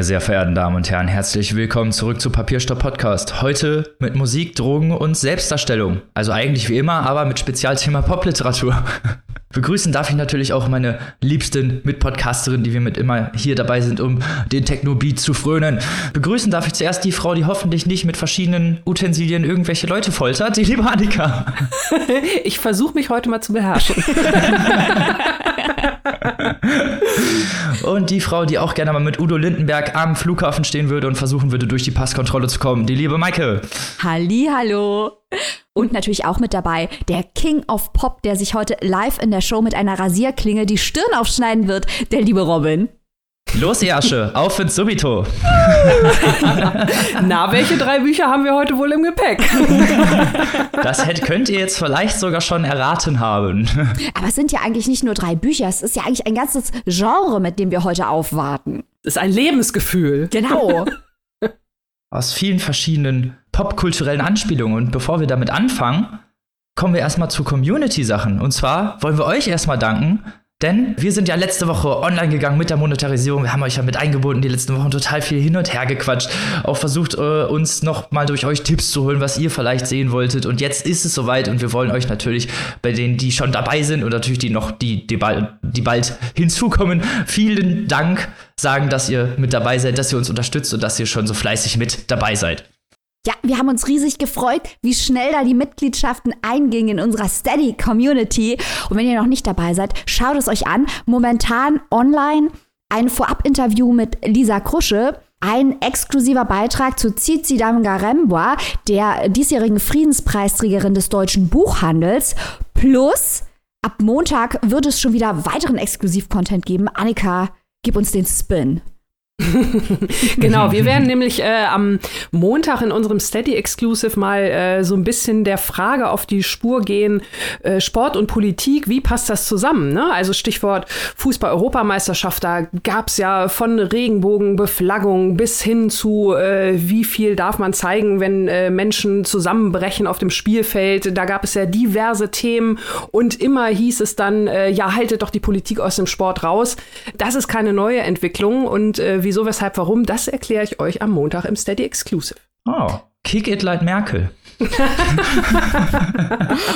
Meine sehr verehrten Damen und Herren, herzlich willkommen zurück zu Papierstopp Podcast. Heute mit Musik, Drogen und Selbstdarstellung. Also eigentlich wie immer, aber mit Spezialthema Popliteratur. Begrüßen darf ich natürlich auch meine liebsten Mitpodcasterinnen, die wir mit immer hier dabei sind, um den Techno-Beat zu frönen. Begrüßen darf ich zuerst die Frau, die hoffentlich nicht mit verschiedenen Utensilien irgendwelche Leute foltert, die liebe Annika. Ich versuche mich heute mal zu beherrschen. und die Frau, die auch gerne mal mit Udo Lindenberg am Flughafen stehen würde und versuchen würde, durch die Passkontrolle zu kommen, die liebe Maike. Halli, hallo. Und natürlich auch mit dabei der King of Pop, der sich heute live in der Show mit einer Rasierklinge die Stirn aufschneiden wird, der liebe Robin. Los, ihr Asche, auf ins Subito. Na, welche drei Bücher haben wir heute wohl im Gepäck? Das hätte, könnt ihr jetzt vielleicht sogar schon erraten haben. Aber es sind ja eigentlich nicht nur drei Bücher, es ist ja eigentlich ein ganzes Genre, mit dem wir heute aufwarten. Das ist ein Lebensgefühl. Genau. Aus vielen verschiedenen popkulturellen Anspielungen. Und bevor wir damit anfangen, kommen wir erstmal zu Community-Sachen. Und zwar wollen wir euch erstmal danken, denn wir sind ja letzte Woche online gegangen mit der Monetarisierung. Wir haben euch ja mit eingebunden, die letzten Wochen total viel hin und her gequatscht. Auch versucht, äh, uns noch mal durch euch Tipps zu holen, was ihr vielleicht sehen wolltet. Und jetzt ist es soweit und wir wollen euch natürlich bei denen, die schon dabei sind und natürlich die noch, die, die, bald, die bald hinzukommen, vielen Dank sagen, dass ihr mit dabei seid, dass ihr uns unterstützt und dass ihr schon so fleißig mit dabei seid. Ja, wir haben uns riesig gefreut, wie schnell da die Mitgliedschaften eingingen in unserer Steady Community. Und wenn ihr noch nicht dabei seid, schaut es euch an. Momentan online ein Vorab-Interview mit Lisa Krusche. Ein exklusiver Beitrag zu Tsitsi Damgaremboa, der diesjährigen Friedenspreisträgerin des deutschen Buchhandels. Plus, ab Montag wird es schon wieder weiteren Exklusiv-Content geben. Annika, gib uns den Spin. genau, wir werden nämlich äh, am Montag in unserem Steady Exclusive mal äh, so ein bisschen der Frage auf die Spur gehen, äh, Sport und Politik, wie passt das zusammen? Ne? Also Stichwort Fußball-Europameisterschaft, da gab es ja von Regenbogenbeflaggung bis hin zu, äh, wie viel darf man zeigen, wenn äh, Menschen zusammenbrechen auf dem Spielfeld. Da gab es ja diverse Themen und immer hieß es dann, äh, ja, haltet doch die Politik aus dem Sport raus. Das ist keine neue Entwicklung und äh, wieso, weshalb, warum, das erkläre ich euch am Montag im Steady Exclusive. Oh, kick it like Merkel.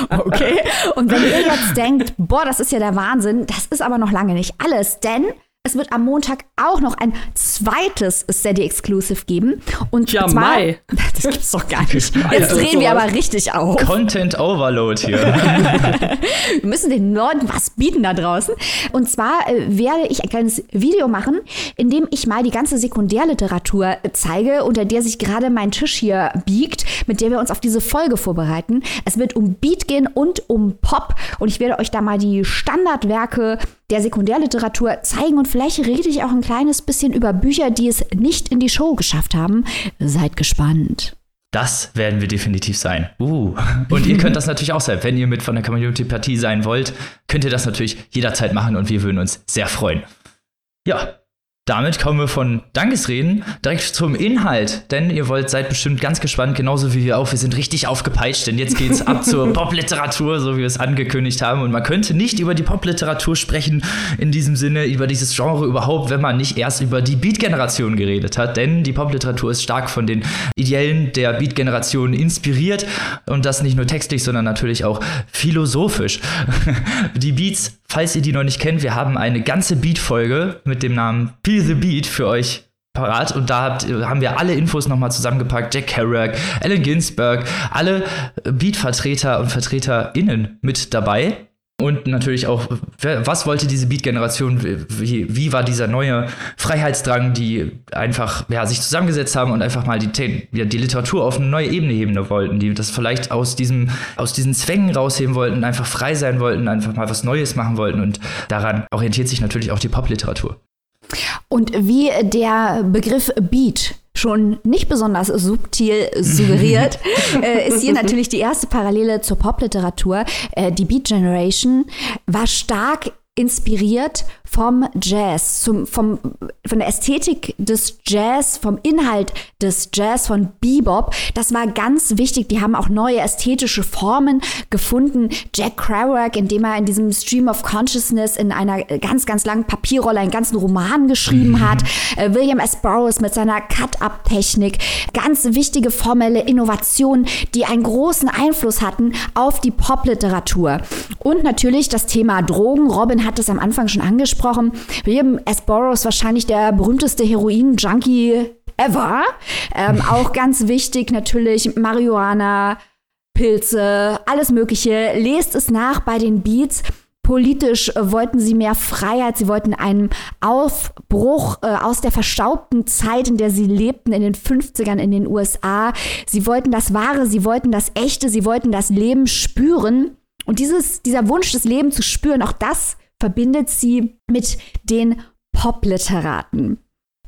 okay. Und wenn ihr jetzt denkt, boah, das ist ja der Wahnsinn, das ist aber noch lange nicht alles, denn es wird am Montag auch noch ein zweites Steady Exclusive geben. Und ja, zwar, Mai. Das gibt's doch gar nicht. Jetzt drehen wir aber richtig auf. Content Overload hier. wir müssen den Leuten was bieten da draußen. Und zwar äh, werde ich ein kleines Video machen, in dem ich mal die ganze Sekundärliteratur zeige, unter der sich gerade mein Tisch hier biegt, mit der wir uns auf diese Folge vorbereiten. Es wird um Beat gehen und um Pop. Und ich werde euch da mal die Standardwerke der Sekundärliteratur zeigen und vielleicht rede ich auch ein kleines bisschen über Bücher, die es nicht in die Show geschafft haben. Seid gespannt. Das werden wir definitiv sein. Uh. Und ihr könnt das natürlich auch sein. Wenn ihr mit von der Community-Partie sein wollt, könnt ihr das natürlich jederzeit machen und wir würden uns sehr freuen. Ja, damit kommen wir von Dankesreden direkt zum Inhalt, denn ihr wollt seid bestimmt ganz gespannt, genauso wie wir auch. Wir sind richtig aufgepeitscht, denn jetzt geht's ab zur Popliteratur, so wie wir es angekündigt haben. Und man könnte nicht über die Popliteratur sprechen in diesem Sinne, über dieses Genre überhaupt, wenn man nicht erst über die Beat-Generation geredet hat. Denn die Popliteratur ist stark von den Ideellen der Beat-Generation inspiriert und das nicht nur textlich, sondern natürlich auch philosophisch. Die Beats falls ihr die noch nicht kennt, wir haben eine ganze Beat-Folge mit dem Namen Feel the Beat für euch parat und da habt, haben wir alle Infos nochmal zusammengepackt. Jack Kerouac, Allen Ginsberg, alle Beat-Vertreter und VertreterInnen mit dabei. Und natürlich auch, was wollte diese Beat-Generation, wie, wie, war dieser neue Freiheitsdrang, die einfach ja, sich zusammengesetzt haben und einfach mal die, ja, die Literatur auf eine neue Ebene heben wollten, die das vielleicht aus, diesem, aus diesen Zwängen rausheben wollten, einfach frei sein wollten, einfach mal was Neues machen wollten. Und daran orientiert sich natürlich auch die Popliteratur. Und wie der Begriff Beat schon nicht besonders subtil suggeriert, äh, ist hier natürlich die erste Parallele zur Popliteratur. Äh, die Beat Generation war stark inspiriert vom Jazz, zum, vom, von der Ästhetik des Jazz, vom Inhalt des Jazz, von Bebop. Das war ganz wichtig. Die haben auch neue ästhetische Formen gefunden. Jack Kerouac, indem er in diesem Stream of Consciousness in einer ganz, ganz langen Papierrolle einen ganzen Roman geschrieben mhm. hat. Äh, William S. Burroughs mit seiner Cut-Up-Technik. Ganz wichtige formelle Innovationen, die einen großen Einfluss hatten auf die Popliteratur. Und natürlich das Thema Drogen. Robin hat es am Anfang schon angesprochen. William S. Burroughs wahrscheinlich der berühmteste Heroin-Junkie ever. Ähm, auch ganz wichtig natürlich Marihuana, Pilze, alles Mögliche. Lest es nach bei den Beats. Politisch wollten sie mehr Freiheit, sie wollten einen Aufbruch äh, aus der verstaubten Zeit, in der sie lebten, in den 50ern in den USA. Sie wollten das Wahre, sie wollten das Echte, sie wollten das Leben spüren. Und dieses, dieser Wunsch, das Leben zu spüren, auch das verbindet sie mit den Popliteraten.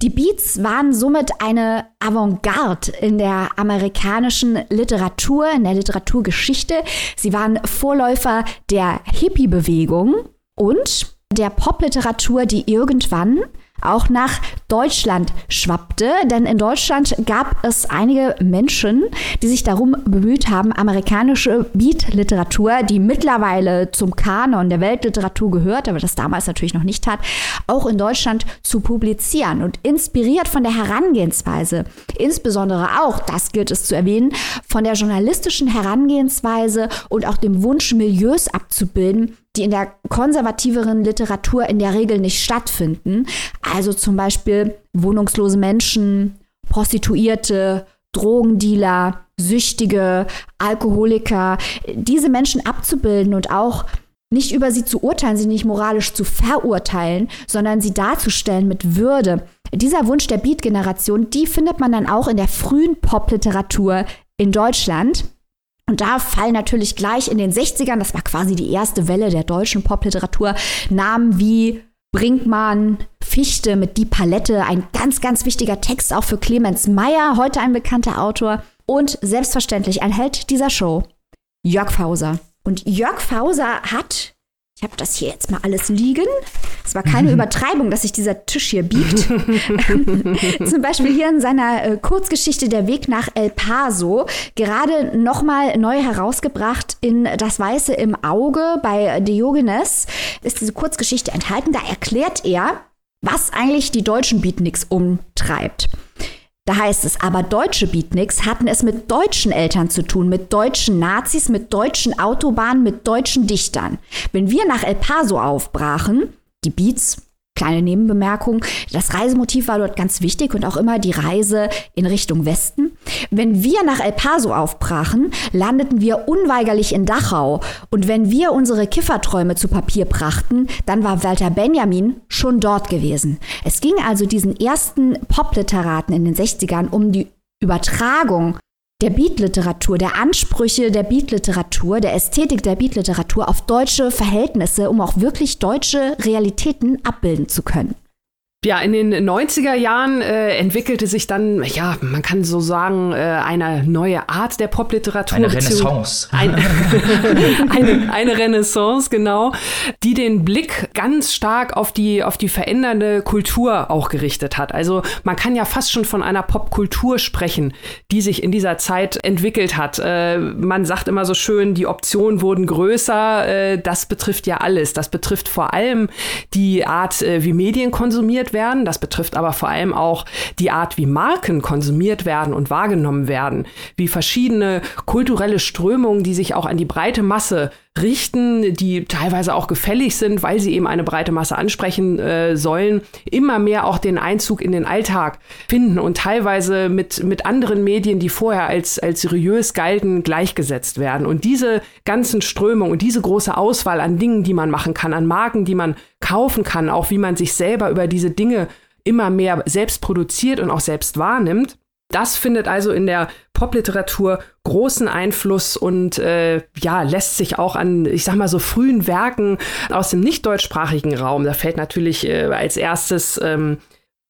Die Beats waren somit eine Avantgarde in der amerikanischen Literatur, in der Literaturgeschichte. Sie waren Vorläufer der Hippie-Bewegung und der Popliteratur, die irgendwann auch nach Deutschland schwappte. Denn in Deutschland gab es einige Menschen, die sich darum bemüht haben, amerikanische Beat-Literatur, die mittlerweile zum Kanon der Weltliteratur gehört, aber das damals natürlich noch nicht hat, auch in Deutschland zu publizieren. Und inspiriert von der Herangehensweise, insbesondere auch, das gilt es zu erwähnen, von der journalistischen Herangehensweise und auch dem Wunsch, Milieus abzubilden, die in der konservativeren Literatur in der Regel nicht stattfinden. Also zum Beispiel wohnungslose Menschen, Prostituierte, Drogendealer, Süchtige, Alkoholiker, diese Menschen abzubilden und auch nicht über sie zu urteilen, sie nicht moralisch zu verurteilen, sondern sie darzustellen mit Würde. Dieser Wunsch der Beat-Generation, die findet man dann auch in der frühen Popliteratur in Deutschland. Und da fallen natürlich gleich in den 60ern, das war quasi die erste Welle der deutschen Popliteratur, Namen wie Brinkmann, Fichte mit Die Palette, ein ganz, ganz wichtiger Text auch für Clemens Meyer, heute ein bekannter Autor. Und selbstverständlich ein Held dieser Show, Jörg Fauser. Und Jörg Fauser hat ich habe das hier jetzt mal alles liegen. Es war keine Übertreibung, dass sich dieser Tisch hier biegt. Zum Beispiel hier in seiner äh, Kurzgeschichte Der Weg nach El Paso, gerade nochmal neu herausgebracht in Das Weiße im Auge bei Diogenes, ist diese Kurzgeschichte enthalten. Da erklärt er, was eigentlich die deutschen Beatniks umtreibt. Da heißt es, aber deutsche Beatniks hatten es mit deutschen Eltern zu tun, mit deutschen Nazis, mit deutschen Autobahnen, mit deutschen Dichtern. Wenn wir nach El Paso aufbrachen, die Beats Kleine Nebenbemerkung, das Reisemotiv war dort ganz wichtig und auch immer die Reise in Richtung Westen. Wenn wir nach El Paso aufbrachen, landeten wir unweigerlich in Dachau. Und wenn wir unsere Kifferträume zu Papier brachten, dann war Walter Benjamin schon dort gewesen. Es ging also diesen ersten Popliteraten in den 60ern um die Übertragung der Beatliteratur, der Ansprüche der Beatliteratur, der Ästhetik der Beatliteratur auf deutsche Verhältnisse, um auch wirklich deutsche Realitäten abbilden zu können. Ja, in den 90er Jahren äh, entwickelte sich dann, ja, man kann so sagen, äh, eine neue Art der Popliteratur. Eine Renaissance. Ein, eine, eine Renaissance, genau, die den Blick ganz stark auf die, auf die verändernde Kultur auch gerichtet hat. Also man kann ja fast schon von einer Popkultur sprechen, die sich in dieser Zeit entwickelt hat. Äh, man sagt immer so schön, die Optionen wurden größer. Äh, das betrifft ja alles. Das betrifft vor allem die Art, äh, wie Medien konsumiert konsumiert werden. Das betrifft aber vor allem auch die Art, wie Marken konsumiert werden und wahrgenommen werden, wie verschiedene kulturelle Strömungen, die sich auch an die breite Masse richten, die teilweise auch gefällig sind, weil sie eben eine breite Masse ansprechen äh, sollen, immer mehr auch den Einzug in den Alltag finden und teilweise mit, mit anderen Medien, die vorher als, als seriös galten, gleichgesetzt werden. Und diese ganzen Strömungen und diese große Auswahl an Dingen, die man machen kann, an Marken, die man kaufen kann, auch wie man sich selber über diese Dinge immer mehr selbst produziert und auch selbst wahrnimmt, das findet also in der Popliteratur großen Einfluss und äh, ja, lässt sich auch an, ich sag mal, so frühen Werken aus dem nicht deutschsprachigen Raum, da fällt natürlich äh, als erstes ähm,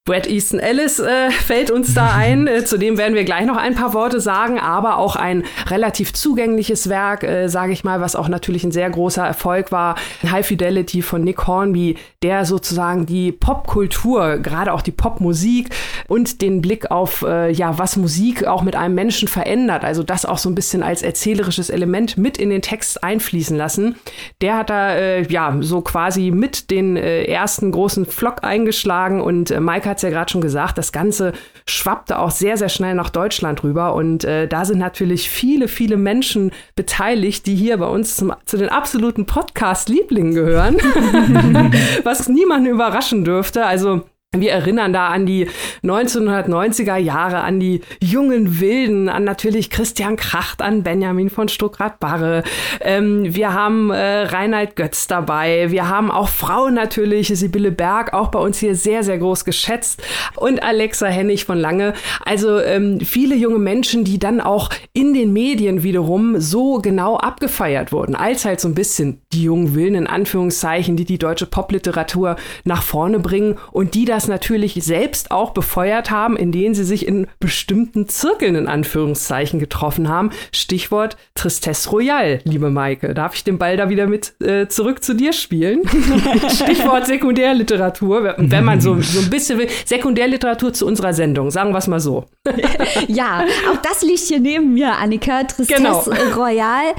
Brad Easton Ellis äh, fällt uns da ein. Äh, zudem werden wir gleich noch ein paar Worte sagen, aber auch ein relativ zugängliches Werk, äh, sage ich mal, was auch natürlich ein sehr großer Erfolg war. High Fidelity von Nick Hornby, der sozusagen die Popkultur, gerade auch die Popmusik und den Blick auf, äh, ja, was Musik auch mit einem Menschen verändert, also das auch so ein bisschen als erzählerisches Element mit in den Text einfließen lassen. Der hat da, äh, ja, so quasi mit den äh, ersten großen Flock eingeschlagen und äh, Mike hat hat es ja gerade schon gesagt, das Ganze schwappte auch sehr, sehr schnell nach Deutschland rüber. Und äh, da sind natürlich viele, viele Menschen beteiligt, die hier bei uns zum, zu den absoluten Podcast-Lieblingen gehören, was niemanden überraschen dürfte. Also wir erinnern da an die 1990er Jahre, an die jungen Wilden, an natürlich Christian Kracht, an Benjamin von Stuckrad-Barre. Ähm, wir haben äh, Reinhard Götz dabei. Wir haben auch Frauen natürlich, Sibylle Berg, auch bei uns hier sehr, sehr groß geschätzt. Und Alexa Hennig von Lange. Also ähm, viele junge Menschen, die dann auch in den Medien wiederum so genau abgefeiert wurden, als halt so ein bisschen die jungen Wilden in Anführungszeichen, die die deutsche Popliteratur nach vorne bringen und die das natürlich selbst auch befeuert haben, indem sie sich in bestimmten Zirkeln in Anführungszeichen getroffen haben. Stichwort Tristesse Royale, liebe Maike. Darf ich den Ball da wieder mit äh, zurück zu dir spielen? Stichwort Sekundärliteratur, wenn man so, so ein bisschen will. Sekundärliteratur zu unserer Sendung, sagen wir es mal so. ja, auch das liegt hier neben mir, Annika. Tristesse genau. Royale.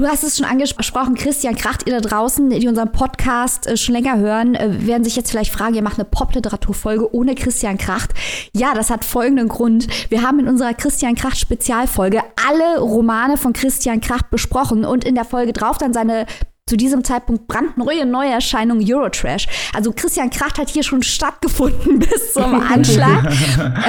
Du hast es schon angesprochen, Christian Kracht, ihr da draußen, die unseren Podcast äh, schon länger hören, äh, werden sich jetzt vielleicht fragen, ihr macht eine Popliteraturfolge ohne Christian Kracht. Ja, das hat folgenden Grund. Wir haben in unserer Christian Kracht Spezialfolge alle Romane von Christian Kracht besprochen und in der Folge drauf dann seine zu diesem Zeitpunkt brandneue Neuerscheinung Eurotrash. Also Christian Kracht hat hier schon stattgefunden bis zum Anschlag.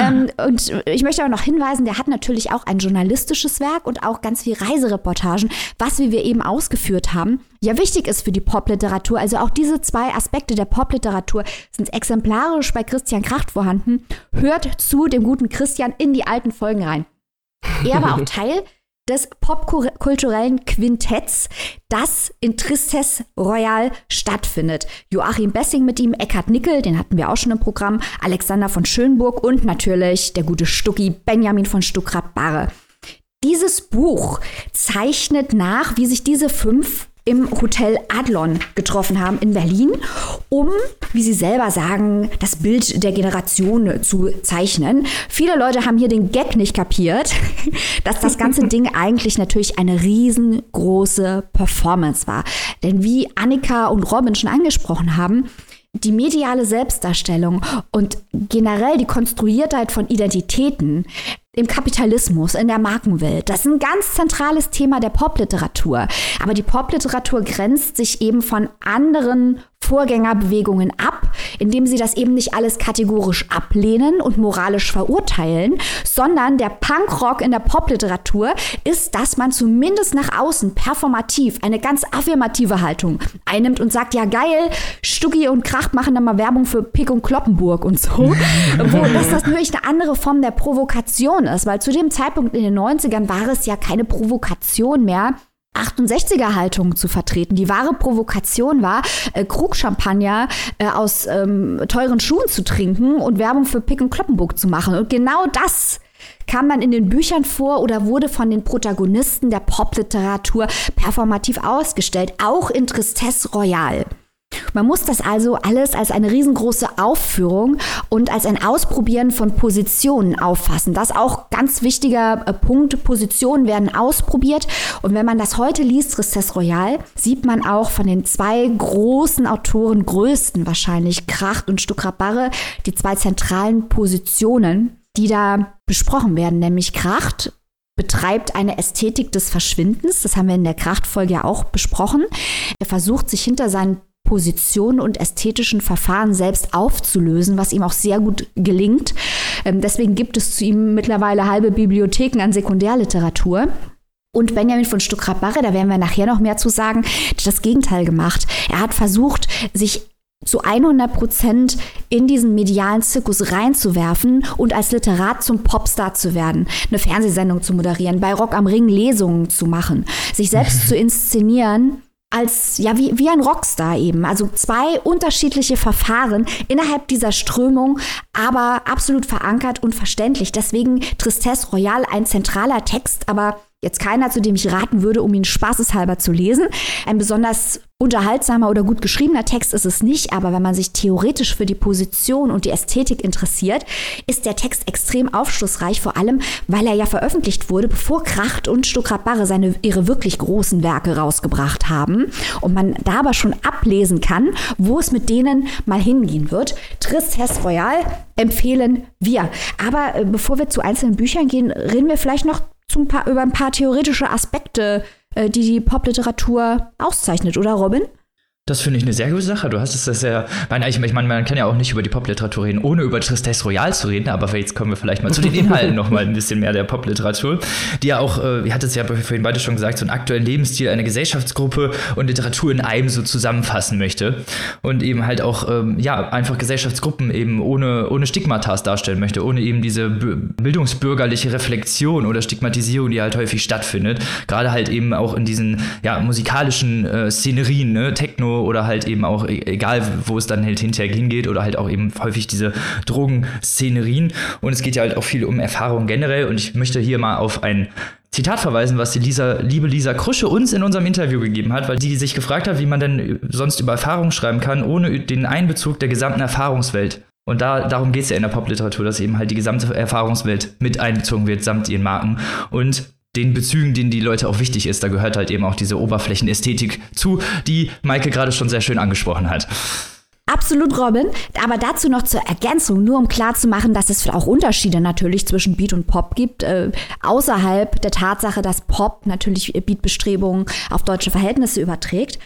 ähm, und ich möchte aber noch hinweisen, der hat natürlich auch ein journalistisches Werk und auch ganz viel Reisereportagen, was, wie wir eben ausgeführt haben, ja wichtig ist für die Popliteratur. Also auch diese zwei Aspekte der Popliteratur sind exemplarisch bei Christian Kracht vorhanden. Hört zu dem guten Christian in die alten Folgen rein. Er war auch Teil des popkulturellen Quintetts, das in Tristesse Royal stattfindet. Joachim Bessing mit ihm, Eckhard Nickel, den hatten wir auch schon im Programm, Alexander von Schönburg und natürlich der gute Stucki Benjamin von Stuckrad-Barre. Dieses Buch zeichnet nach, wie sich diese fünf im Hotel Adlon getroffen haben in Berlin, um, wie sie selber sagen, das Bild der Generation zu zeichnen. Viele Leute haben hier den Gag nicht kapiert, dass das ganze Ding eigentlich natürlich eine riesengroße Performance war. Denn wie Annika und Robin schon angesprochen haben, die mediale Selbstdarstellung und generell die Konstruiertheit von Identitäten im Kapitalismus, in der Markenwelt. Das ist ein ganz zentrales Thema der Popliteratur. Aber die Popliteratur grenzt sich eben von anderen Vorgängerbewegungen ab, indem sie das eben nicht alles kategorisch ablehnen und moralisch verurteilen, sondern der Punkrock in der Popliteratur ist, dass man zumindest nach außen performativ eine ganz affirmative Haltung einnimmt und sagt, ja geil, Stuggi und Kracht machen dann mal Werbung für Pick und Kloppenburg und so. Wo das, das natürlich eine andere Form der Provokation ist, weil zu dem Zeitpunkt in den 90ern war es ja keine Provokation mehr, 68er Haltung zu vertreten. Die wahre Provokation war, äh, Krugchampagner äh, aus ähm, teuren Schuhen zu trinken und Werbung für Pick und Kloppenburg zu machen. Und genau das kam dann in den Büchern vor oder wurde von den Protagonisten der Popliteratur performativ ausgestellt, auch in Tristesse Royale. Man muss das also alles als eine riesengroße Aufführung und als ein Ausprobieren von Positionen auffassen. Das ist auch ganz wichtiger äh, Punkt. Positionen werden ausprobiert. Und wenn man das heute liest, Tristesse Royal, sieht man auch von den zwei großen Autoren, größten wahrscheinlich, Kracht und Stuckrad-Barre, die zwei zentralen Positionen, die da besprochen werden, nämlich Kracht betreibt eine Ästhetik des Verschwindens. Das haben wir in der Krachtfolge ja auch besprochen. Er versucht sich hinter seinen Positionen und ästhetischen Verfahren selbst aufzulösen, was ihm auch sehr gut gelingt. Ähm, deswegen gibt es zu ihm mittlerweile halbe Bibliotheken an Sekundärliteratur. Und Benjamin von Stuckrad-Barre, da werden wir nachher noch mehr zu sagen, hat das Gegenteil gemacht. Er hat versucht, sich zu 100 Prozent in diesen medialen Zirkus reinzuwerfen und als Literat zum Popstar zu werden, eine Fernsehsendung zu moderieren, bei Rock am Ring Lesungen zu machen, sich selbst zu inszenieren als, ja, wie, wie ein Rockstar eben. Also zwei unterschiedliche Verfahren innerhalb dieser Strömung, aber absolut verankert und verständlich. Deswegen Tristesse Royale ein zentraler Text, aber Jetzt keiner, zu dem ich raten würde, um ihn spaßeshalber zu lesen. Ein besonders unterhaltsamer oder gut geschriebener Text ist es nicht, aber wenn man sich theoretisch für die Position und die Ästhetik interessiert, ist der Text extrem aufschlussreich, vor allem, weil er ja veröffentlicht wurde, bevor Kracht und Stuckrad Barre seine, ihre wirklich großen Werke rausgebracht haben und man da aber schon ablesen kann, wo es mit denen mal hingehen wird. Tristesse Royal empfehlen wir. Aber äh, bevor wir zu einzelnen Büchern gehen, reden wir vielleicht noch zum paar, über ein paar theoretische Aspekte, äh, die die Popliteratur auszeichnet, oder Robin? Das finde ich eine sehr gute Sache. Du hast es das ja. Ich meine, man kann ja auch nicht über die Popliteratur reden, ohne über Tristesse Royale zu reden, aber jetzt kommen wir vielleicht mal zu den Inhalten nochmal ein bisschen mehr der Popliteratur, die ja auch, äh, ihr hattet es ja vorhin beide schon gesagt, so einen aktuellen Lebensstil, eine Gesellschaftsgruppe und Literatur in einem so zusammenfassen möchte. Und eben halt auch, ähm, ja, einfach Gesellschaftsgruppen eben ohne, ohne Stigmatas darstellen möchte, ohne eben diese bildungsbürgerliche Reflexion oder Stigmatisierung, die halt häufig stattfindet. Gerade halt eben auch in diesen, ja, musikalischen äh, Szenerien, ne, Techno oder halt eben auch, e-, egal wo es dann halt hinterher hingeht, oder halt auch eben häufig diese Drogenszenerien. Und es geht ja halt auch viel um Erfahrung generell. Und ich möchte hier mal auf ein Zitat verweisen, was die Lisa, liebe Lisa Krusche uns in unserem Interview gegeben hat, weil die sich gefragt hat, wie man denn sonst über Erfahrungen schreiben kann, ohne den Einbezug der gesamten Erfahrungswelt. Und da, darum geht es ja in der Popliteratur, dass eben halt die gesamte Erfahrungswelt mit einbezogen wird, samt ihren Marken. Und den Bezügen, denen die Leute auch wichtig ist. Da gehört halt eben auch diese Oberflächenästhetik zu, die Maike gerade schon sehr schön angesprochen hat. Absolut, Robin. Aber dazu noch zur Ergänzung, nur um klarzumachen, dass es auch Unterschiede natürlich zwischen Beat und Pop gibt, äh, außerhalb der Tatsache, dass Pop natürlich Beatbestrebungen auf deutsche Verhältnisse überträgt.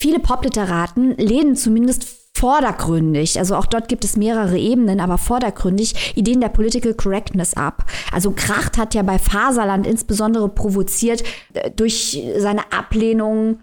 Viele Popliteraten lehnen zumindest vordergründig, also auch dort gibt es mehrere Ebenen, aber vordergründig Ideen der Political Correctness ab. Also Kracht hat ja bei Faserland insbesondere provoziert äh, durch seine Ablehnung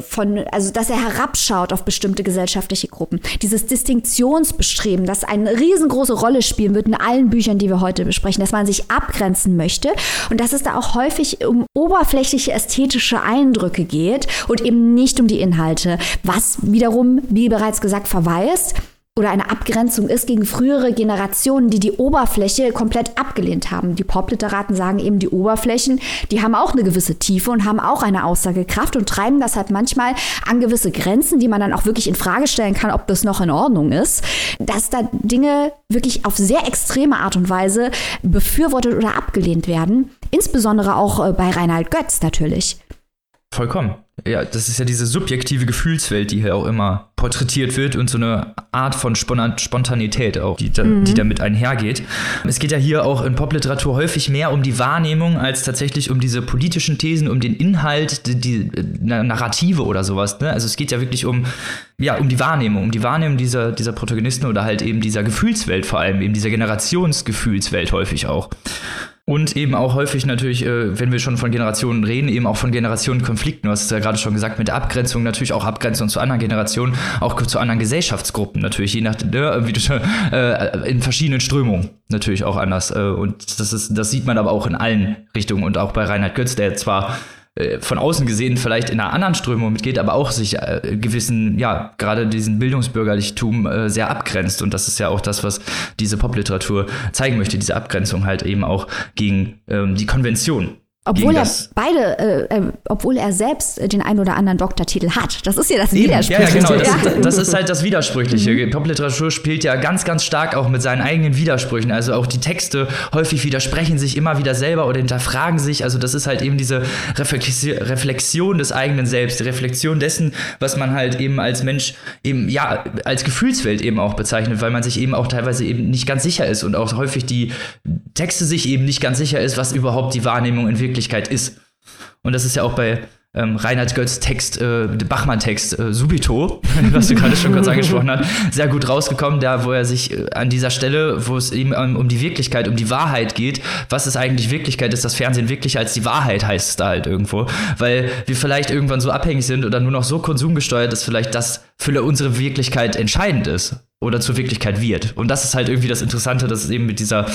von, also dass er herabschaut auf bestimmte gesellschaftliche Gruppen. Dieses Distinktionsbestreben, das eine riesengroße Rolle spielen wird in allen Büchern, die wir heute besprechen, dass man sich abgrenzen möchte und dass es da auch häufig um oberflächliche ästhetische Eindrücke geht und eben nicht um die Inhalte, was wiederum, wie bereits gesagt, verweist oder eine Abgrenzung ist gegen frühere Generationen, die die Oberfläche komplett abgelehnt haben. Die Popliteraten sagen eben, die Oberflächen, die haben auch eine gewisse Tiefe und haben auch eine Aussagekraft und treiben das halt manchmal an gewisse Grenzen, die man dann auch wirklich in Frage stellen kann, ob das noch in Ordnung ist, dass da Dinge wirklich auf sehr extreme Art und Weise befürwortet oder abgelehnt werden. Insbesondere auch äh, bei Reinhard Götz natürlich. Vollkommen. Ja, das ist ja diese subjektive Gefühlswelt, die hier auch immer porträtiert wird und so eine Art von Spontanität auch, die, da, mhm. die damit einhergeht. Es geht ja hier auch in Popliteratur häufig mehr um die Wahrnehmung als tatsächlich um diese politischen Thesen, um den Inhalt, die, die Narrative oder sowas. Ne? Also es geht ja wirklich um, ja, um die Wahrnehmung, um die Wahrnehmung dieser, dieser Protagonisten oder halt eben dieser Gefühlswelt vor allem, eben dieser Generationsgefühlswelt häufig auch. Und eben auch häufig natürlich, äh, wenn wir schon von Generationen reden, eben auch von Generationenkonflikten. Du hast es ja gerade schon gesagt, mit der Abgrenzung natürlich auch Abgrenzung zu anderen Generationen, auch zu anderen Gesellschaftsgruppen natürlich, je nach, ne, wie du schon, äh, in verschiedenen Strömungen natürlich auch anders. Äh, und das ist, das sieht man aber auch in allen Richtungen und auch bei Reinhard Götz, der zwar von außen gesehen vielleicht in einer anderen Strömung mitgeht, aber auch sich äh, gewissen, ja, gerade diesen Bildungsbürgerlichtum äh, sehr abgrenzt. Und das ist ja auch das, was diese Popliteratur zeigen möchte, diese Abgrenzung halt eben auch gegen ähm, die Konvention. Obwohl er beide, äh, äh, obwohl er selbst den einen oder anderen Doktortitel hat. Das ist ja das Widersprüchliche. Ja, ja, genau. Das, das, ist halt das Widersprüchliche. Mhm. Popliteratur spielt ja ganz, ganz stark auch mit seinen eigenen Widersprüchen. Also auch die Texte häufig widersprechen sich immer wieder selber oder hinterfragen sich. Also das ist halt eben diese Reflexion des eigenen Selbst, die Reflexion dessen, was man halt eben als Mensch eben, ja, als Gefühlswelt eben auch bezeichnet, weil man sich eben auch teilweise eben nicht ganz sicher ist und auch häufig die Texte sich eben nicht ganz sicher ist, was überhaupt die Wahrnehmung in Wirklichkeit ist. Und das ist ja auch bei ähm, Reinhard Götz Text, äh, Bachmann-Text äh, Subito, was du gerade schon kurz angesprochen hast, sehr gut rausgekommen, da wo er sich äh, an dieser Stelle, wo es eben um, um, die Wirklichkeit, um die Wahrheit geht, was ist eigentlich Wirklichkeit, ist das Fernsehen wirklich als die Wahrheit, heißt es da halt irgendwo, weil wir vielleicht irgendwann so abhängig sind oder nur noch so konsumgesteuert, dass vielleicht das für unsere Wirklichkeit entscheidend ist. Oder zur Wirklichkeit wird. Und das ist halt irgendwie das Interessante, dass es eben mit dieser,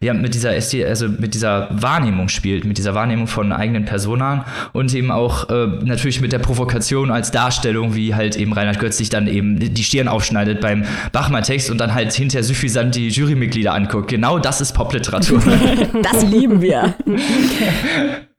ja, mit dieser also mit dieser Wahrnehmung spielt, mit dieser Wahrnehmung von eigenen Personen und eben auch äh, natürlich mit der Provokation als Darstellung, wie halt eben Reinhard Götz sich dann eben die Stirn aufschneidet beim Bachmann-Text und dann halt hinterher suffisant die Jurymitglieder anguckt. Genau das ist Popliteratur. das lieben wir.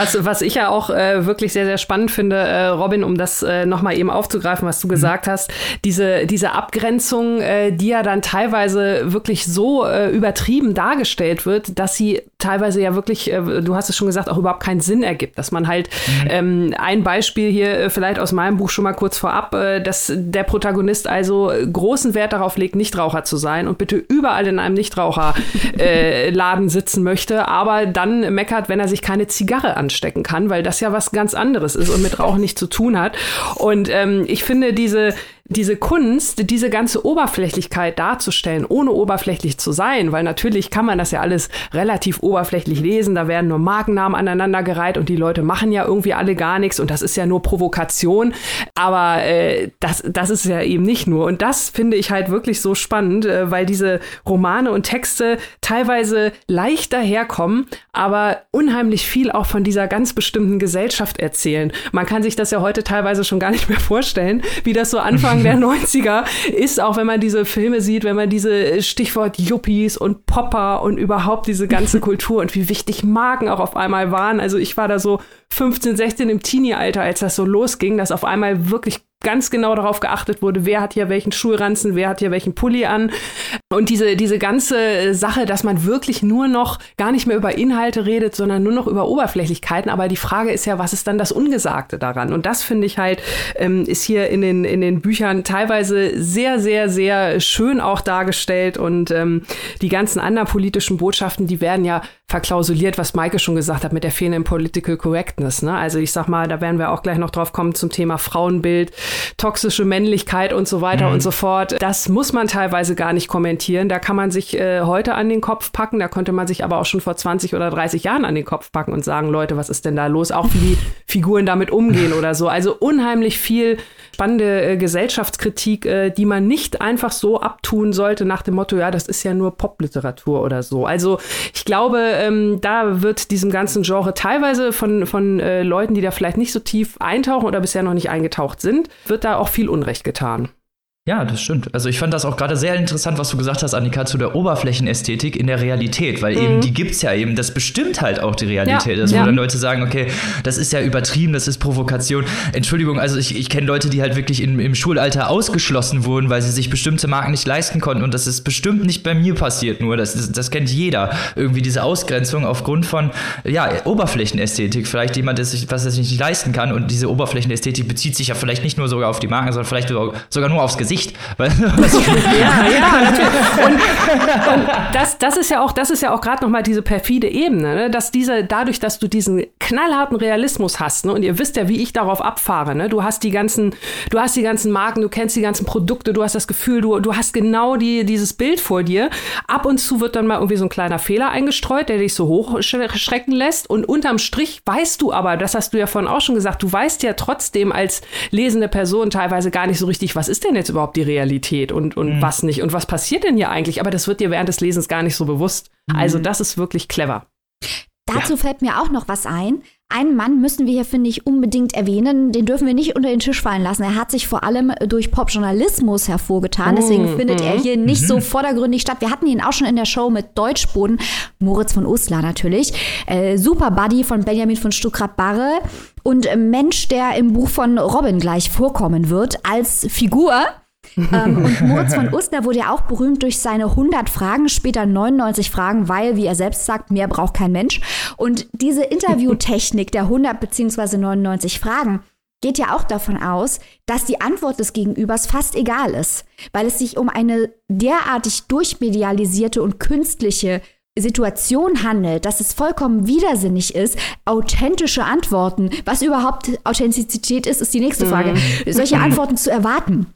Was, was ich ja auch äh, wirklich sehr, sehr spannend finde, äh, Robin, um das äh, nochmal eben aufzugreifen, was du mhm. gesagt hast, diese, diese Abgrenzung, äh, die ja dann teilweise wirklich so äh, übertrieben dargestellt wird, dass sie teilweise ja wirklich, äh, du hast es schon gesagt, auch überhaupt keinen Sinn ergibt. Dass man halt mhm. ähm, ein Beispiel hier äh, vielleicht aus meinem Buch schon mal kurz vorab, äh, dass der Protagonist also großen Wert darauf legt, Nichtraucher zu sein und bitte überall in einem Nichtraucherladen äh, sitzen möchte, aber dann meckert, wenn er sich keine Zigarre anstecken kann, weil das ja was ganz anderes ist und mit Rauchen nichts zu tun hat. Und ähm, ich finde diese, diese Kunst, diese ganze Oberflächlichkeit darzustellen, ohne oberflächlich zu sein, weil natürlich kann man das ja alles relativ oberflächlich lesen, da werden nur Markennamen aneinandergereiht und die Leute machen ja irgendwie alle gar nichts und das ist ja nur Provokation, aber äh, das, das ist ja eben nicht nur. Und das finde ich halt wirklich so spannend, äh, weil diese Romane und Texte teilweise leicht daherkommen, aber unheimlich viel auch von dieser ganz bestimmten Gesellschaft erzählen. Man kann sich das ja heute teilweise schon gar nicht mehr vorstellen, wie das so anfangen Anfang der 90er ist, auch wenn man diese Filme sieht, wenn man diese Stichwort Yuppies und Popper und überhaupt diese ganze Kultur und wie wichtig Marken auch auf einmal waren. Also ich war da so 15, 16 im Teenie-Alter, als das so losging, dass auf einmal wirklich ganz genau darauf geachtet wurde, wer hat hier welchen Schulranzen, wer hat hier welchen Pulli an. Und diese, diese ganze Sache, dass man wirklich nur noch gar nicht mehr über Inhalte redet, sondern nur noch über Oberflächlichkeiten. Aber die Frage ist ja, was ist dann das Ungesagte daran? Und das finde ich halt, ähm, ist hier in den, in den Büchern teilweise sehr, sehr, sehr schön auch dargestellt. Und ähm, die ganzen anderen politischen Botschaften, die werden ja verklausuliert, was Maike schon gesagt hat mit der fehlenden Political Correctness. Ne? Also ich sag mal, da werden wir auch gleich noch drauf kommen zum Thema Frauenbild, toxische Männlichkeit und so weiter mhm. und so fort. Das muss man teilweise gar nicht kommentieren. Da kann man sich äh, heute an den Kopf packen. Da konnte man sich aber auch schon vor 20 oder 30 Jahren an den Kopf packen und sagen, Leute, was ist denn da los? Auch wie die Figuren damit umgehen oder so. Also unheimlich viel spannende äh, Gesellschaftskritik, äh, die man nicht einfach so abtun sollte nach dem Motto, ja, das ist ja nur Popliteratur oder so. Also ich glaube, ähm, da wird diesem ganzen Genre teilweise von, von äh, Leuten, die da vielleicht nicht so tief eintauchen oder bisher noch nicht eingetaucht sind, wird da auch viel Unrecht getan. Ja, das stimmt. Also ich fand das auch gerade sehr interessant, was du gesagt hast, Annika, zu der Oberflächenästhetik in der Realität, weil mhm. eben die gibt's ja eben, das bestimmt halt auch die Realität. Ja. Also ja. wo dann Leute sagen, okay, das ist ja übertrieben, das ist Provokation. Entschuldigung, also ich, ich kenne Leute, die halt wirklich in, im Schulalter ausgeschlossen wurden, weil sie sich bestimmte Marken nicht leisten konnten und das ist bestimmt nicht bei mir passiert nur, das, das, das kennt jeder. Irgendwie diese Ausgrenzung aufgrund von, ja, Oberflächenästhetik. Vielleicht jemand, der sich, was er sich nicht leisten kann und diese Oberflächenästhetik bezieht sich ja vielleicht nicht nur sogar auf die Marken, sondern vielleicht sogar nur aufs Gesicht. Gesicht. ja, ja. Und, und, das, das ist ja auch, ja auch gerade nochmal diese perfide Ebene, ne? dass diese, dadurch, dass du diesen knallharten Realismus hast, ne? und ihr wisst ja, wie ich darauf abfahre, ne? du hast die ganzen, du hast die ganzen Marken, du kennst die ganzen Produkte, du hast das Gefühl, du, du hast genau die, dieses Bild vor dir. Ab und zu wird dann mal irgendwie so ein kleiner Fehler eingestreut, der dich so hochschrecken lässt und unterm Strich weißt du aber, das hast du ja vorhin auch schon gesagt, du weißt ja trotzdem als lesende Person teilweise gar nicht so richtig, was ist denn jetzt überhaupt überhaupt die Realität und, und mhm. was nicht und was passiert denn hier eigentlich? Aber das wird dir während des Lesens gar nicht so bewusst. Mhm. Also das ist wirklich clever. Dazu ja. fällt mir auch noch was ein. Einen Mann müssen wir hier, finde ich, unbedingt erwähnen. Den dürfen wir nicht unter den Tisch fallen lassen. Er hat sich vor allem durch Popjournalismus hervorgetan. Deswegen mm, findet er hier nicht so mhm. vordergründig statt. Wir hatten ihn auch schon in der Show mit Deutschboden. Moritz von Uslar natürlich. Äh, Super Buddy von Benjamin von Stuckrad-Barre. Und Mensch, der im Buch von Robin gleich vorkommen wird, als Figur ähm, und Moritz von Ustner wurde ja auch berühmt durch seine 100 Fragen, später 99 Fragen, weil, wie er selbst sagt, mehr braucht kein Mensch. Und diese Interviewtechnik der 100 bzw. 99 Fragen geht ja auch davon aus, dass die Antwort des Gegenübers fast egal ist, weil es sich um eine derartig durchmedialisierte und künstliche Situation handelt, dass es vollkommen widersinnig ist, authentische Antworten, was überhaupt Authentizität ist, ist die nächste Frage, mhm. solche Antworten zu erwarten.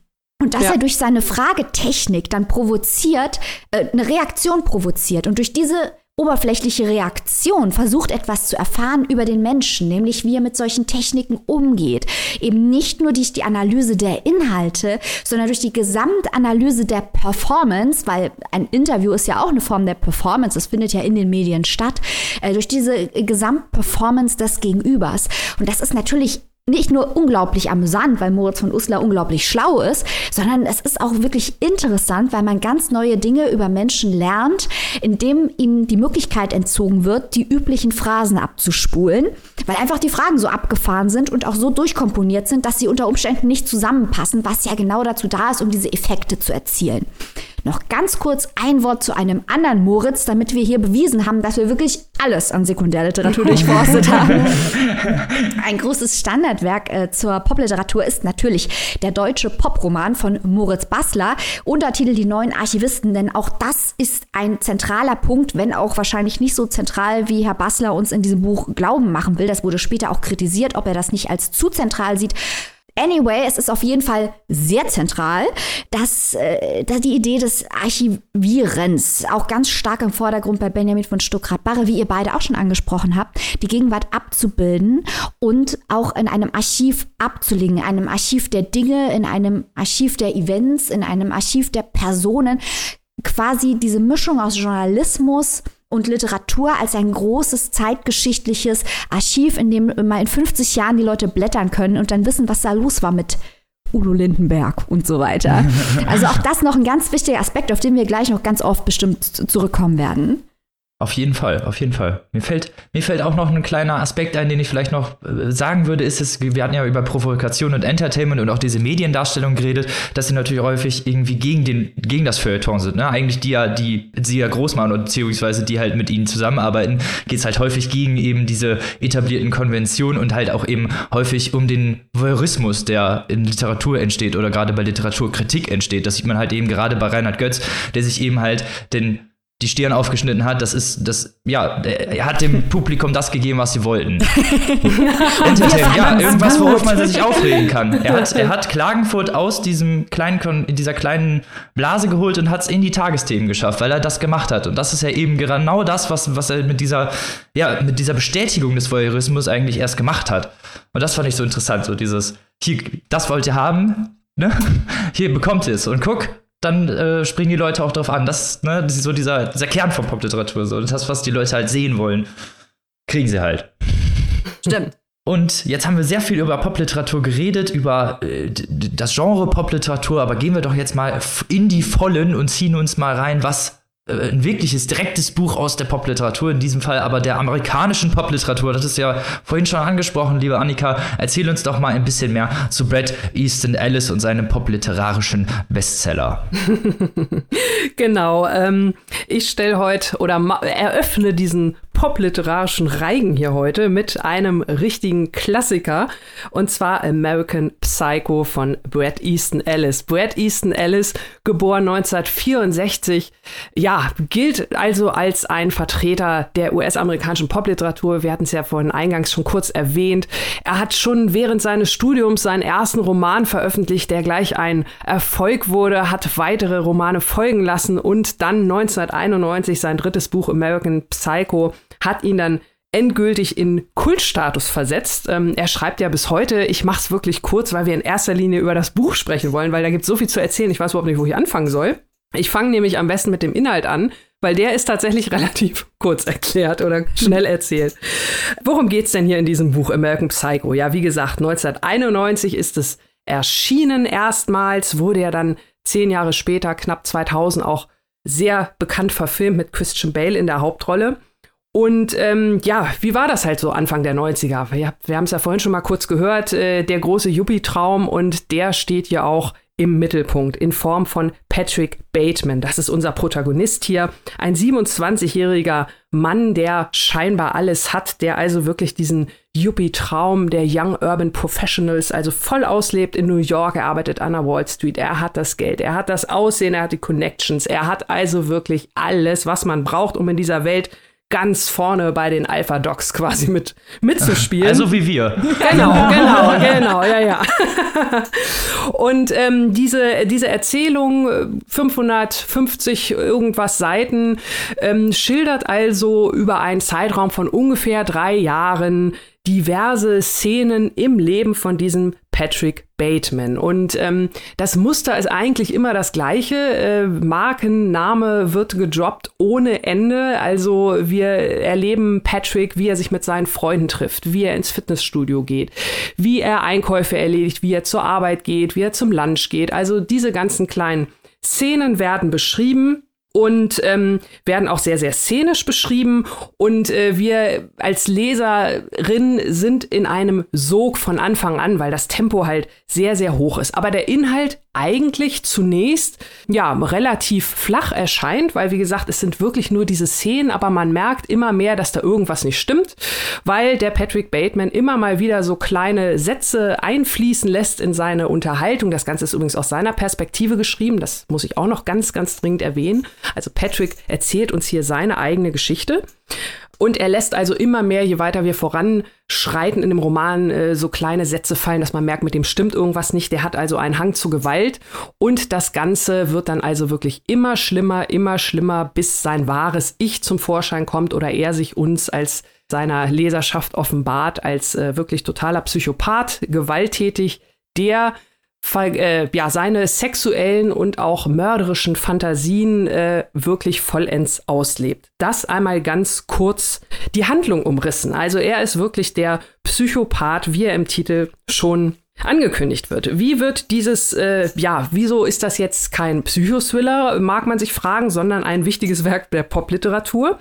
Und dass ja. er durch seine Fragetechnik dann provoziert, äh, eine Reaktion provoziert. Und durch diese oberflächliche Reaktion, versucht etwas zu erfahren über den Menschen, nämlich wie er mit solchen Techniken umgeht. Eben nicht nur durch die Analyse der Inhalte, sondern durch die Gesamtanalyse der Performance, weil ein Interview ist ja auch eine Form der Performance, das findet ja in den Medien statt, äh, durch diese Gesamtperformance des Gegenübers. Und das ist natürlich nicht nur unglaublich amüsant, weil Moritz von Uslar unglaublich schlau ist, sondern es ist auch wirklich interessant, weil man ganz neue Dinge über Menschen lernt, indem ihnen die Möglichkeit entzogen wird, die üblichen Phrasen abzuspulen, weil einfach die Fragen so abgefahren sind und auch so durchkomponiert sind, dass sie unter Umständen nicht zusammenpassen, was ja genau dazu da ist, um diese Effekte zu erzielen. Noch ganz kurz ein Wort zu einem anderen Moritz, damit wir hier bewiesen haben, dass wir wirklich alles an Sekundärliteratur durchforstet haben. Ein großes Standardwerk äh, zur Popliteratur ist natürlich der deutsche Poproman von Moritz Bassler, Untertitel Die neuen Archivisten, denn auch das ist ein zentraler Punkt, wenn auch wahrscheinlich nicht so zentral, wie Herr Bassler uns in diesem Buch glauben machen will. Das wurde später auch kritisiert, ob er das nicht als zu zentral sieht. Anyway, es ist auf jeden Fall sehr zentral, dass, äh, dass die Idee des Archivierens auch ganz stark im Vordergrund bei Benjamin von Stuckrad-Barre, wie ihr beide auch schon angesprochen habt, die Gegenwart abzubilden und auch in einem Archiv abzulegen, in einem Archiv der Dinge, in einem Archiv der Events, in einem Archiv der Personen, quasi diese Mischung aus Journalismus, und Literatur als ein großes zeitgeschichtliches Archiv, in dem mal in 50 Jahren die Leute blättern können und dann wissen, was da los war mit Udo Lindenberg und so weiter. Also auch das noch ein ganz wichtiger Aspekt, auf den wir gleich noch ganz oft bestimmt zurückkommen werden. Auf jeden Fall, auf jeden Fall. Mir fällt, mir fällt auch noch ein kleiner Aspekt ein, den ich vielleicht noch äh, sagen würde, ist es, wir hatten ja über Provokation und Entertainment und auch diese Mediendarstellung geredet, dass sie natürlich häufig irgendwie gegen den, gegen das Feuilleton sind, ne? Eigentlich die ja, die sie ja groß machen und beziehungsweise die halt mit ihnen zusammenarbeiten, geht es halt häufig gegen eben diese etablierten Konventionen und halt auch eben häufig um den Voyeurismus, der in Literatur entsteht oder gerade bei Literaturkritik entsteht. Das sieht man halt eben gerade bei Reinhard Götz, der sich eben halt den die Stirn aufgeschnitten hat, das ist, das, ja, er hat dem Publikum das gegeben, was sie wollten. Entertainment, ja, irgendwas, worauf man sich aufregen kann. Er hat, er hat Klagenfurt aus diesem kleinen, dieser kleinen Blase geholt und hat es in die Tagesthemen geschafft, weil er das gemacht hat. Und das ist ja eben genau das, was, was er mit dieser, ja, mit dieser Bestätigung des Voyeurismus eigentlich erst gemacht hat. Und das fand ich so interessant, so dieses, hier, das wollt ihr haben, ne? Hier bekommt ihr es. Und guck, dann äh, springen die Leute auch drauf an. Das, ne, das ist so dieser, dieser Kern von Popliteratur. So. Das, was die Leute halt sehen wollen, kriegen sie halt. Stimmt. Und jetzt haben wir sehr viel über Popliteratur geredet, über äh, das Genre Popliteratur, aber gehen wir doch jetzt mal in die Vollen und ziehen uns mal rein, was ein wirkliches, direktes Buch aus der Popliteratur, in diesem Fall aber der amerikanischen Popliteratur. Das ist ja vorhin schon angesprochen, liebe Annika. Erzähl uns doch mal ein bisschen mehr zu Brad Easton Ellis und seinem popliterarischen Bestseller. genau. Ähm, ich stelle heute oder eröffne diesen popliterarischen Reigen hier heute mit einem richtigen Klassiker und zwar American Psycho von Brad Easton Ellis. Brad Easton Ellis, geboren 1964, ja, gilt also als ein Vertreter der US-amerikanischen Popliteratur. Wir hatten es ja vorhin eingangs schon kurz erwähnt. Er hat schon während seines Studiums seinen ersten Roman veröffentlicht, der gleich ein Erfolg wurde, hat weitere Romane folgen lassen und dann 1991 sein drittes Buch American Psycho hat ihn dann endgültig in Kultstatus versetzt. Ähm, er schreibt ja bis heute, ich mache es wirklich kurz, weil wir in erster Linie über das Buch sprechen wollen, weil da gibt es so viel zu erzählen. Ich weiß überhaupt nicht, wo ich anfangen soll. Ich fange nämlich am besten mit dem Inhalt an, weil der ist tatsächlich relativ kurz erklärt oder schnell erzählt. Worum geht es denn hier in diesem Buch American Psycho? Ja, wie gesagt, 1991 ist es erschienen erstmals, wurde ja dann zehn Jahre später, knapp 2000, auch sehr bekannt verfilmt mit Christian Bale in der Hauptrolle. Und ähm, ja, wie war das halt so Anfang der 90er? Wir, wir haben es ja vorhin schon mal kurz gehört, äh, der große Yuppie-Traum und der steht ja auch im Mittelpunkt in Form von Patrick Bateman. Das ist unser Protagonist hier. Ein 27-jähriger Mann, der scheinbar alles hat, der also wirklich diesen Yuppie-Traum der Young Urban Professionals also voll auslebt in New York. Er arbeitet an der Wall Street. Er hat das Geld, er hat das Aussehen, er hat die Connections. Er hat also wirklich alles, was man braucht, um in dieser Welt ganz vorne bei den Alpha Dogs quasi mit mitzuspielen. Also wie wir. Genau, genau, genau, ja, ja. Und ähm, diese, diese Erzählung, 550 irgendwas Seiten, ähm, schildert also über einen Zeitraum von ungefähr drei Jahren diverse Szenen im Leben von diesem Patrick Bateman. Und ähm, das Muster ist eigentlich immer das gleiche. Äh, Markenname wird gedroppt ohne Ende. Also wir erleben Patrick, wie er sich mit seinen Freunden trifft, wie er ins Fitnessstudio geht, wie er Einkäufe erledigt, wie er zur Arbeit geht, wie er zum Lunch geht. Also diese ganzen kleinen Szenen werden beschrieben und ähm, werden auch sehr, sehr szenisch beschrieben. Und äh, wir als Leserin sind in einem Sog von Anfang an, weil das Tempo halt sehr, sehr hoch ist. Aber der Inhalt eigentlich zunächst ja relativ flach erscheint, weil wie gesagt, es sind wirklich nur diese Szenen, aber man merkt immer mehr, dass da irgendwas nicht stimmt, weil der Patrick Bateman immer mal wieder so kleine Sätze einfließen lässt in seine Unterhaltung. Das Ganze ist übrigens aus seiner Perspektive geschrieben, das muss ich auch noch ganz, ganz dringend erwähnen. Also Patrick erzählt uns hier seine eigene Geschichte. Und er lässt also immer mehr, je weiter wir voranschreiten in dem Roman, äh, so kleine Sätze fallen, dass man merkt, mit dem stimmt irgendwas nicht. Der hat also einen Hang zu Gewalt. Und das Ganze wird dann also wirklich immer schlimmer, immer schlimmer, bis sein wahres Ich zum Vorschein kommt oder er sich uns als seiner Leserschaft offenbart, als äh, wirklich totaler Psychopath, gewalttätig, der äh, ja, seine sexuellen und auch mörderischen Fantasien äh, wirklich vollends auslebt. Das einmal ganz kurz die Handlung umrissen. Also er ist wirklich der Psychopath, wie er im Titel schon angekündigt wird. Wie wird dieses, äh, ja, wieso ist das jetzt kein Psychothriller, mag man sich fragen, sondern ein wichtiges Werk der Popliteratur?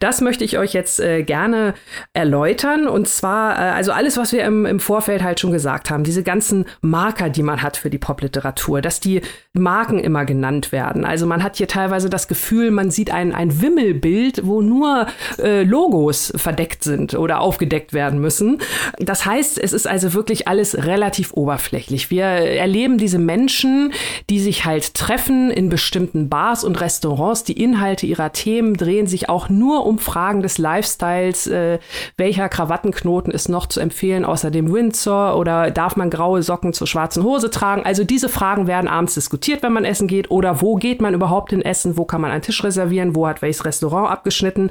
Das möchte ich euch jetzt äh, gerne erläutern. Und zwar, äh, also alles, was wir im, im Vorfeld halt schon gesagt haben, diese ganzen Marker, die man hat für die Popliteratur, dass die Marken immer genannt werden. Also man hat hier teilweise das Gefühl, man sieht ein, ein Wimmelbild, wo nur äh, Logos verdeckt sind oder aufgedeckt werden müssen. Das heißt, es ist also wirklich alles relativ relativ oberflächlich. Wir erleben diese Menschen, die sich halt treffen in bestimmten Bars und Restaurants. Die Inhalte ihrer Themen drehen sich auch nur um Fragen des Lifestyles. Äh, welcher Krawattenknoten ist noch zu empfehlen außer dem Windsor oder darf man graue Socken zur schwarzen Hose tragen? Also diese Fragen werden abends diskutiert, wenn man essen geht oder wo geht man überhaupt hin essen? Wo kann man einen Tisch reservieren? Wo hat welches Restaurant abgeschnitten?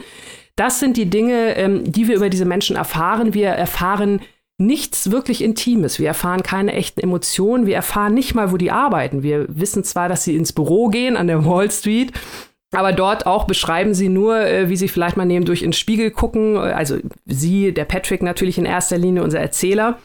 Das sind die Dinge, ähm, die wir über diese Menschen erfahren. Wir erfahren nichts wirklich Intimes. Wir erfahren keine echten Emotionen. Wir erfahren nicht mal, wo die arbeiten. Wir wissen zwar, dass sie ins Büro gehen an der Wall Street, aber dort auch beschreiben sie nur, äh, wie sie vielleicht mal neben durch in den Spiegel gucken. Also sie, der Patrick natürlich in erster Linie, unser Erzähler.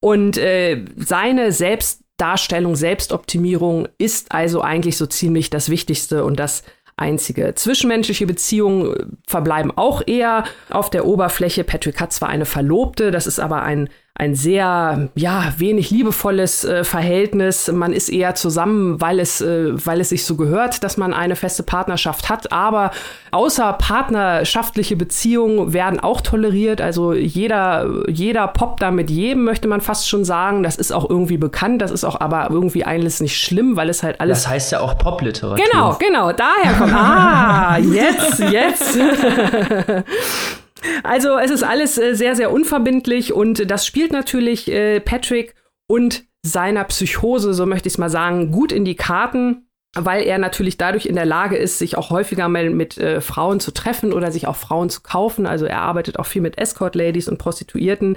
Und äh, seine Selbstdarstellung, Selbstoptimierung ist also eigentlich so ziemlich das Wichtigste und das einzige. Zwischenmenschliche Beziehungen äh, verbleiben auch eher auf der Oberfläche. Patrick hat zwar eine Verlobte, das ist aber ein ein sehr, ja, wenig liebevolles äh, Verhältnis. Man ist eher zusammen, weil es, äh, weil es sich so gehört, dass man eine feste Partnerschaft hat. Aber außer partnerschaftliche Beziehungen werden auch toleriert. Also jeder, jeder poppt da mit jedem, möchte man fast schon sagen. Das ist auch irgendwie bekannt. Das ist auch aber irgendwie alles nicht schlimm, weil es halt alles. Das heißt ja auch Popliteratur. Genau, genau. Daher kommt. Ah, jetzt, jetzt. Also es ist alles äh, sehr, sehr unverbindlich und das spielt natürlich äh, Patrick und seiner Psychose, so möchte ich es mal sagen, gut in die Karten, weil er natürlich dadurch in der Lage ist, sich auch häufiger mal mit äh, Frauen zu treffen oder sich auch Frauen zu kaufen. Also er arbeitet auch viel mit Escort-Ladies und Prostituierten,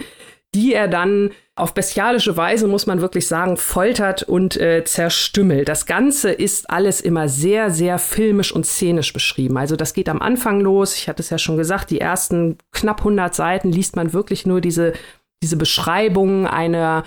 die er dann auf bestialische Weise, muss man wirklich sagen, foltert und äh, zerstümmelt. Das Ganze ist alles immer sehr, sehr filmisch und szenisch beschrieben. Also das geht am Anfang los. Ich hatte es ja schon gesagt, die ersten knapp 100 Seiten liest man wirklich nur diese, diese Beschreibung einer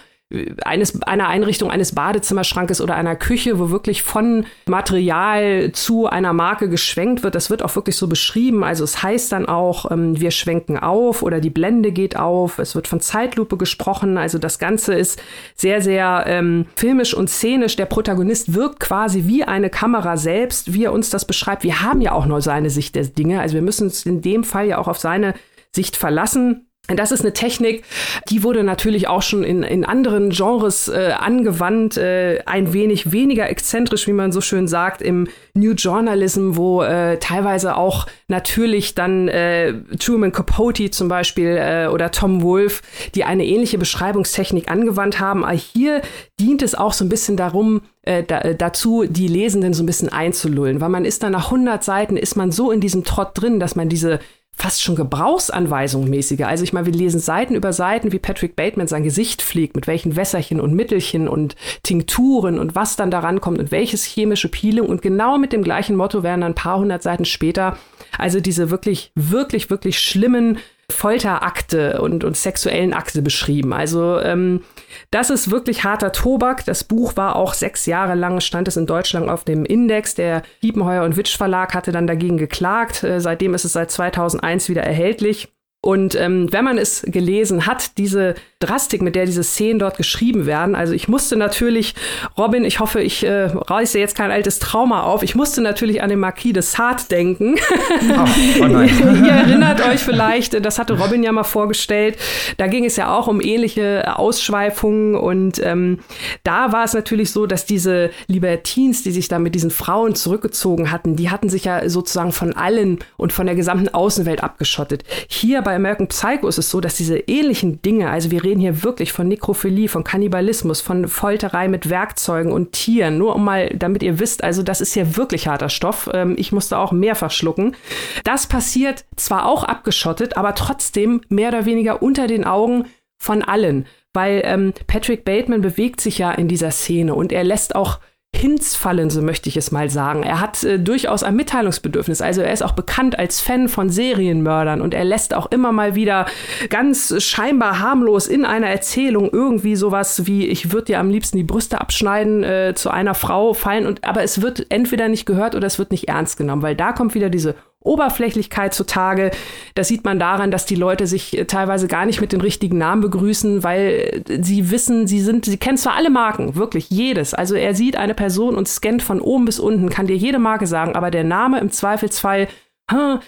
eines, einer Einrichtung eines Badezimmerschrankes oder einer Küche, wo wirklich von Material zu einer Marke geschwenkt wird. Das wird auch wirklich so beschrieben. Also es heißt dann auch, ähm, wir schwenken auf oder die Blende geht auf. Es wird von Zeitlupe gesprochen. Also das Ganze ist sehr, sehr ähm, filmisch und szenisch. Der Protagonist wirkt quasi wie eine Kamera selbst, wie er uns das beschreibt. Wir haben ja auch nur seine Sicht der Dinge. Also wir müssen uns in dem Fall ja auch auf seine Sicht verlassen. Das ist eine Technik, die wurde natürlich auch schon in, in anderen Genres äh, angewandt, äh, ein wenig weniger exzentrisch, wie man so schön sagt, im New Journalism, wo äh, teilweise auch natürlich dann äh, Truman Capote zum Beispiel äh, oder Tom Wolfe, die eine ähnliche Beschreibungstechnik angewandt haben. Aber hier dient es auch so ein bisschen darum, äh, da, äh, dazu, die Lesenden so ein bisschen einzulullen, weil man ist dann nach 100 Seiten, ist man so in diesem Trott drin, dass man diese fast schon Gebrauchsanweisung mäßige. Also ich meine, wir lesen Seiten über Seiten, wie Patrick Bateman sein Gesicht pflegt, mit welchen Wässerchen und Mittelchen und Tinkturen und was dann daran kommt und welches chemische Peeling. Und genau mit dem gleichen Motto werden dann ein paar hundert Seiten später also diese wirklich, wirklich, wirklich schlimmen Folterakte und, und sexuellen Akte beschrieben. Also ähm, das ist wirklich harter Tobak. Das Buch war auch sechs Jahre lang, stand es in Deutschland auf dem Index. Der Kiepenheuer und Witsch Verlag hatte dann dagegen geklagt. Äh, seitdem ist es seit 2001 wieder erhältlich. Und ähm, wenn man es gelesen hat, diese Drastik, mit der diese Szenen dort geschrieben werden, also ich musste natürlich, Robin, ich hoffe, ich äh, reiße jetzt kein altes Trauma auf, ich musste natürlich an den Marquis de Sade denken. Oh, oh Ihr erinnert euch vielleicht, das hatte Robin ja mal vorgestellt, da ging es ja auch um ähnliche Ausschweifungen und ähm, da war es natürlich so, dass diese Libertines, die sich da mit diesen Frauen zurückgezogen hatten, die hatten sich ja sozusagen von allen und von der gesamten Außenwelt abgeschottet. Hier bei American Psycho ist es so, dass diese ähnlichen Dinge, also wir reden hier wirklich von Nekrophilie, von Kannibalismus, von Folterei mit Werkzeugen und Tieren, nur um mal, damit ihr wisst, also das ist hier wirklich harter Stoff. Ähm, ich musste auch mehrfach schlucken. Das passiert zwar auch abgeschottet, aber trotzdem mehr oder weniger unter den Augen von allen, weil ähm, Patrick Bateman bewegt sich ja in dieser Szene und er lässt auch Hints fallen, so möchte ich es mal sagen. Er hat äh, durchaus ein Mitteilungsbedürfnis. Also er ist auch bekannt als Fan von Serienmördern und er lässt auch immer mal wieder ganz scheinbar harmlos in einer Erzählung irgendwie sowas wie ich würde dir am liebsten die Brüste abschneiden äh, zu einer Frau fallen und aber es wird entweder nicht gehört oder es wird nicht ernst genommen, weil da kommt wieder diese Oberflächlichkeit zutage. Das sieht man daran, dass die Leute sich äh, teilweise gar nicht mit den richtigen Namen begrüßen, weil äh, sie wissen, sie sind, sie kennen zwar alle Marken, wirklich jedes. Also er sieht eine Person und scannt von oben bis unten, kann dir jede Marke sagen, aber der Name im Zweifelsfall, hm,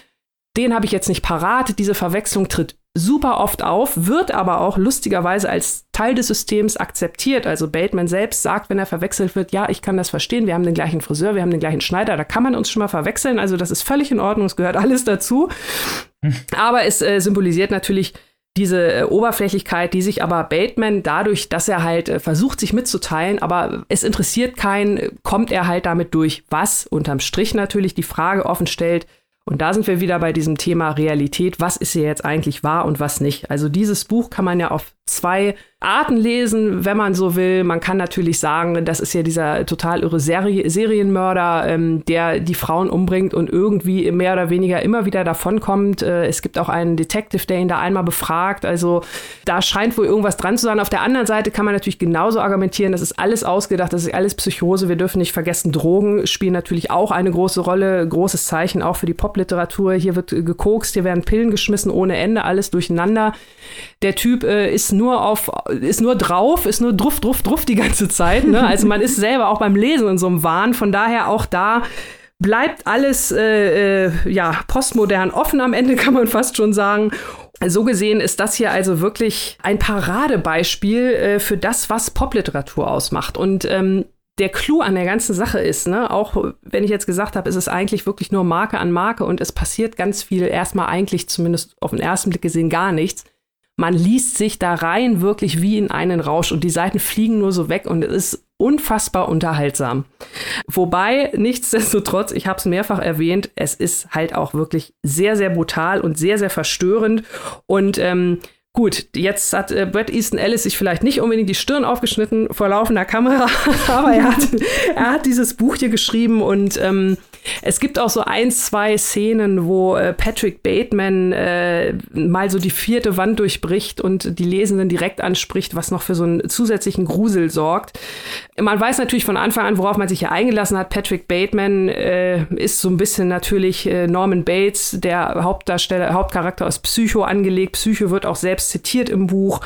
den habe ich jetzt nicht parat. Diese Verwechslung tritt super oft auf, wird aber auch lustigerweise als Teil des Systems akzeptiert. Also Bateman selbst sagt, wenn er verwechselt wird, ja, ich kann das verstehen, wir haben den gleichen Friseur, wir haben den gleichen Schneider, da kann man uns schon mal verwechseln. Also das ist völlig in Ordnung, es gehört alles dazu. Aber es äh, symbolisiert natürlich diese äh, Oberflächlichkeit, die sich aber Bateman dadurch, dass er halt äh, versucht, sich mitzuteilen, aber es interessiert keinen, kommt er halt damit durch, was unterm Strich natürlich die Frage offen stellt, und da sind wir wieder bei diesem Thema Realität. Was ist hier jetzt eigentlich wahr und was nicht? Also dieses Buch kann man ja auf zwei Arten lesen, wenn man so will. Man kann natürlich sagen, das ist ja dieser total irre Seri Serienmörder, ähm, der die Frauen umbringt und irgendwie mehr oder weniger immer wieder davonkommt. Äh, es gibt auch einen Detective, der ihn da einmal befragt. Also da scheint wohl irgendwas dran zu sein. Auf der anderen Seite kann man natürlich genauso argumentieren, das ist alles ausgedacht, das ist alles Psychose. Wir dürfen nicht vergessen, Drogen spielen natürlich auch eine große Rolle, großes Zeichen auch für die Popliteratur. Hier wird gekokst, hier werden Pillen geschmissen ohne Ende, alles durcheinander. Der Typ äh, ist nur auf, ist nur drauf, ist nur druff, druff, druff die ganze Zeit. Ne? Also man ist selber auch beim Lesen in so einem Wahn. Von daher auch da bleibt alles äh, äh, ja postmodern offen am Ende kann man fast schon sagen. So gesehen ist das hier also wirklich ein Paradebeispiel äh, für das, was Popliteratur ausmacht. Und ähm, der Clou an der ganzen Sache ist, ne, auch wenn ich jetzt gesagt habe, ist es eigentlich wirklich nur Marke an Marke und es passiert ganz viel, erstmal eigentlich zumindest auf den ersten Blick gesehen gar nichts man liest sich da rein wirklich wie in einen Rausch und die Seiten fliegen nur so weg und es ist unfassbar unterhaltsam. Wobei, nichtsdestotrotz, ich habe es mehrfach erwähnt, es ist halt auch wirklich sehr, sehr brutal und sehr, sehr verstörend und ähm, Gut, jetzt hat äh, Brett Easton Ellis sich vielleicht nicht unbedingt die Stirn aufgeschnitten vor laufender Kamera, aber er hat, er hat dieses Buch hier geschrieben und ähm, es gibt auch so ein, zwei Szenen, wo äh, Patrick Bateman äh, mal so die vierte Wand durchbricht und die Lesenden direkt anspricht, was noch für so einen zusätzlichen Grusel sorgt. Man weiß natürlich von Anfang an, worauf man sich hier eingelassen hat. Patrick Bateman äh, ist so ein bisschen natürlich äh, Norman Bates, der Hauptdarsteller, Hauptcharakter aus Psycho angelegt. Psycho wird auch selbst zitiert im Buch.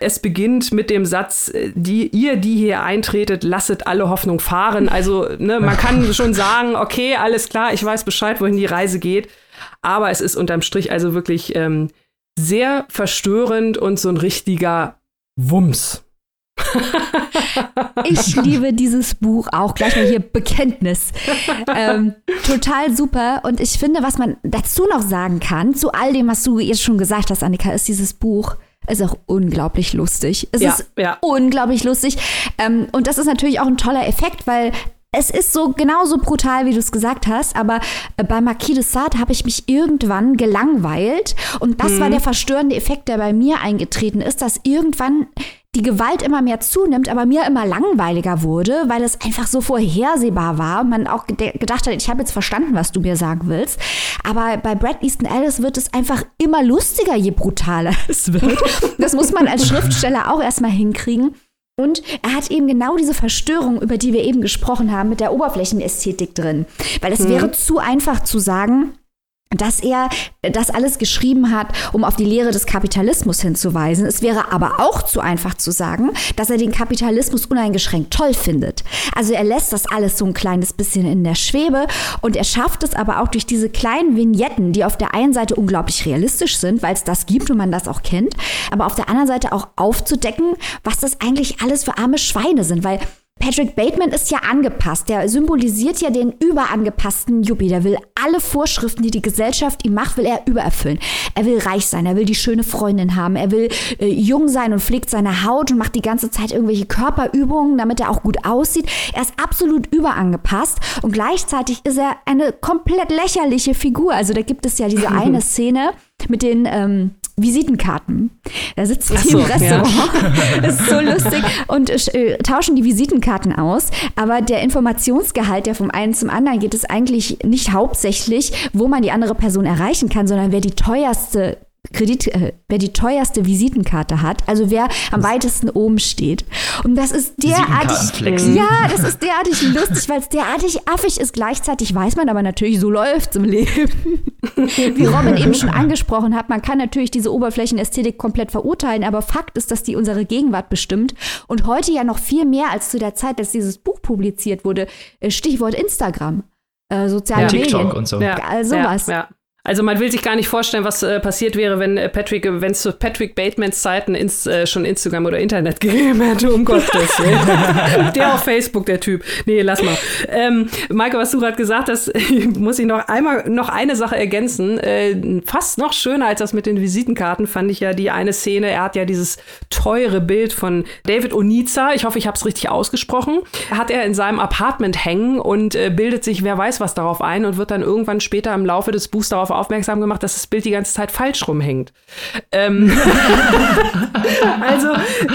Es beginnt mit dem Satz, äh, die, ihr, die hier eintretet, lasset alle Hoffnung fahren. Also ne, man kann schon sagen, okay, alles klar, ich weiß Bescheid, wohin die Reise geht. Aber es ist unterm Strich also wirklich ähm, sehr verstörend und so ein richtiger Wumms. Ich liebe dieses Buch auch. Gleich mal hier Bekenntnis. Ähm, total super. Und ich finde, was man dazu noch sagen kann, zu all dem, was du jetzt schon gesagt hast, Annika, ist dieses Buch ist auch unglaublich lustig. Es ja, ist ja. unglaublich lustig. Ähm, und das ist natürlich auch ein toller Effekt, weil es ist so genauso brutal, wie du es gesagt hast, aber äh, bei Marquis de Sade habe ich mich irgendwann gelangweilt und das mhm. war der verstörende Effekt, der bei mir eingetreten ist, dass irgendwann die Gewalt immer mehr zunimmt, aber mir immer langweiliger wurde, weil es einfach so vorhersehbar war und man auch gedacht hat, ich habe jetzt verstanden, was du mir sagen willst. Aber bei Brad Easton Ellis wird es einfach immer lustiger, je brutaler es wird. Das muss man als Schriftsteller auch erstmal hinkriegen. Und er hat eben genau diese Verstörung, über die wir eben gesprochen haben, mit der Oberflächenästhetik drin. Weil es mhm. wäre zu einfach zu sagen, dass er das alles geschrieben hat, um auf die Lehre des Kapitalismus hinzuweisen. Es wäre aber auch zu einfach zu sagen, dass er den Kapitalismus uneingeschränkt toll findet. Also er lässt das alles so ein kleines bisschen in der Schwebe und er schafft es aber auch durch diese kleinen Vignetten, die auf der einen Seite unglaublich realistisch sind, weil es das gibt und man das auch kennt, aber auf der anderen Seite auch aufzudecken, was das eigentlich alles für arme Schweine sind, weil Patrick Bateman ist ja angepasst. Der symbolisiert ja den überangepassten Yuppie. Der will alle Vorschriften, die die Gesellschaft ihm macht, will er übererfüllen. Er will reich sein, er will die schöne Freundin haben, er will äh, jung sein und pflegt seine Haut und macht die ganze Zeit irgendwelche Körperübungen, damit er auch gut aussieht. Er ist absolut überangepasst und gleichzeitig ist er eine komplett lächerliche Figur. Also da gibt es ja diese eine Szene mit den ähm, Visitenkarten. Da sitzen die so, im Restaurant. Ja. Das ist so lustig. Und äh, tauschen die Visitenkarten aus. Aber der Informationsgehalt, der vom einen zum anderen geht, ist eigentlich nicht hauptsächlich, wo man die andere Person erreichen kann, sondern wer die teuerste Kredit, äh, wer die teuerste Visitenkarte hat, also wer am weitesten oben steht. Und das ist derartig, ja, das ist derartig lustig, weil es derartig affig ist. Gleichzeitig weiß man aber natürlich, so läuft es im Leben. Wie Robin eben schon angesprochen hat, man kann natürlich diese Oberflächenästhetik komplett verurteilen, aber Fakt ist, dass die unsere Gegenwart bestimmt und heute ja noch viel mehr als zu der Zeit, als dieses Buch publiziert wurde. Äh, Stichwort Instagram. Äh, soziale ja, Medien. TikTok und so. Ja, also was. Ja, also man will sich gar nicht vorstellen, was äh, passiert wäre, wenn äh, Patrick, wenn es zu Patrick Batemans Zeiten ins, äh, schon Instagram oder Internet gegeben hätte, um Gottes Willen. der auf Facebook, der Typ. Nee, lass mal. Ähm, Maike, was du gerade gesagt hast, muss ich noch einmal noch eine Sache ergänzen. Äh, fast noch schöner als das mit den Visitenkarten fand ich ja die eine Szene. Er hat ja dieses teure Bild von David Oniza, ich hoffe, ich habe es richtig ausgesprochen, hat er in seinem Apartment hängen und äh, bildet sich, wer weiß was darauf ein und wird dann irgendwann später im Laufe des Buchs darauf aufmerksam gemacht, dass das Bild die ganze Zeit falsch rumhängt. Ähm also,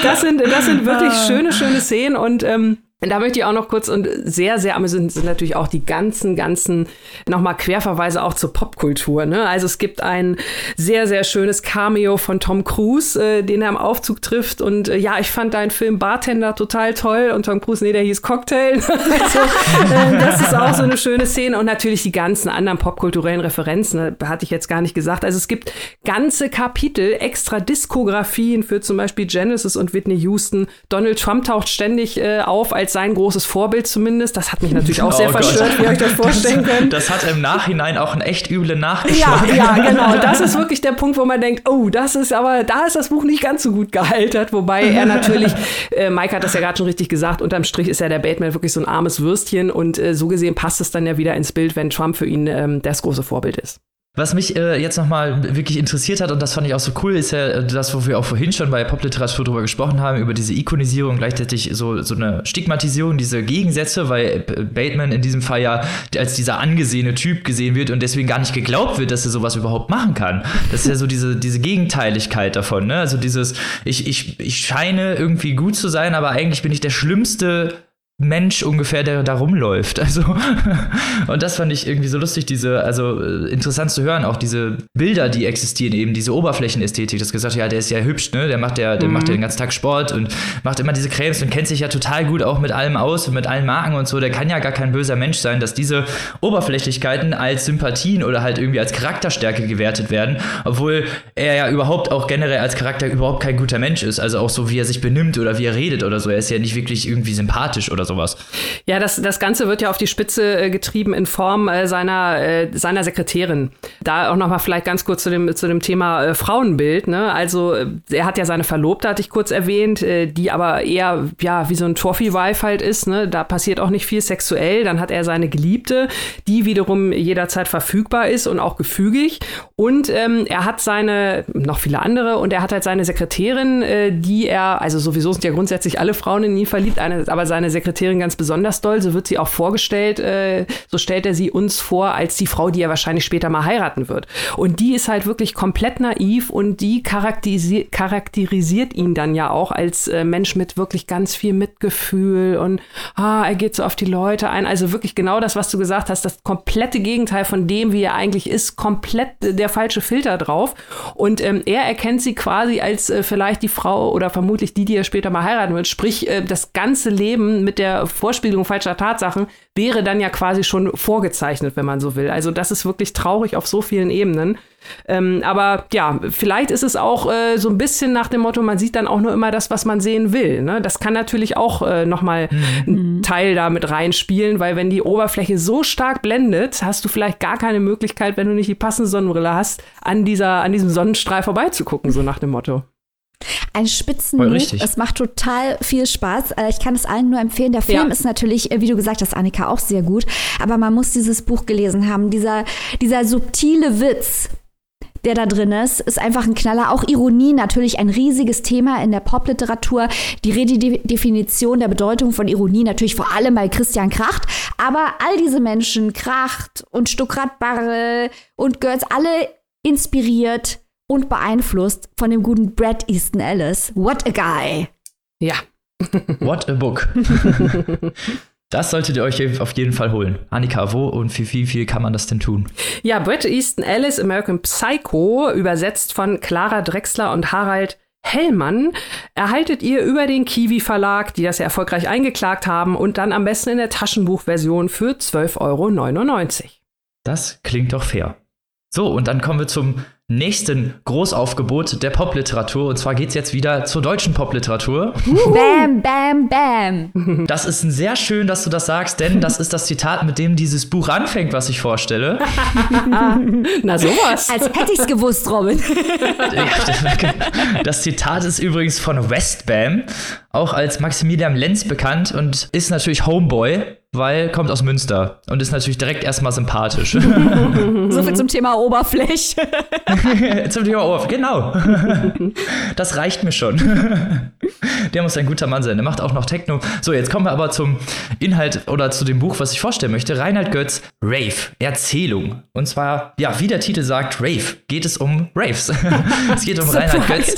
das sind, das sind wirklich ah. schöne, schöne Szenen und ähm, da möchte ich auch noch kurz und sehr, sehr amüsant sind natürlich auch die ganzen, ganzen nochmal Querverweise auch zur Popkultur. Ne? Also es gibt ein sehr, sehr schönes Cameo von Tom Cruise, äh, den er am Aufzug trifft. Und äh, ja, ich fand deinen Film Bartender total toll. Und Tom Cruise, nee, der hieß Cocktail. also, äh, das ist auch so eine schöne Szene. Und natürlich die ganzen anderen popkulturellen Referenzen, da hatte ich jetzt gar nicht gesagt. Also es gibt ganze Kapitel, extra Diskografien für zum Beispiel Genesis und Whitney Houston. Donald Trump taucht ständig äh, auf als sein großes Vorbild zumindest. Das hat mich natürlich auch sehr oh verstört, wie ihr euch das vorstellen könnt. Das hat im Nachhinein auch einen echt üblen Nachgeschmack. Ja, ja, genau. Das ist wirklich der Punkt, wo man denkt, oh, das ist aber, da ist das Buch nicht ganz so gut gealtert. Wobei er natürlich, äh, Mike hat das ja gerade schon richtig gesagt, unterm Strich ist ja der Batman wirklich so ein armes Würstchen und äh, so gesehen passt es dann ja wieder ins Bild, wenn Trump für ihn ähm, das große Vorbild ist. Was mich äh, jetzt nochmal wirklich interessiert hat, und das fand ich auch so cool, ist ja äh, das, wo wir auch vorhin schon bei Popliteratur drüber gesprochen haben, über diese Ikonisierung, gleichzeitig so, so eine Stigmatisierung, diese Gegensätze, weil Bateman in diesem Fall ja als dieser angesehene Typ gesehen wird und deswegen gar nicht geglaubt wird, dass er sowas überhaupt machen kann. Das ist ja so diese, diese Gegenteiligkeit davon, ne? Also dieses, ich, ich, ich scheine irgendwie gut zu sein, aber eigentlich bin ich der schlimmste Mensch ungefähr, der da rumläuft. Also, und das fand ich irgendwie so lustig, diese, also äh, interessant zu hören, auch diese Bilder, die existieren, eben diese Oberflächenästhetik, das gesagt, ja, der ist ja hübsch, ne? Der macht ja, der mhm. macht ja den ganzen Tag Sport und macht immer diese Cremes und kennt sich ja total gut auch mit allem aus und mit allen Marken und so. Der kann ja gar kein böser Mensch sein, dass diese Oberflächlichkeiten als Sympathien oder halt irgendwie als Charakterstärke gewertet werden, obwohl er ja überhaupt auch generell als Charakter überhaupt kein guter Mensch ist. Also auch so, wie er sich benimmt oder wie er redet oder so. Er ist ja nicht wirklich irgendwie sympathisch oder so sowas. Ja, das, das Ganze wird ja auf die Spitze äh, getrieben in Form äh, seiner, äh, seiner Sekretärin. Da auch noch mal vielleicht ganz kurz zu dem, zu dem Thema Frauenbild. Ne? Also er hat ja seine Verlobte, hatte ich kurz erwähnt, äh, die aber eher ja wie so ein Trophy-Wife halt ist. Ne? Da passiert auch nicht viel sexuell. Dann hat er seine Geliebte, die wiederum jederzeit verfügbar ist und auch gefügig. Und ähm, er hat seine, noch viele andere, und er hat halt seine Sekretärin, äh, die er, also sowieso sind ja grundsätzlich alle Frauen in ihn verliebt, eine, aber seine Sekretärin ganz besonders doll, so wird sie auch vorgestellt, äh, so stellt er sie uns vor, als die Frau, die er wahrscheinlich später mal heiraten wird. Und die ist halt wirklich komplett naiv und die charakterisi charakterisiert ihn dann ja auch als äh, Mensch mit wirklich ganz viel Mitgefühl und ah, er geht so auf die Leute ein. Also wirklich genau das, was du gesagt hast, das komplette Gegenteil von dem, wie er eigentlich ist, komplett der falsche Filter drauf. Und ähm, er erkennt sie quasi als äh, vielleicht die Frau oder vermutlich die, die er später mal heiraten wird. Sprich, äh, das ganze Leben mit der Vorspiegelung falscher Tatsachen wäre dann ja quasi schon vorgezeichnet, wenn man so will. Also das ist wirklich traurig auf so vielen Ebenen. Ähm, aber ja, vielleicht ist es auch äh, so ein bisschen nach dem Motto, man sieht dann auch nur immer das, was man sehen will. Ne? Das kann natürlich auch äh, nochmal mhm. ein Teil da mit reinspielen, weil wenn die Oberfläche so stark blendet, hast du vielleicht gar keine Möglichkeit, wenn du nicht die passende Sonnenbrille hast, an, dieser, an diesem Sonnenstrahl vorbeizugucken, so nach dem Motto. Ein Spitzenbuch. Es macht total viel Spaß. Äh, ich kann es allen nur empfehlen. Der Film ja. ist natürlich, äh, wie du gesagt hast, Annika, auch sehr gut. Aber man muss dieses Buch gelesen haben. Dieser, dieser subtile Witz, der da drin ist, ist einfach ein Knaller. Auch Ironie, natürlich ein riesiges Thema in der Popliteratur. Die Redefinition der Bedeutung von Ironie natürlich vor allem bei Christian Kracht. Aber all diese Menschen, Kracht und Stuckrad Barre und Götz, alle inspiriert und beeinflusst von dem guten Brad Easton Ellis. What a guy! Ja. What a book. Das solltet ihr euch auf jeden Fall holen. Annika, wo und wie viel, viel kann man das denn tun? Ja, Brett Easton Ellis, American Psycho, übersetzt von Clara Drexler und Harald Hellmann, erhaltet ihr über den Kiwi Verlag, die das ja erfolgreich eingeklagt haben, und dann am besten in der Taschenbuchversion für 12,99 Euro. Das klingt doch fair. So, und dann kommen wir zum nächsten Großaufgebot der Popliteratur. Und zwar geht es jetzt wieder zur deutschen Popliteratur. Bam, bam, bam. Das ist sehr schön, dass du das sagst, denn das ist das Zitat, mit dem dieses Buch anfängt, was ich vorstelle. Na sowas. Als hätte ich es gewusst, Robin. das Zitat ist übrigens von Westbam, auch als Maximilian Lenz bekannt und ist natürlich Homeboy weil kommt aus Münster und ist natürlich direkt erstmal sympathisch. so viel zum Thema Oberfläche. zum Thema Oberfläche, genau. das reicht mir schon. Der muss ein guter Mann sein. Der macht auch noch Techno. So, jetzt kommen wir aber zum Inhalt oder zu dem Buch, was ich vorstellen möchte. Reinhard Götz, Rave, Erzählung. Und zwar, ja, wie der Titel sagt, Rave, geht es um Raves. es geht um Reinhard Götz,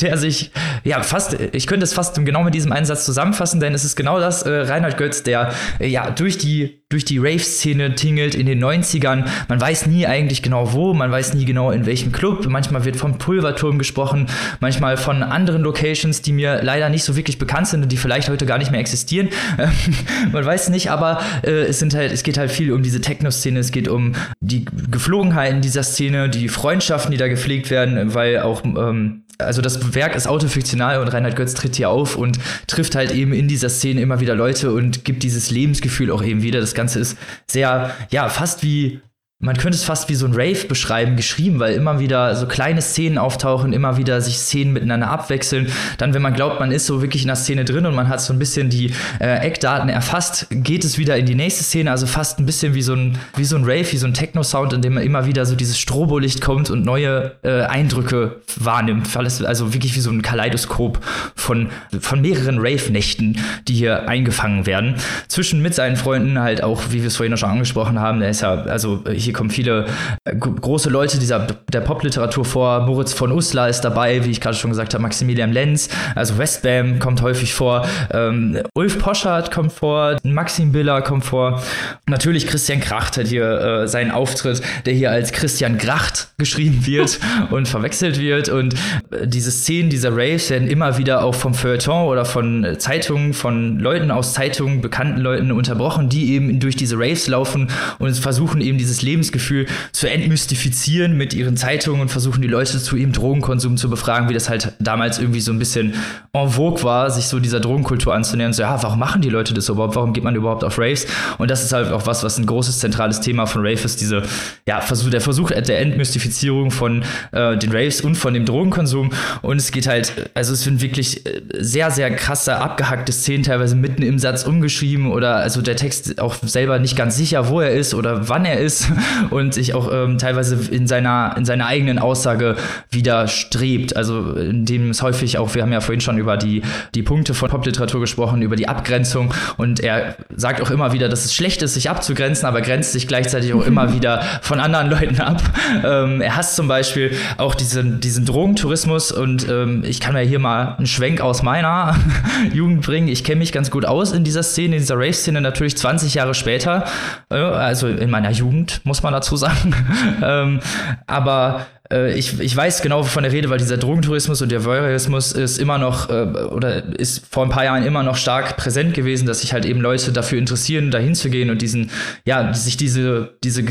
der sich, ja, fast, ich könnte es fast genau mit diesem Einsatz zusammenfassen, denn es ist genau das, äh, Reinhard Götz der äh, ja durch die durch die Rave-Szene tingelt in den 90ern. Man weiß nie eigentlich genau wo, man weiß nie genau in welchem Club. Manchmal wird vom Pulverturm gesprochen, manchmal von anderen Locations, die mir leider nicht so wirklich bekannt sind und die vielleicht heute gar nicht mehr existieren. man weiß nicht, aber äh, es sind halt, es geht halt viel um diese Techno-Szene, es geht um die Geflogenheiten dieser Szene, die Freundschaften, die da gepflegt werden, weil auch ähm, also das Werk ist autofiktional und Reinhard Götz tritt hier auf und trifft halt eben in dieser Szene immer wieder Leute und gibt dieses Lebensgefühl auch eben wieder. Das Ganze ist sehr, ja, fast wie man könnte es fast wie so ein Rave beschreiben, geschrieben, weil immer wieder so kleine Szenen auftauchen, immer wieder sich Szenen miteinander abwechseln. Dann, wenn man glaubt, man ist so wirklich in der Szene drin und man hat so ein bisschen die äh, Eckdaten erfasst, geht es wieder in die nächste Szene, also fast ein bisschen wie so ein, wie so ein Rave, wie so ein Techno-Sound, in dem immer wieder so dieses Strobolicht kommt und neue äh, Eindrücke wahrnimmt. Also wirklich wie so ein Kaleidoskop von, von mehreren Rave-Nächten, die hier eingefangen werden. Zwischen mit seinen Freunden halt auch, wie wir es vorhin schon angesprochen haben, der ist ja, also hier kommen viele äh, große Leute dieser, der Popliteratur vor. Moritz von Uslar ist dabei, wie ich gerade schon gesagt habe, Maximilian Lenz, also Westbam kommt häufig vor, ähm, Ulf Poschardt kommt vor, Maxim Biller kommt vor. Natürlich Christian Kracht hat hier äh, seinen Auftritt, der hier als Christian Gracht geschrieben wird und verwechselt wird. Und äh, diese Szenen dieser Raves werden immer wieder auch vom Feuilleton oder von äh, Zeitungen, von Leuten aus Zeitungen, bekannten Leuten unterbrochen, die eben durch diese Raves laufen und versuchen eben dieses Leben Lebensgefühl zu entmystifizieren mit ihren Zeitungen und versuchen die Leute zu ihrem Drogenkonsum zu befragen, wie das halt damals irgendwie so ein bisschen en vogue war, sich so dieser Drogenkultur anzunähern. So, ja, warum machen die Leute das überhaupt? Warum geht man überhaupt auf Raves? Und das ist halt auch was, was ein großes zentrales Thema von Rave ist, diese, ja, Versuch, der Versuch der Entmystifizierung von äh, den Raves und von dem Drogenkonsum. Und es geht halt, also es sind wirklich äh, sehr, sehr krasse, abgehackte Szenen, teilweise mitten im Satz umgeschrieben oder also der Text auch selber nicht ganz sicher, wo er ist oder wann er ist und sich auch ähm, teilweise in seiner, in seiner eigenen Aussage widerstrebt. Also in dem es häufig auch, wir haben ja vorhin schon über die, die Punkte von Popliteratur gesprochen, über die Abgrenzung und er sagt auch immer wieder, dass es schlecht ist, sich abzugrenzen, aber grenzt sich gleichzeitig auch immer wieder von anderen Leuten ab. Ähm, er hasst zum Beispiel auch diesen, diesen Drogentourismus und ähm, ich kann mir hier mal einen Schwenk aus meiner Jugend bringen. Ich kenne mich ganz gut aus in dieser Szene, in dieser Rave-Szene, natürlich 20 Jahre später, äh, also in meiner Jugend, muss man dazu sagen. ähm, aber äh, ich, ich weiß genau, wovon er redet, weil dieser Drogentourismus und der Voyeurismus ist immer noch äh, oder ist vor ein paar Jahren immer noch stark präsent gewesen, dass sich halt eben Leute dafür interessieren, dahin zu gehen und diesen, ja, sich diese, diese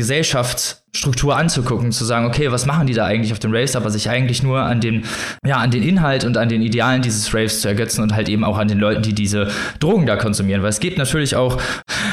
Gesellschaftsstruktur anzugucken, zu sagen, okay, was machen die da eigentlich auf den Raves, aber sich eigentlich nur an den, ja, an den Inhalt und an den Idealen dieses Raves zu ergötzen und halt eben auch an den Leuten, die diese Drogen da konsumieren, weil es geht natürlich auch,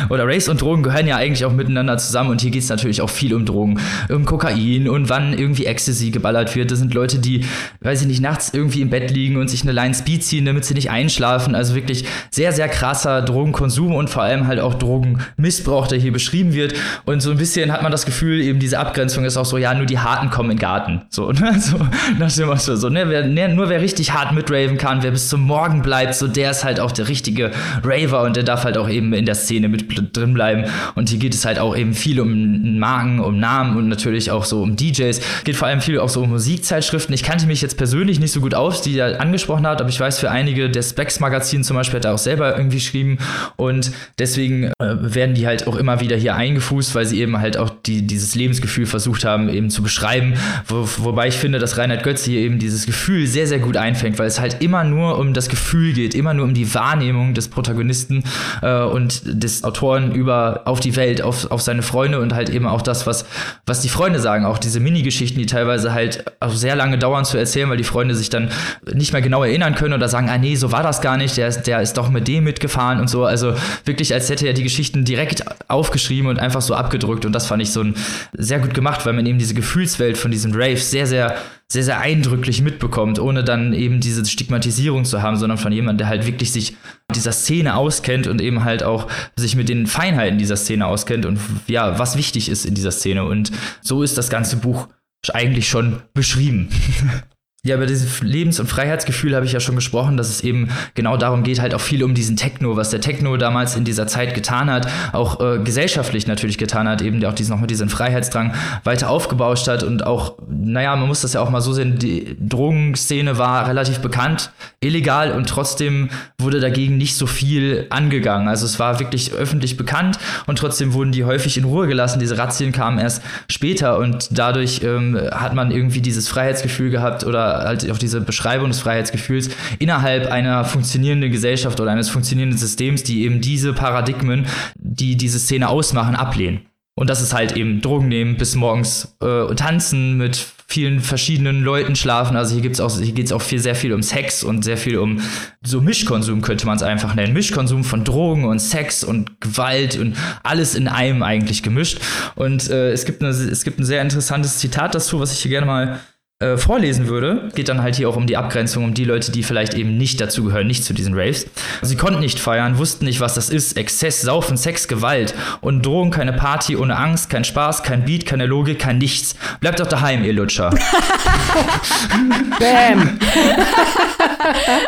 oder Raves und Drogen gehören ja eigentlich auch miteinander zusammen und hier geht es natürlich auch viel um Drogen, um Kokain und wann irgendwie Ecstasy geballert wird. Das sind Leute, die, weiß ich nicht, nachts irgendwie im Bett liegen und sich eine Line Speed ziehen, damit sie nicht einschlafen. Also wirklich sehr, sehr krasser Drogenkonsum und vor allem halt auch Drogenmissbrauch, der hier beschrieben wird. Und so ein bisschen hat man das Gefühl, eben diese Abgrenzung ist auch so, ja, nur die Harten kommen in den Garten. So, ne? so nach dem Motto, so, ne? Wer, ne? Nur wer richtig hart mitraven kann, wer bis zum Morgen bleibt, so der ist halt auch der richtige Raver und der darf halt auch eben in der Szene mit drin bleiben. Und hier geht es halt auch eben viel um Marken, um Namen und natürlich auch so um DJs. Geht vor allem viel auch so Musikzeitschriften. Ich kannte mich jetzt persönlich nicht so gut aus, die er angesprochen hat, aber ich weiß, für einige der Specs-Magazin zum Beispiel hat er auch selber irgendwie geschrieben und deswegen äh, werden die halt auch immer wieder hier eingefußt, weil sie eben halt auch die, dieses Lebensgefühl versucht haben, eben zu beschreiben. Wo, wobei ich finde, dass Reinhard Götze hier eben dieses Gefühl sehr, sehr gut einfängt, weil es halt immer nur um das Gefühl geht, immer nur um die Wahrnehmung des Protagonisten äh, und des Autoren über auf die Welt, auf, auf seine Freunde und halt eben auch das, was, was die Freunde sagen, auch diese Mini-Geschichten, die teilweise halt auch sehr lange dauern zu erzählen, weil die Freunde sich dann nicht mehr genau erinnern können oder sagen, ah nee, so war das gar nicht, der, der ist doch mit dem mitgefahren und so. Also wirklich, als hätte er die Geschichten direkt aufgeschrieben und einfach so abgedrückt. Und das fand ich so ein, sehr gut gemacht, weil man eben diese Gefühlswelt von diesen Raves sehr, sehr sehr, sehr eindrücklich mitbekommt, ohne dann eben diese Stigmatisierung zu haben, sondern von jemandem, der halt wirklich sich dieser Szene auskennt und eben halt auch sich mit den Feinheiten dieser Szene auskennt und ja, was wichtig ist in dieser Szene. Und so ist das ganze Buch eigentlich schon beschrieben. Ja, über dieses Lebens- und Freiheitsgefühl habe ich ja schon gesprochen, dass es eben genau darum geht, halt auch viel um diesen Techno, was der Techno damals in dieser Zeit getan hat, auch äh, gesellschaftlich natürlich getan hat, eben auch diesen, nochmal diesen Freiheitsdrang weiter aufgebauscht hat und auch, naja, man muss das ja auch mal so sehen, die Drogenszene war relativ bekannt, illegal und trotzdem wurde dagegen nicht so viel angegangen. Also es war wirklich öffentlich bekannt und trotzdem wurden die häufig in Ruhe gelassen. Diese Razzien kamen erst später und dadurch ähm, hat man irgendwie dieses Freiheitsgefühl gehabt oder halt auch diese Beschreibung des Freiheitsgefühls innerhalb einer funktionierenden Gesellschaft oder eines funktionierenden Systems, die eben diese Paradigmen, die diese Szene ausmachen, ablehnen. Und das ist halt eben Drogen nehmen, bis morgens äh, tanzen, mit vielen verschiedenen Leuten schlafen. Also hier gibt's auch, hier geht es auch viel, sehr viel um Sex und sehr viel um so Mischkonsum, könnte man es einfach nennen. Mischkonsum von Drogen und Sex und Gewalt und alles in einem eigentlich gemischt. Und äh, es, gibt eine, es gibt ein sehr interessantes Zitat dazu, was ich hier gerne mal äh, vorlesen würde, geht dann halt hier auch um die Abgrenzung, um die Leute, die vielleicht eben nicht dazugehören, nicht zu diesen Raves. Sie konnten nicht feiern, wussten nicht, was das ist. Exzess, Saufen, Sex, Gewalt und Drohung, keine Party ohne Angst, kein Spaß, kein Beat, keine Logik, kein Nichts. Bleibt doch daheim, ihr Lutscher. Bam!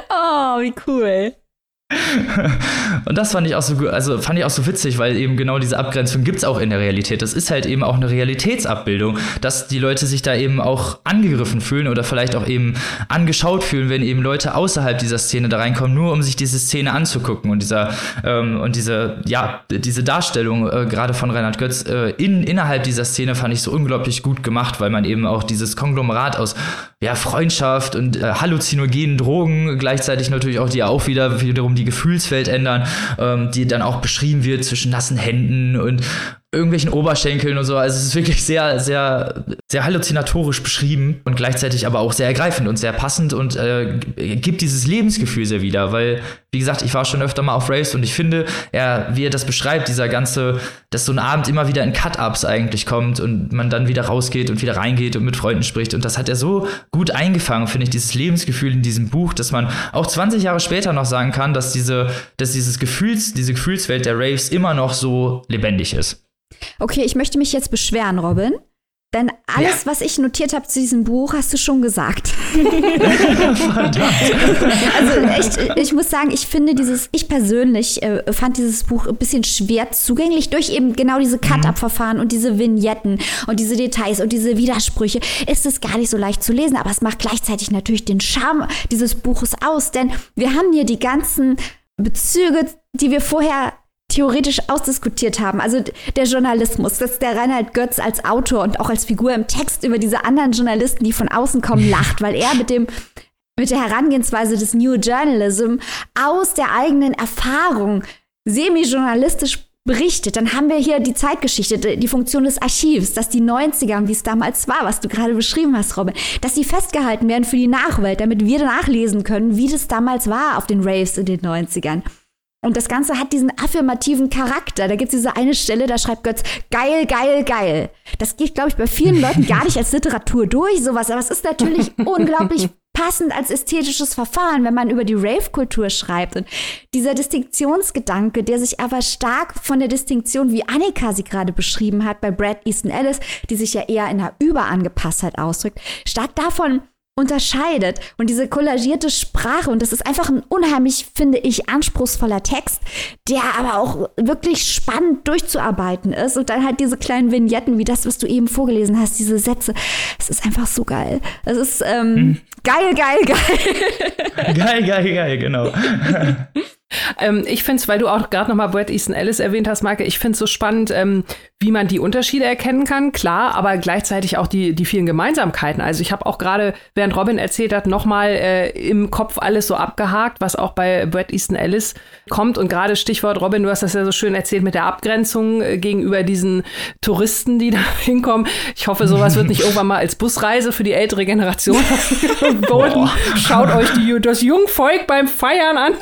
oh, wie cool. und das fand ich auch so also fand ich auch so witzig, weil eben genau diese Abgrenzung gibt es auch in der Realität. Das ist halt eben auch eine Realitätsabbildung, dass die Leute sich da eben auch angegriffen fühlen oder vielleicht auch eben angeschaut fühlen, wenn eben Leute außerhalb dieser Szene da reinkommen, nur um sich diese Szene anzugucken und dieser ähm, und diese ja diese Darstellung äh, gerade von Reinhard Götz äh, in, innerhalb dieser Szene fand ich so unglaublich gut gemacht, weil man eben auch dieses Konglomerat aus ja Freundschaft und äh, halluzinogenen Drogen gleichzeitig natürlich auch die auch wieder wiederum die Gefühlswelt ändern, ähm, die dann auch beschrieben wird zwischen nassen Händen und irgendwelchen Oberschenkeln und so. Also es ist wirklich sehr, sehr, sehr halluzinatorisch beschrieben und gleichzeitig aber auch sehr ergreifend und sehr passend und äh, gibt dieses Lebensgefühl sehr wieder, weil, wie gesagt, ich war schon öfter mal auf Raves und ich finde, er, wie er das beschreibt, dieser ganze, dass so ein Abend immer wieder in Cut-Ups eigentlich kommt und man dann wieder rausgeht und wieder reingeht und mit Freunden spricht und das hat er so gut eingefangen, finde ich, dieses Lebensgefühl in diesem Buch, dass man auch 20 Jahre später noch sagen kann, dass diese, dass dieses Gefühls, diese Gefühlswelt der Raves immer noch so lebendig ist. Okay, ich möchte mich jetzt beschweren, Robin. Denn alles, ja. was ich notiert habe zu diesem Buch, hast du schon gesagt. also echt, ich muss sagen, ich finde dieses, ich persönlich äh, fand dieses Buch ein bisschen schwer zugänglich durch eben genau diese Cut-Up-Verfahren und diese Vignetten und diese Details und diese Widersprüche. Ist es gar nicht so leicht zu lesen, aber es macht gleichzeitig natürlich den Charme dieses Buches aus, denn wir haben hier die ganzen Bezüge, die wir vorher theoretisch ausdiskutiert haben. Also der Journalismus, dass der Reinhard Götz als Autor und auch als Figur im Text über diese anderen Journalisten, die von außen kommen, lacht, weil er mit dem mit der Herangehensweise des New Journalism aus der eigenen Erfahrung semi-journalistisch berichtet. Dann haben wir hier die Zeitgeschichte, die Funktion des Archivs, dass die 90er, wie es damals war, was du gerade beschrieben hast, Robin, dass sie festgehalten werden für die Nachwelt, damit wir nachlesen können, wie das damals war auf den Raves in den 90ern. Und das Ganze hat diesen affirmativen Charakter. Da gibt es diese eine Stelle, da schreibt Götz, geil, geil, geil. Das geht, glaube ich, bei vielen Leuten gar nicht als Literatur durch, sowas. Aber es ist natürlich unglaublich passend als ästhetisches Verfahren, wenn man über die Rave-Kultur schreibt. Und dieser Distinktionsgedanke, der sich aber stark von der Distinktion, wie Annika sie gerade beschrieben hat, bei Brad Easton Ellis, die sich ja eher in einer Überangepasstheit ausdrückt, stark davon unterscheidet und diese kollagierte Sprache und das ist einfach ein unheimlich, finde ich, anspruchsvoller Text, der aber auch wirklich spannend durchzuarbeiten ist und dann halt diese kleinen Vignetten wie das, was du eben vorgelesen hast, diese Sätze, es ist einfach so geil. Es ist ähm, hm. geil, geil, geil. geil, geil, geil, genau. Ähm, ich finde es, weil du auch gerade nochmal Brad Easton Ellis erwähnt hast, Marke, ich finde es so spannend, ähm, wie man die Unterschiede erkennen kann, klar, aber gleichzeitig auch die, die vielen Gemeinsamkeiten. Also ich habe auch gerade, während Robin erzählt hat, nochmal äh, im Kopf alles so abgehakt, was auch bei Brad Easton Ellis kommt. Und gerade Stichwort, Robin, du hast das ja so schön erzählt mit der Abgrenzung äh, gegenüber diesen Touristen, die da hinkommen. Ich hoffe, sowas wird nicht irgendwann mal als Busreise für die ältere Generation Golden. Schaut euch die, das Jungvolk beim Feiern an.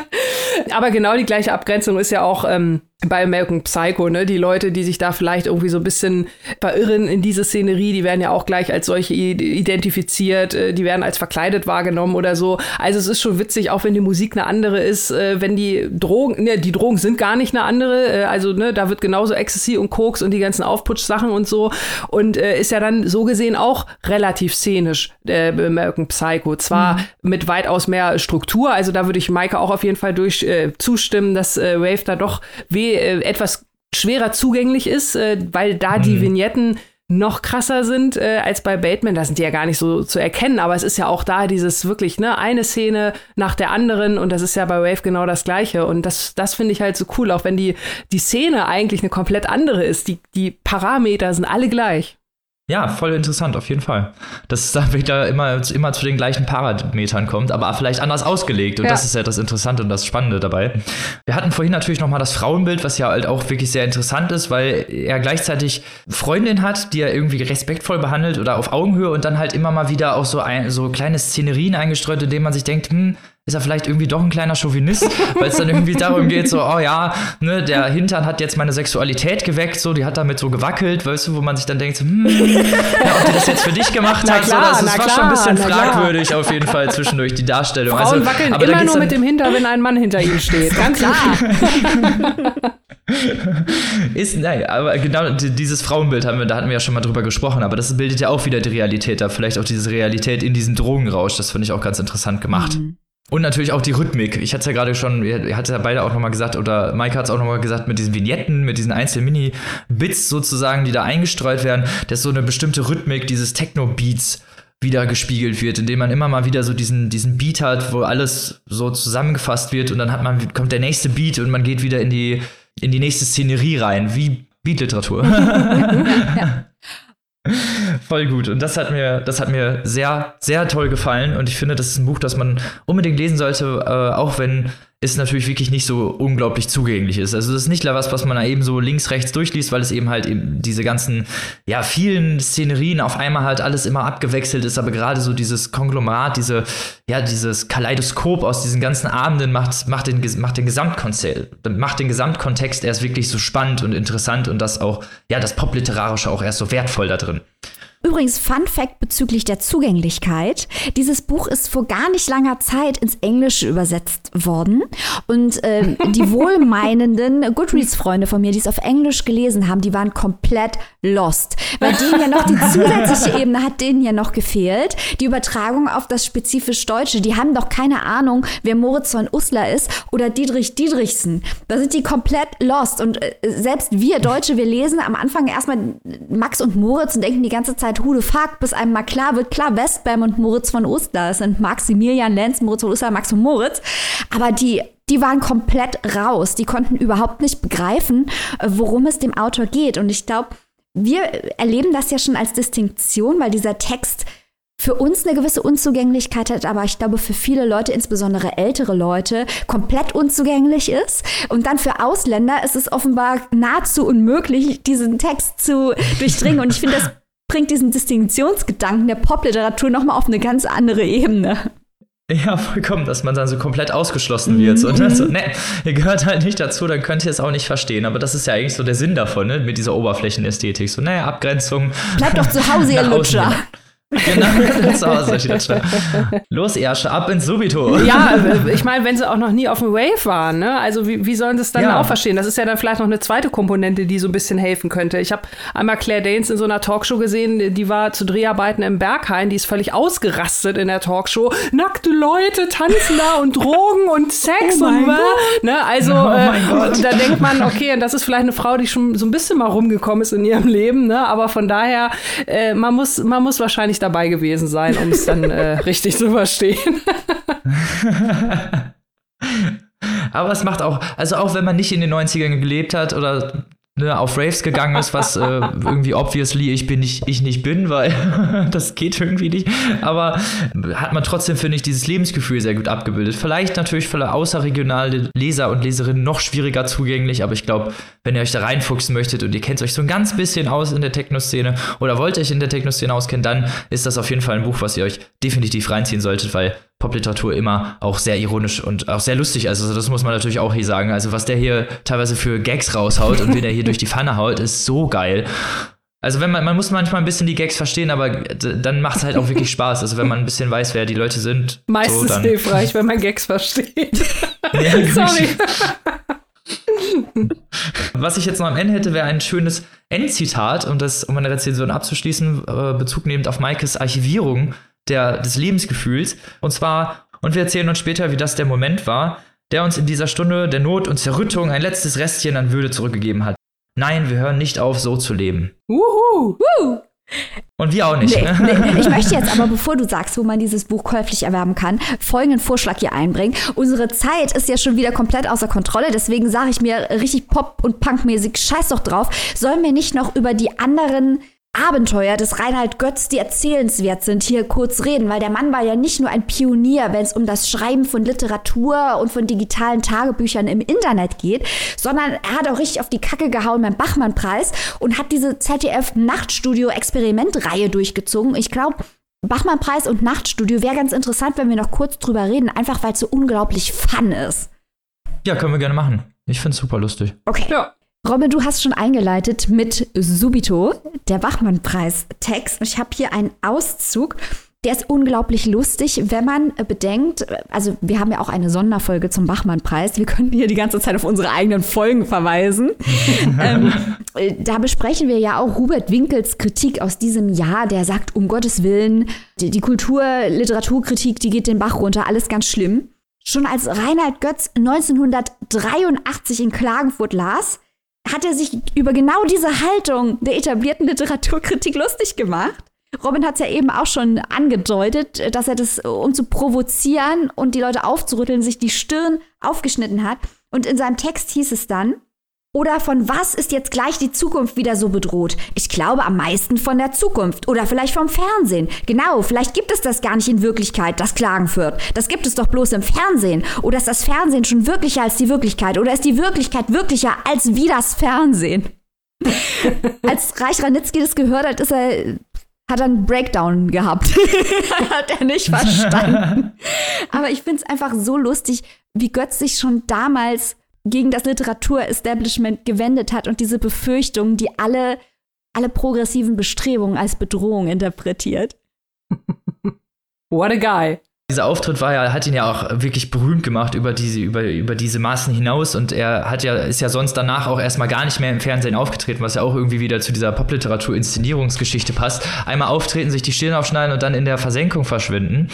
Aber genau die gleiche Abgrenzung ist ja auch ähm, bei American Psycho, ne? Die Leute, die sich da vielleicht irgendwie so ein bisschen verirren in diese Szenerie, die werden ja auch gleich als solche identifiziert, äh, die werden als verkleidet wahrgenommen oder so. Also es ist schon witzig, auch wenn die Musik eine andere ist, äh, wenn die Drogen, ne, die Drogen sind gar nicht eine andere, äh, also ne, da wird genauso Ecstasy und Koks und die ganzen Aufputschsachen und so und äh, ist ja dann so gesehen auch relativ szenisch, äh, American Psycho. Zwar mhm. mit weitaus mehr Struktur, also da würde ich Maike auch auf jeden Fall durch äh, zustimmen, dass äh, Wave da doch weh äh, etwas schwerer zugänglich ist, äh, weil da mhm. die Vignetten noch krasser sind äh, als bei Bateman. Da sind die ja gar nicht so zu erkennen, aber es ist ja auch da dieses wirklich, ne, eine Szene nach der anderen und das ist ja bei Wave genau das Gleiche. Und das, das finde ich halt so cool, auch wenn die, die Szene eigentlich eine komplett andere ist. Die, die Parameter sind alle gleich. Ja, voll interessant, auf jeden Fall. Dass es da wieder immer, immer zu den gleichen Parametern kommt, aber vielleicht anders ausgelegt. Und ja. das ist ja das Interessante und das Spannende dabei. Wir hatten vorhin natürlich noch mal das Frauenbild, was ja halt auch wirklich sehr interessant ist, weil er gleichzeitig Freundin hat, die er irgendwie respektvoll behandelt oder auf Augenhöhe und dann halt immer mal wieder auch so, ein, so kleine Szenerien eingestreut, in denen man sich denkt, hm, ist er vielleicht irgendwie doch ein kleiner Chauvinist, weil es dann irgendwie darum geht, so, oh ja, ne, der Hintern hat jetzt meine Sexualität geweckt, so, die hat damit so gewackelt, weißt du, wo man sich dann denkt, hm, ja, ob die das jetzt für dich gemacht na hat, klar, so, das, das war klar, schon ein bisschen fragwürdig klar. auf jeden Fall zwischendurch, die Darstellung. Frauen also, wackeln aber immer nur mit dem Hintern, wenn ein Mann hinter ihnen steht, ganz klar. ist, nein, aber genau dieses Frauenbild haben wir, da hatten wir ja schon mal drüber gesprochen, aber das bildet ja auch wieder die Realität da, vielleicht auch diese Realität in diesem Drogenrausch, das finde ich auch ganz interessant gemacht. Mhm. Und natürlich auch die Rhythmik. Ich hatte es ja gerade schon, ihr hattet ja beide auch nochmal gesagt, oder Mike hat es auch nochmal gesagt, mit diesen Vignetten, mit diesen einzelnen Mini-Bits sozusagen, die da eingestreut werden, dass so eine bestimmte Rhythmik dieses Techno-Beats wieder gespiegelt wird, indem man immer mal wieder so diesen, diesen Beat hat, wo alles so zusammengefasst wird und dann hat man, kommt der nächste Beat und man geht wieder in die, in die nächste Szenerie rein, wie Beatliteratur. ja. Voll gut. Und das hat mir, das hat mir sehr, sehr toll gefallen. Und ich finde, das ist ein Buch, das man unbedingt lesen sollte, äh, auch wenn ist natürlich wirklich nicht so unglaublich zugänglich ist. Also das ist nicht was, was man da eben so links, rechts durchliest, weil es eben halt eben diese ganzen, ja, vielen Szenerien auf einmal halt alles immer abgewechselt ist, aber gerade so dieses Konglomerat, diese, ja, dieses Kaleidoskop aus diesen ganzen Abenden macht, macht den, macht den Gesamtkontext, macht den Gesamtkontext erst wirklich so spannend und interessant und das auch, ja, das Popliterarische auch erst so wertvoll da drin. Übrigens, Fun Fact bezüglich der Zugänglichkeit. Dieses Buch ist vor gar nicht langer Zeit ins Englische übersetzt worden. Und äh, die wohlmeinenden Goodreads-Freunde von mir, die es auf Englisch gelesen haben, die waren komplett lost. Weil denen ja noch die zusätzliche Ebene hat denen ja noch gefehlt. Die Übertragung auf das spezifisch Deutsche. Die haben doch keine Ahnung, wer Moritz von Uslar ist oder Dietrich Dietrichsen. Da sind die komplett lost. Und äh, selbst wir Deutsche, wir lesen am Anfang erstmal Max und Moritz und denken die ganze Zeit, Zeit who the fuck, bis einem mal klar wird, klar, Westbam und Moritz von Oster, sind Maximilian Lenz, Moritz von Oster, Max und Moritz. Aber die die waren komplett raus. Die konnten überhaupt nicht begreifen, äh, worum es dem Autor geht. Und ich glaube, wir erleben das ja schon als Distinktion, weil dieser Text für uns eine gewisse Unzugänglichkeit hat, aber ich glaube für viele Leute, insbesondere ältere Leute, komplett unzugänglich ist. Und dann für Ausländer ist es offenbar nahezu unmöglich, diesen Text zu durchdringen. Und ich finde, das bringt diesen Distinktionsgedanken der Popliteratur nochmal auf eine ganz andere Ebene. Ja, vollkommen, dass man dann so komplett ausgeschlossen wird. So, ne? so, ne, ihr gehört halt nicht dazu, dann könnt ihr es auch nicht verstehen. Aber das ist ja eigentlich so der Sinn davon, ne? mit dieser Oberflächenästhetik. So, naja, Abgrenzung. Bleibt doch zu Hause, ihr Lutscher. Genau, so Los, Ersche, ab ins Subito. Ja, äh, ich meine, wenn sie auch noch nie auf dem Wave waren, ne? Also wie, wie sollen sie es dann ja. auch verstehen? Das ist ja dann vielleicht noch eine zweite Komponente, die so ein bisschen helfen könnte. Ich habe einmal Claire Danes in so einer Talkshow gesehen, die war zu Dreharbeiten im Berghain, die ist völlig ausgerastet in der Talkshow. Nackte Leute tanzen da und Drogen und Sex oh und ne? Also oh äh, da denkt man, okay, das ist vielleicht eine Frau, die schon so ein bisschen mal rumgekommen ist in ihrem Leben, ne? Aber von daher, äh, man muss, man muss wahrscheinlich dabei gewesen sein, um es dann äh, richtig zu verstehen. Aber es macht auch, also auch wenn man nicht in den 90ern gelebt hat oder ne, auf Raves gegangen ist, was äh, irgendwie obviously ich bin nicht, ich nicht bin, weil das geht irgendwie nicht. Aber hat man trotzdem, finde ich, dieses Lebensgefühl sehr gut abgebildet. Vielleicht natürlich für außerregionale Leser und Leserinnen noch schwieriger zugänglich, aber ich glaube, wenn ihr euch da reinfuchsen möchtet und ihr kennt euch so ein ganz bisschen aus in der Techno-Szene oder wollt euch in der Techno-Szene auskennen, dann ist das auf jeden Fall ein Buch, was ihr euch definitiv reinziehen solltet, weil Popliteratur immer auch sehr ironisch und auch sehr lustig. Also das muss man natürlich auch hier sagen. Also was der hier teilweise für Gags raushaut und wie der hier durch die Pfanne haut, ist so geil. Also wenn man, man muss manchmal ein bisschen die Gags verstehen, aber dann macht es halt auch wirklich Spaß. Also wenn man ein bisschen weiß, wer die Leute sind. Meistens so, hilfreich, wenn man Gags versteht. Ja, Sorry. Was ich jetzt noch am Ende hätte, wäre ein schönes Endzitat, um das, um meine Rezension abzuschließen, äh, Bezug nehmend auf Maikes Archivierung der, des Lebensgefühls. Und zwar, und wir erzählen uns später, wie das der Moment war, der uns in dieser Stunde der Not und Zerrüttung ein letztes Restchen an Würde zurückgegeben hat. Nein, wir hören nicht auf, so zu leben. Wuhu! Wuhu. Und wir auch nicht. Nee, nee. Ich möchte jetzt aber, bevor du sagst, wo man dieses Buch käuflich erwerben kann, folgenden Vorschlag hier einbringen. Unsere Zeit ist ja schon wieder komplett außer Kontrolle, deswegen sage ich mir richtig Pop- und Punkmäßig, scheiß doch drauf, sollen wir nicht noch über die anderen Abenteuer des Reinhard Götz, die erzählenswert sind, hier kurz reden, weil der Mann war ja nicht nur ein Pionier, wenn es um das Schreiben von Literatur und von digitalen Tagebüchern im Internet geht, sondern er hat auch richtig auf die Kacke gehauen beim Bachmann-Preis und hat diese ZDF-Nachtstudio-Experimentreihe durchgezogen. Ich glaube, Bachmann-Preis und Nachtstudio wäre ganz interessant, wenn wir noch kurz drüber reden, einfach weil es so unglaublich fun ist. Ja, können wir gerne machen. Ich finde es super lustig. Okay. Ja. Robin, du hast schon eingeleitet mit Subito, der Wachmann-Preis-Text. Ich habe hier einen Auszug. Der ist unglaublich lustig, wenn man bedenkt, also wir haben ja auch eine Sonderfolge zum Bachmann-Preis. Wir können hier die ganze Zeit auf unsere eigenen Folgen verweisen. ähm, da besprechen wir ja auch Hubert Winkels Kritik aus diesem Jahr, der sagt, um Gottes Willen, die, die Kultur-, Literaturkritik, die geht den Bach runter, alles ganz schlimm. Schon als Reinhard Götz 1983 in Klagenfurt las, hat er sich über genau diese Haltung der etablierten Literaturkritik lustig gemacht. Robin hat es ja eben auch schon angedeutet, dass er das, um zu provozieren und die Leute aufzurütteln, sich die Stirn aufgeschnitten hat. Und in seinem Text hieß es dann, Oder von was ist jetzt gleich die Zukunft wieder so bedroht? Ich glaube am meisten von der Zukunft oder vielleicht vom Fernsehen. Genau, vielleicht gibt es das gar nicht in Wirklichkeit, das Klagenfurt. Das gibt es doch bloß im Fernsehen. Oder ist das Fernsehen schon wirklicher als die Wirklichkeit? Oder ist die Wirklichkeit wirklicher als wie das Fernsehen? als Reich Ranitzky das gehört hat, ist er hat einen Breakdown gehabt. hat er nicht verstanden. Aber ich finde es einfach so lustig, wie Götz sich schon damals gegen das Literaturestablishment gewendet hat und diese Befürchtungen, die alle, alle progressiven Bestrebungen als Bedrohung interpretiert. What a guy. Dieser Auftritt war ja, hat ihn ja auch wirklich berühmt gemacht über diese, über, über diese Maßen hinaus und er hat ja, ist ja sonst danach auch erstmal gar nicht mehr im Fernsehen aufgetreten, was ja auch irgendwie wieder zu dieser Popliteratur-Inszenierungsgeschichte passt. Einmal auftreten, sich die Stirn aufschneiden und dann in der Versenkung verschwinden,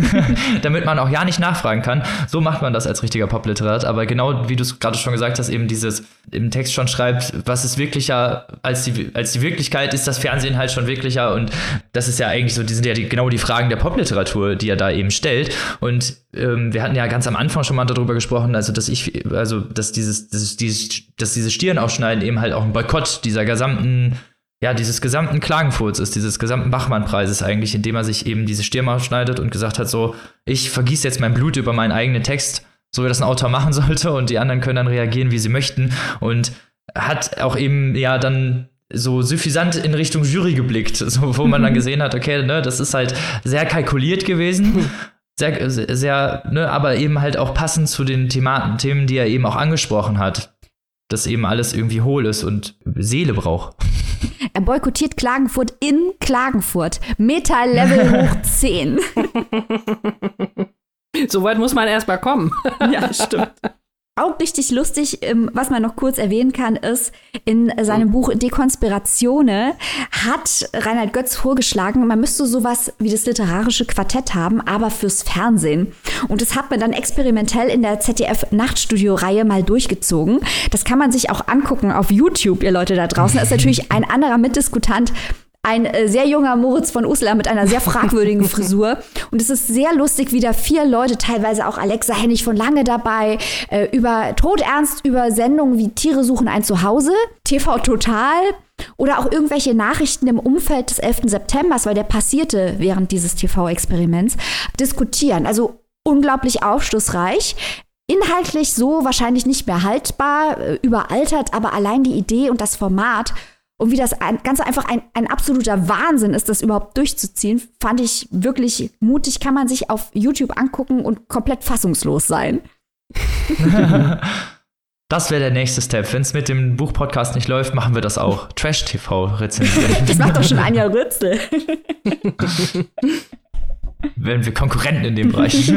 damit man auch ja nicht nachfragen kann. So macht man das als richtiger Popliterat, aber genau wie du es gerade schon gesagt hast, eben dieses im Text schon schreibt, was ist wirklicher als die, als die Wirklichkeit, ist das Fernsehen halt schon wirklicher und das ist ja eigentlich so, die sind ja die, genau die Fragen der Popliteratur, die er da eben stellt. Und ähm, wir hatten ja ganz am Anfang schon mal darüber gesprochen, also dass ich, also dass dieses, dieses, dieses dass diese Stirn aufschneiden eben halt auch ein Boykott dieser gesamten ja, dieses gesamten Klagenfurts ist, dieses gesamten Bachmann-Preises eigentlich, indem er sich eben diese Stirn aufschneidet und gesagt hat, so, ich vergieße jetzt mein Blut über meinen eigenen Text, so wie das ein Autor machen sollte und die anderen können dann reagieren, wie sie möchten und hat auch eben ja dann so suffisant in Richtung Jury geblickt, so, wo man dann gesehen hat, okay, ne, das ist halt sehr kalkuliert gewesen. Sehr, sehr, ne, aber eben halt auch passend zu den Thematen, Themen, die er eben auch angesprochen hat. Dass eben alles irgendwie hohl ist und Seele braucht. Er boykottiert Klagenfurt in Klagenfurt. Meta-Level hoch 10. So weit muss man erst mal kommen. Ja, stimmt. Auch richtig lustig, ähm, was man noch kurz erwähnen kann, ist, in seinem Buch Dekonspiratione hat Reinhard Götz vorgeschlagen, man müsste sowas wie das literarische Quartett haben, aber fürs Fernsehen. Und das hat man dann experimentell in der ZDF-Nachtstudio-Reihe mal durchgezogen. Das kann man sich auch angucken auf YouTube, ihr Leute da draußen. Da ist natürlich ein anderer Mitdiskutant ein äh, sehr junger Moritz von Uslar mit einer sehr fragwürdigen Frisur. Und es ist sehr lustig, wie da vier Leute, teilweise auch Alexa Hennig von Lange dabei, äh, über todernst über Sendungen wie Tiere suchen ein Zuhause, TV Total oder auch irgendwelche Nachrichten im Umfeld des 11. Septembers, weil der passierte während dieses TV-Experiments, diskutieren. Also unglaublich aufschlussreich. Inhaltlich so wahrscheinlich nicht mehr haltbar, äh, überaltert, aber allein die Idee und das Format und wie das ein, ganz einfach ein, ein absoluter Wahnsinn ist, das überhaupt durchzuziehen, fand ich wirklich mutig. Kann man sich auf YouTube angucken und komplett fassungslos sein. Das wäre der nächste Step. Wenn es mit dem Buchpodcast nicht läuft, machen wir das auch. Trash-TV rezensieren. das macht doch schon ein Jahr Rützel. Werden wir Konkurrenten in dem Bereich.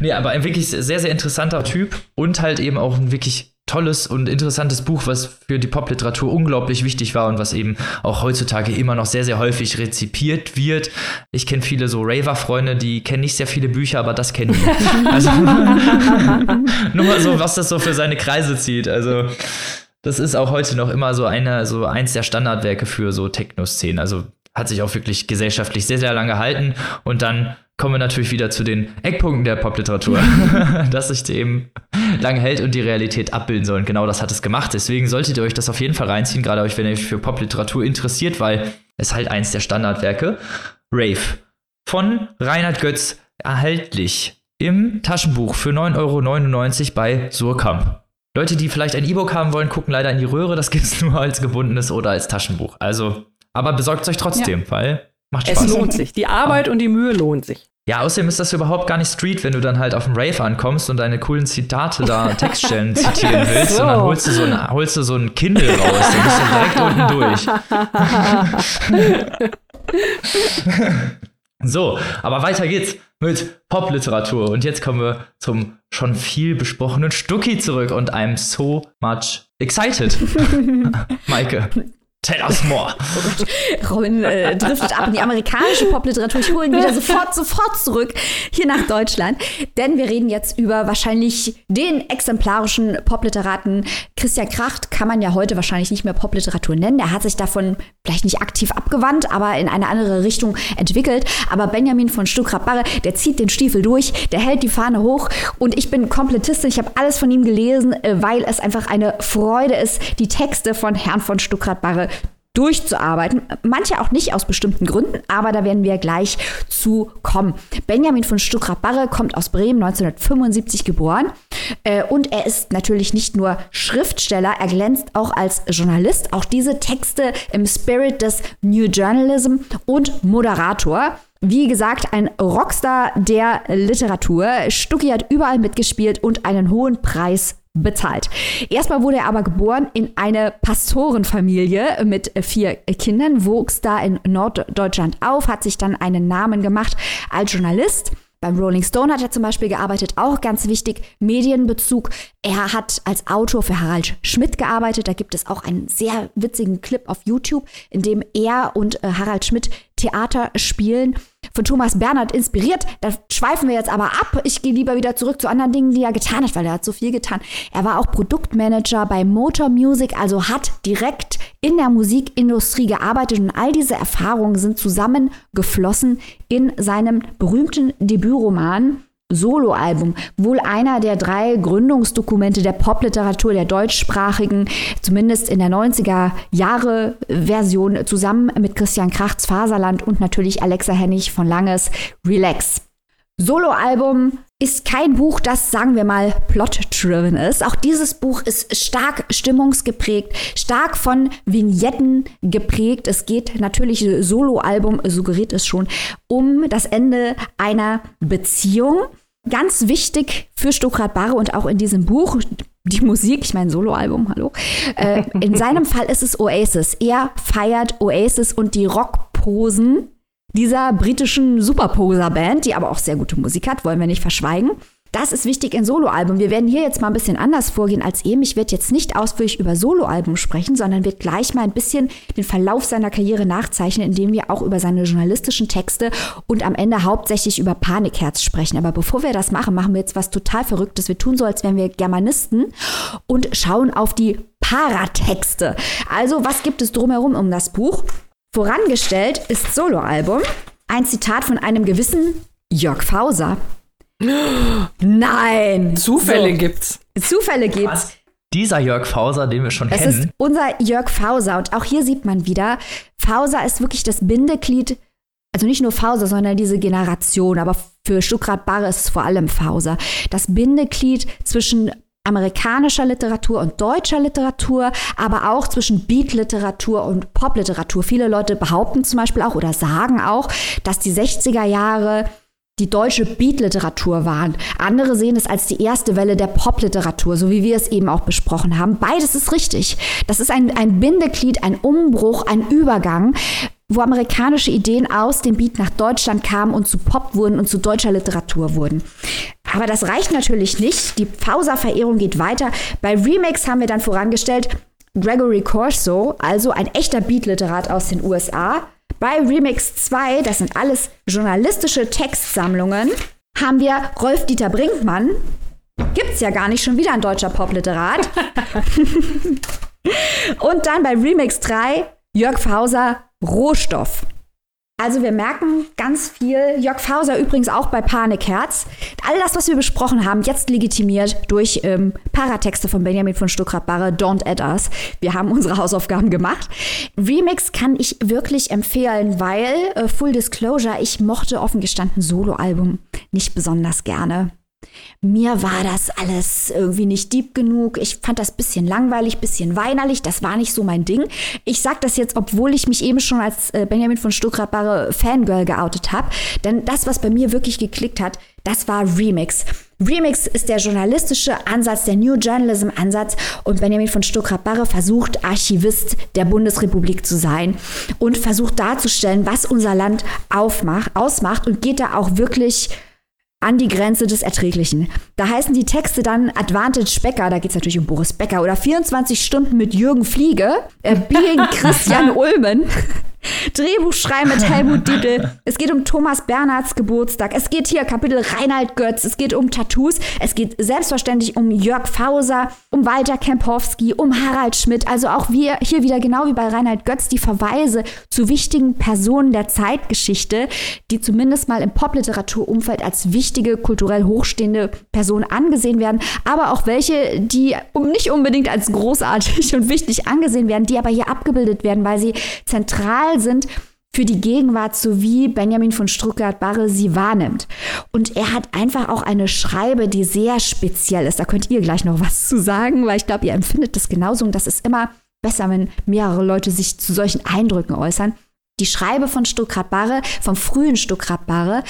nee, aber ein wirklich sehr, sehr interessanter Typ und halt eben auch ein wirklich tolles und interessantes Buch, was für die Popliteratur unglaublich wichtig war und was eben auch heutzutage immer noch sehr, sehr häufig rezipiert wird. Ich kenne viele so Raver-Freunde, die kennen nicht sehr viele Bücher, aber das kennen die. also, nur mal so, was das so für seine Kreise zieht. Also, das ist auch heute noch immer so eine, so eins der Standardwerke für so Techno-Szenen. Also, hat sich auch wirklich gesellschaftlich sehr, sehr lange gehalten und dann kommen wir natürlich wieder zu den Eckpunkten der Popliteratur, dass sich eben lange hält und die Realität abbilden soll. Und genau das hat es gemacht. Deswegen solltet ihr euch das auf jeden Fall reinziehen, gerade euch, wenn ihr euch für Popliteratur interessiert, weil es halt eins der Standardwerke. Rave von Reinhard Götz erhältlich im Taschenbuch für 9,99 Euro bei Surkamp. Leute, die vielleicht ein E-Book haben wollen, gucken leider in die Röhre. Das gibt es nur als gebundenes oder als Taschenbuch. Also, aber besorgt es euch trotzdem, ja. weil Macht Spaß. Es lohnt sich. Die Arbeit und die Mühe lohnt sich. Ja, außerdem ist das überhaupt gar nicht Street, wenn du dann halt auf dem Rave ankommst und deine coolen Zitate da, Textstellen zitieren willst so. und dann holst du so ein, holst du so ein Kindle raus, dann bist du direkt unten durch. so, aber weiter geht's mit Popliteratur und jetzt kommen wir zum schon viel besprochenen Stucki zurück und I'm so much excited. Maike. Tell us more. Oh Robin äh, driftet ab in die amerikanische Popliteratur. Ich hole ihn wieder sofort, sofort zurück hier nach Deutschland. Denn wir reden jetzt über wahrscheinlich den exemplarischen Popliteraten. Christian Kracht kann man ja heute wahrscheinlich nicht mehr Popliteratur nennen. Er hat sich davon vielleicht nicht aktiv abgewandt, aber in eine andere Richtung entwickelt. Aber Benjamin von Stuckrad-Barre, der zieht den Stiefel durch, der hält die Fahne hoch und ich bin Komplettistin. Ich habe alles von ihm gelesen, äh, weil es einfach eine Freude ist, die Texte von Herrn von Stuckrad-Barre durchzuarbeiten. Manche auch nicht aus bestimmten Gründen, aber da werden wir gleich zu kommen. Benjamin von Stuckrad-Barre kommt aus Bremen, 1975 geboren. Äh, und er ist natürlich nicht nur Schriftsteller, er glänzt auch als Journalist. Auch diese Texte im Spirit des New Journalism und Moderator. Wie gesagt, ein Rockstar der Literatur. Stucki hat überall mitgespielt und einen hohen Preis bezahlt. Erstmal wurde er aber geboren in eine Pastorenfamilie mit vier Kindern, wuchs da in Norddeutschland auf, hat sich dann einen Namen gemacht als Journalist. Beim Rolling Stone hat er zum Beispiel gearbeitet, auch ganz wichtig, Medienbezug. Er hat als Autor für Harald Schmidt gearbeitet. Da gibt es auch einen sehr witzigen Clip auf YouTube, in dem er und äh, Harald Schmidt Theater spielen von Thomas Bernhard inspiriert. Da schweifen wir jetzt aber ab. Ich gehe lieber wieder zurück zu anderen Dingen, die er getan hat, weil er hat so viel getan. Er war auch Produktmanager bei Motor Music, also hat direkt in der Musikindustrie gearbeitet und all diese Erfahrungen sind zusammengeflossen in seinem berühmten Debütroman Soloalbum, wohl einer der drei Gründungsdokumente der Popliteratur der deutschsprachigen, zumindest in der 90er Jahre Version, zusammen mit Christian Krachts Faserland und natürlich Alexa Hennig von Langes Relax. Soloalbum ist kein Buch, das, sagen wir mal, plot-driven ist. Auch dieses Buch ist stark stimmungsgeprägt, stark von Vignetten geprägt. Es geht natürlich, Soloalbum suggeriert es schon, um das Ende einer Beziehung. Ganz wichtig für Stuckrad Barre und auch in diesem Buch, die Musik, ich meine Soloalbum, hallo. Äh, in seinem Fall ist es Oasis. Er feiert Oasis und die Rockposen dieser britischen Superposer-Band, die aber auch sehr gute Musik hat, wollen wir nicht verschweigen. Das ist wichtig in Soloalbum. Wir werden hier jetzt mal ein bisschen anders vorgehen als eben. Ich werde jetzt nicht ausführlich über Soloalbum sprechen, sondern wird gleich mal ein bisschen den Verlauf seiner Karriere nachzeichnen, indem wir auch über seine journalistischen Texte und am Ende hauptsächlich über Panikherz sprechen. Aber bevor wir das machen, machen wir jetzt was total Verrücktes. Wir tun so, als wären wir Germanisten und schauen auf die Paratexte. Also, was gibt es drumherum um das Buch? Vorangestellt ist Soloalbum ein Zitat von einem gewissen Jörg Fauser. Nein! Zufälle so. gibt's. Zufälle gibt's. Was? Dieser Jörg Fauser, den wir schon das kennen. Das ist unser Jörg Fauser. Und auch hier sieht man wieder, Fauser ist wirklich das Bindeglied, also nicht nur Fauser, sondern diese Generation. Aber für Stuckrad Barre ist es vor allem Fauser. Das Bindeglied zwischen amerikanischer Literatur und deutscher Literatur, aber auch zwischen Beat-Literatur und Pop-Literatur. Viele Leute behaupten zum Beispiel auch oder sagen auch, dass die 60er Jahre die deutsche Beat-Literatur waren. Andere sehen es als die erste Welle der Pop-Literatur, so wie wir es eben auch besprochen haben. Beides ist richtig. Das ist ein, ein Bindeglied, ein Umbruch, ein Übergang wo amerikanische Ideen aus dem Beat nach Deutschland kamen und zu Pop wurden und zu deutscher Literatur wurden. Aber das reicht natürlich nicht. Die Fauser-Verehrung geht weiter. Bei Remix haben wir dann vorangestellt Gregory Corso, also ein echter Beat-Literat aus den USA. Bei Remix 2, das sind alles journalistische Textsammlungen, haben wir Rolf-Dieter Brinkmann. Gibt's ja gar nicht, schon wieder ein deutscher Popliterat. Und dann bei Remix 3 Jörg Fauser, Rohstoff. Also wir merken ganz viel. Jörg Fauser übrigens auch bei Panikherz. All das, was wir besprochen haben, jetzt legitimiert durch ähm, Paratexte von Benjamin von Stuckrad-Barre, Don't Add Us. Wir haben unsere Hausaufgaben gemacht. Remix kann ich wirklich empfehlen, weil, äh, Full Disclosure, ich mochte offen gestanden Soloalbum nicht besonders gerne. Mir war das alles irgendwie nicht deep genug. Ich fand das bisschen langweilig, bisschen weinerlich. Das war nicht so mein Ding. Ich sag das jetzt, obwohl ich mich eben schon als äh, Benjamin von Stuckrad-Barre Fangirl geoutet habe. Denn das, was bei mir wirklich geklickt hat, das war Remix. Remix ist der journalistische Ansatz, der New Journalism Ansatz und Benjamin von Stuckrad-Barre versucht, Archivist der Bundesrepublik zu sein und versucht darzustellen, was unser Land aufmacht, ausmacht und geht da auch wirklich an die Grenze des Erträglichen. Da heißen die Texte dann Advantage Becker, da geht es natürlich um Boris Becker, oder 24 Stunden mit Jürgen Fliege, äh, Being Christian Ulmen. Drehbuch schreiben mit Helmut Dietl. Es geht um Thomas Bernhards Geburtstag. Es geht hier Kapitel Reinhard Götz. Es geht um Tattoos. Es geht selbstverständlich um Jörg Fauser, um Walter Kempowski, um Harald Schmidt. Also auch wir hier wieder genau wie bei Reinhard Götz die Verweise zu wichtigen Personen der Zeitgeschichte, die zumindest mal im Popliteraturumfeld als wichtige, kulturell hochstehende Personen angesehen werden, aber auch welche, die nicht unbedingt als großartig und wichtig angesehen werden, die aber hier abgebildet werden, weil sie zentral sind für die Gegenwart, so wie Benjamin von Stuttgart-Barre sie wahrnimmt. Und er hat einfach auch eine Schreibe, die sehr speziell ist. Da könnt ihr gleich noch was zu sagen, weil ich glaube, ihr empfindet das genauso und das ist immer besser, wenn mehrere Leute sich zu solchen Eindrücken äußern. Die Schreibe von Stuckrad-Barre, vom frühen Stuckrad-Barre,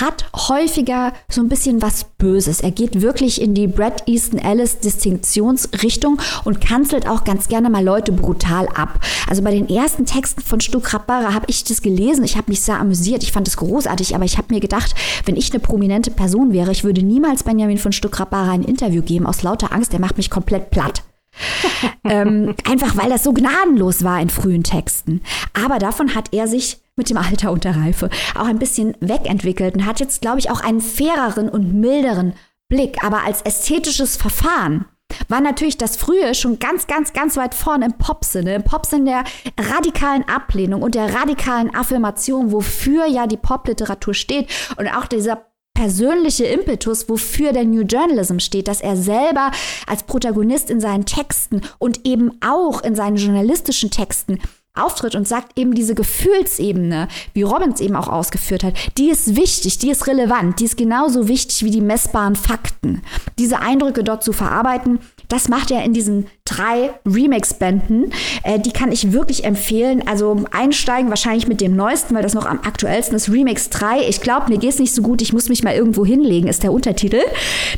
hat häufiger so ein bisschen was Böses. Er geht wirklich in die Brad Easton Ellis Distinktionsrichtung und kanzelt auch ganz gerne mal Leute brutal ab. Also bei den ersten Texten von Stuckrad-Barre habe ich das gelesen. Ich habe mich sehr amüsiert. Ich fand es großartig, aber ich habe mir gedacht, wenn ich eine prominente Person wäre, ich würde niemals Benjamin von Stuckrad-Barre ein Interview geben aus lauter Angst. Der macht mich komplett platt ähm, einfach weil das so gnadenlos war in frühen Texten. Aber davon hat er sich mit dem Alter und der Reife auch ein bisschen wegentwickelt und hat jetzt, glaube ich, auch einen faireren und milderen Blick. Aber als ästhetisches Verfahren war natürlich das Frühe schon ganz, ganz, ganz weit vorne im Pop-Sinne. Im Pop-Sinne der radikalen Ablehnung und der radikalen Affirmation, wofür ja die Popliteratur steht und auch dieser persönliche Impetus, wofür der New Journalism steht, dass er selber als Protagonist in seinen Texten und eben auch in seinen journalistischen Texten auftritt und sagt eben diese Gefühlsebene, wie Robbins eben auch ausgeführt hat, die ist wichtig, die ist relevant, die ist genauso wichtig wie die messbaren Fakten. Diese Eindrücke dort zu verarbeiten, das macht er in diesen drei Remix-Bänden. Äh, die kann ich wirklich empfehlen. Also einsteigen wahrscheinlich mit dem neuesten, weil das noch am aktuellsten ist. Remix 3. Ich glaube, mir geht es nicht so gut. Ich muss mich mal irgendwo hinlegen, ist der Untertitel.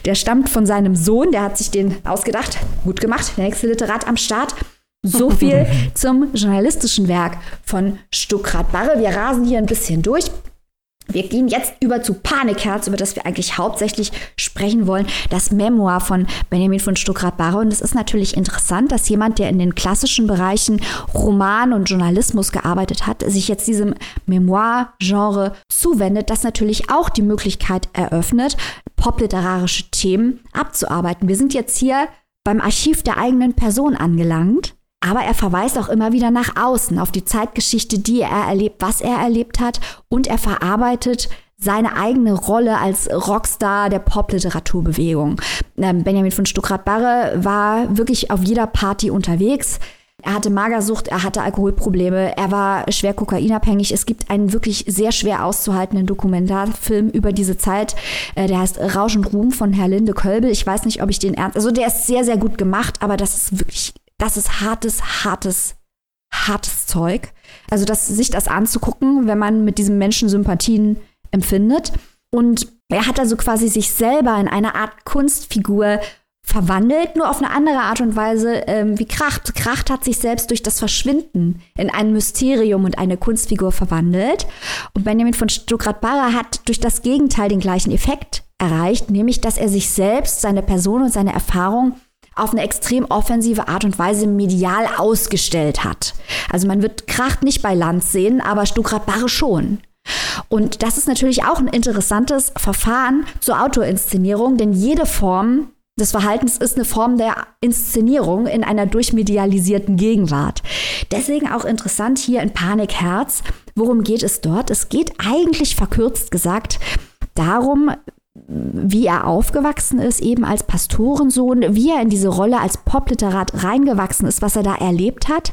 Der stammt von seinem Sohn. Der hat sich den ausgedacht. Gut gemacht. Der nächste Literat am Start. So viel zum journalistischen Werk von Stuckrad Barre. Wir rasen hier ein bisschen durch. Wir gehen jetzt über zu Panikherz, über das wir eigentlich hauptsächlich sprechen wollen, das Memoir von Benjamin von Stuckrad-Barre. Und es ist natürlich interessant, dass jemand, der in den klassischen Bereichen Roman und Journalismus gearbeitet hat, sich jetzt diesem Memoir-Genre zuwendet, das natürlich auch die Möglichkeit eröffnet, popliterarische Themen abzuarbeiten. Wir sind jetzt hier beim Archiv der eigenen Person angelangt. Aber er verweist auch immer wieder nach außen auf die Zeitgeschichte, die er erlebt, was er erlebt hat und er verarbeitet seine eigene Rolle als Rockstar der Popliteraturbewegung. Ähm, Benjamin von Stuckrad-Barre war wirklich auf jeder Party unterwegs. Er hatte Magersucht, er hatte Alkoholprobleme, er war schwer kokainabhängig. Es gibt einen wirklich sehr schwer auszuhaltenden Dokumentarfilm über diese Zeit. Äh, der heißt Rausch und Ruhm von Herr Linde Kölbel. Ich weiß nicht, ob ich den ernst. Also der ist sehr, sehr gut gemacht, aber das ist wirklich das ist hartes, hartes, hartes Zeug. Also das, sich das anzugucken, wenn man mit diesem Menschen Sympathien empfindet. Und er hat also quasi sich selber in eine Art Kunstfigur verwandelt, nur auf eine andere Art und Weise ähm, wie Kracht. Kracht hat sich selbst durch das Verschwinden in ein Mysterium und eine Kunstfigur verwandelt. Und Benjamin von Stuckrad-Barre hat durch das Gegenteil den gleichen Effekt erreicht, nämlich dass er sich selbst, seine Person und seine Erfahrung auf eine extrem offensive Art und Weise medial ausgestellt hat. Also man wird Kracht nicht bei Land sehen, aber Stuckrad-Barre schon. Und das ist natürlich auch ein interessantes Verfahren zur Autoinszenierung, denn jede Form des Verhaltens ist eine Form der Inszenierung in einer durchmedialisierten Gegenwart. Deswegen auch interessant hier in Panikherz. Worum geht es dort? Es geht eigentlich verkürzt gesagt darum, wie er aufgewachsen ist, eben als Pastorensohn, wie er in diese Rolle als Popliterat reingewachsen ist, was er da erlebt hat.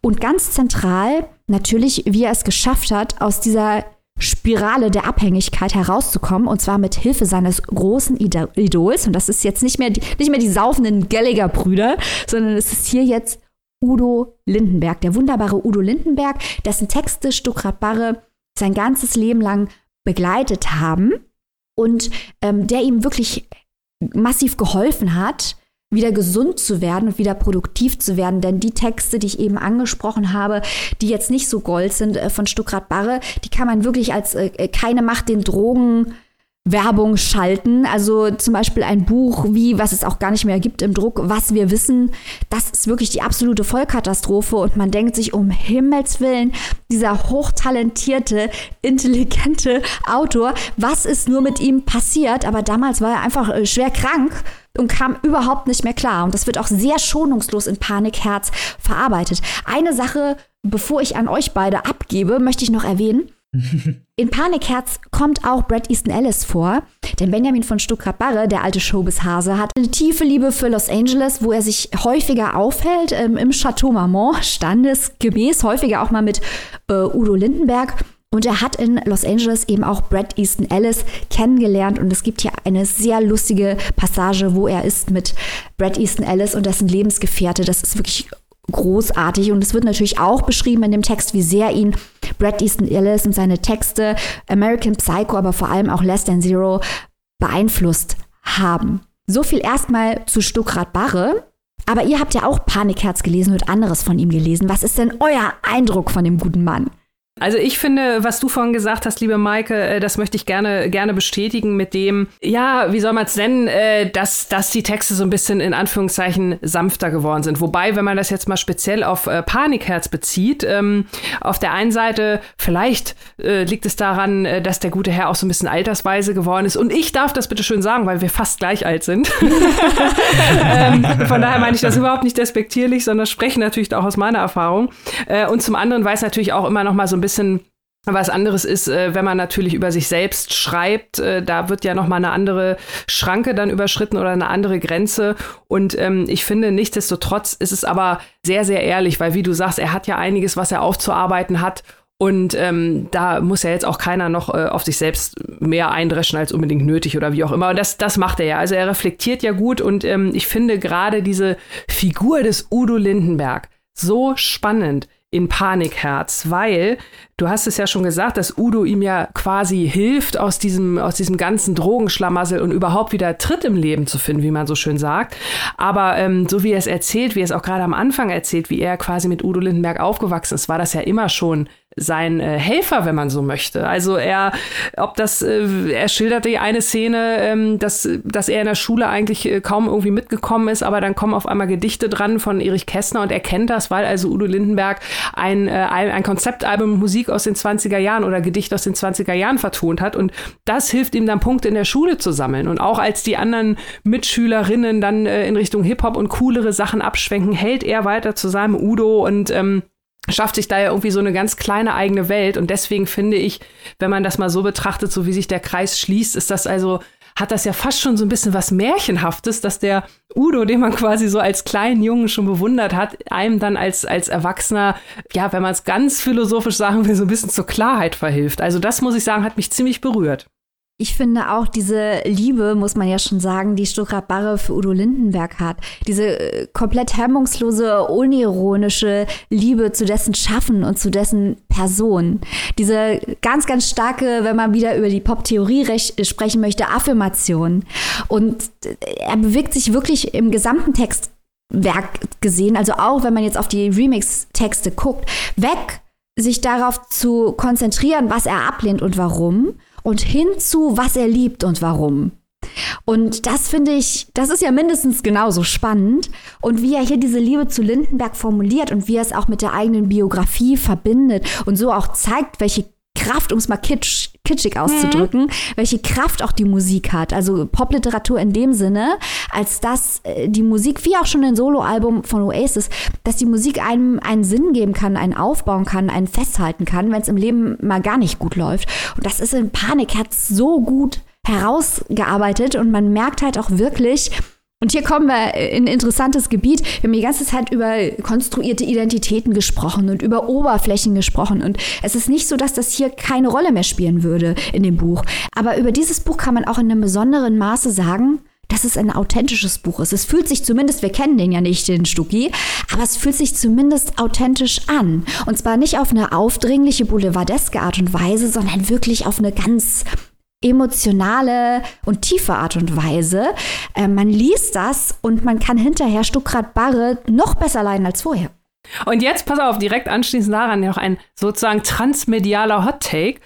Und ganz zentral natürlich, wie er es geschafft hat, aus dieser Spirale der Abhängigkeit herauszukommen und zwar mit Hilfe seines großen Idols und das ist jetzt nicht mehr die, nicht mehr die saufenden Gallagher Brüder, sondern es ist hier jetzt Udo Lindenberg, der wunderbare Udo Lindenberg, dessen Texte Stuckrad Barre sein ganzes Leben lang begleitet haben und ähm, der ihm wirklich massiv geholfen hat, wieder gesund zu werden und wieder produktiv zu werden. Denn die Texte, die ich eben angesprochen habe, die jetzt nicht so gold sind äh, von Stuckrad Barre, die kann man wirklich als äh, keine Macht den Drogen Werbung schalten. Also zum Beispiel ein Buch wie, was es auch gar nicht mehr gibt im Druck, was wir wissen. Das ist wirklich die absolute Vollkatastrophe und man denkt sich um Himmels Willen, dieser hochtalentierte, intelligente Autor, was ist nur mit ihm passiert? Aber damals war er einfach äh, schwer krank und kam überhaupt nicht mehr klar. Und das wird auch sehr schonungslos in Panikherz verarbeitet. Eine Sache, bevor ich an euch beide abgebe, möchte ich noch erwähnen. In Panikherz kommt auch Brad Easton Ellis vor, denn Benjamin von Stuttgart-Barre, der alte Showbiz-Hase, hat eine tiefe Liebe für Los Angeles, wo er sich häufiger aufhält, ähm, im Chateau Marmont, standesgemäß, häufiger auch mal mit äh, Udo Lindenberg. Und er hat in Los Angeles eben auch Brad Easton Ellis kennengelernt. Und es gibt hier eine sehr lustige Passage, wo er ist mit Brad Easton Ellis und dessen Lebensgefährte. Das ist wirklich großartig. Und es wird natürlich auch beschrieben in dem Text, wie sehr ihn Brad Easton Ellis und seine Texte American Psycho, aber vor allem auch Less Than Zero beeinflusst haben. So viel erstmal zu Stuckrad Barre. Aber ihr habt ja auch Panikherz gelesen und anderes von ihm gelesen. Was ist denn euer Eindruck von dem guten Mann? Also ich finde, was du vorhin gesagt hast, liebe Maike, äh, das möchte ich gerne, gerne bestätigen mit dem, ja, wie soll man es nennen, äh, dass, dass die Texte so ein bisschen in Anführungszeichen sanfter geworden sind. Wobei, wenn man das jetzt mal speziell auf äh, Panikherz bezieht, ähm, auf der einen Seite, vielleicht liegt es daran, dass der gute Herr auch so ein bisschen altersweise geworden ist. Und ich darf das bitte schön sagen, weil wir fast gleich alt sind. ähm, von daher meine ich das überhaupt nicht despektierlich, sondern spreche natürlich auch aus meiner Erfahrung. Und zum anderen weiß natürlich auch immer noch mal so ein bisschen was anderes ist, äh, wenn man natürlich über sich selbst schreibt, äh, da wird ja noch mal eine andere Schranke dann überschritten oder eine andere Grenze. Und ähm, ich finde, nichtsdestotrotz ist es aber sehr, sehr ehrlich, weil wie du sagst, er hat ja einiges, was er aufzuarbeiten hat. Und ähm, da muss ja jetzt auch keiner noch äh, auf sich selbst mehr eindreschen als unbedingt nötig oder wie auch immer. Und das, das macht er ja. Also er reflektiert ja gut und ähm, ich finde gerade diese Figur des Udo Lindenberg so spannend in Panikherz, weil du hast es ja schon gesagt, dass Udo ihm ja quasi hilft, aus diesem, aus diesem ganzen Drogenschlamassel und überhaupt wieder Tritt im Leben zu finden, wie man so schön sagt. Aber ähm, so wie er es erzählt, wie er es auch gerade am Anfang erzählt, wie er quasi mit Udo Lindenberg aufgewachsen ist, war das ja immer schon sein äh, Helfer, wenn man so möchte. Also er, ob das, äh, er schildert die eine Szene, ähm, dass, dass er in der Schule eigentlich äh, kaum irgendwie mitgekommen ist, aber dann kommen auf einmal Gedichte dran von Erich Kästner und er kennt das, weil also Udo Lindenberg ein, äh, ein Konzeptalbum Musik aus den 20er Jahren oder Gedicht aus den 20er Jahren vertont hat und das hilft ihm dann Punkte in der Schule zu sammeln und auch als die anderen Mitschülerinnen dann äh, in Richtung Hip-Hop und coolere Sachen abschwenken, hält er weiter zu seinem Udo und ähm, schafft sich da ja irgendwie so eine ganz kleine eigene Welt. Und deswegen finde ich, wenn man das mal so betrachtet, so wie sich der Kreis schließt, ist das also, hat das ja fast schon so ein bisschen was Märchenhaftes, dass der Udo, den man quasi so als kleinen Jungen schon bewundert hat, einem dann als, als Erwachsener, ja, wenn man es ganz philosophisch sagen will, so ein bisschen zur Klarheit verhilft. Also das muss ich sagen, hat mich ziemlich berührt. Ich finde auch diese Liebe, muss man ja schon sagen, die Stuttgart Barre für Udo Lindenberg hat. Diese äh, komplett hemmungslose, unironische Liebe zu dessen Schaffen und zu dessen Person. Diese ganz, ganz starke, wenn man wieder über die Pop-Theorie sprechen möchte, Affirmation. Und äh, er bewegt sich wirklich im gesamten Textwerk gesehen, also auch wenn man jetzt auf die Remix-Texte guckt, weg sich darauf zu konzentrieren, was er ablehnt und warum und hinzu, was er liebt und warum. Und das finde ich, das ist ja mindestens genauso spannend. Und wie er hier diese Liebe zu Lindenberg formuliert und wie er es auch mit der eigenen Biografie verbindet und so auch zeigt, welche Kraft, um es mal kitsch, kitschig auszudrücken, mhm. welche Kraft auch die Musik hat. Also Popliteratur in dem Sinne, als dass äh, die Musik, wie auch schon ein Soloalbum von Oasis, dass die Musik einem einen Sinn geben kann, einen aufbauen kann, einen festhalten kann, wenn es im Leben mal gar nicht gut läuft. Und das ist in Panikherz so gut herausgearbeitet und man merkt halt auch wirklich, und hier kommen wir in ein interessantes Gebiet. Wir haben die ganze Zeit über konstruierte Identitäten gesprochen und über Oberflächen gesprochen. Und es ist nicht so, dass das hier keine Rolle mehr spielen würde in dem Buch. Aber über dieses Buch kann man auch in einem besonderen Maße sagen, dass es ein authentisches Buch ist. Es fühlt sich zumindest, wir kennen den ja nicht, den Stucki, aber es fühlt sich zumindest authentisch an. Und zwar nicht auf eine aufdringliche, boulevardeske Art und Weise, sondern wirklich auf eine ganz emotionale und tiefe Art und Weise. Äh, man liest das und man kann hinterher Stuckrad Barre noch besser leiden als vorher. Und jetzt, pass auf, direkt anschließend daran noch ein sozusagen transmedialer Hot Take.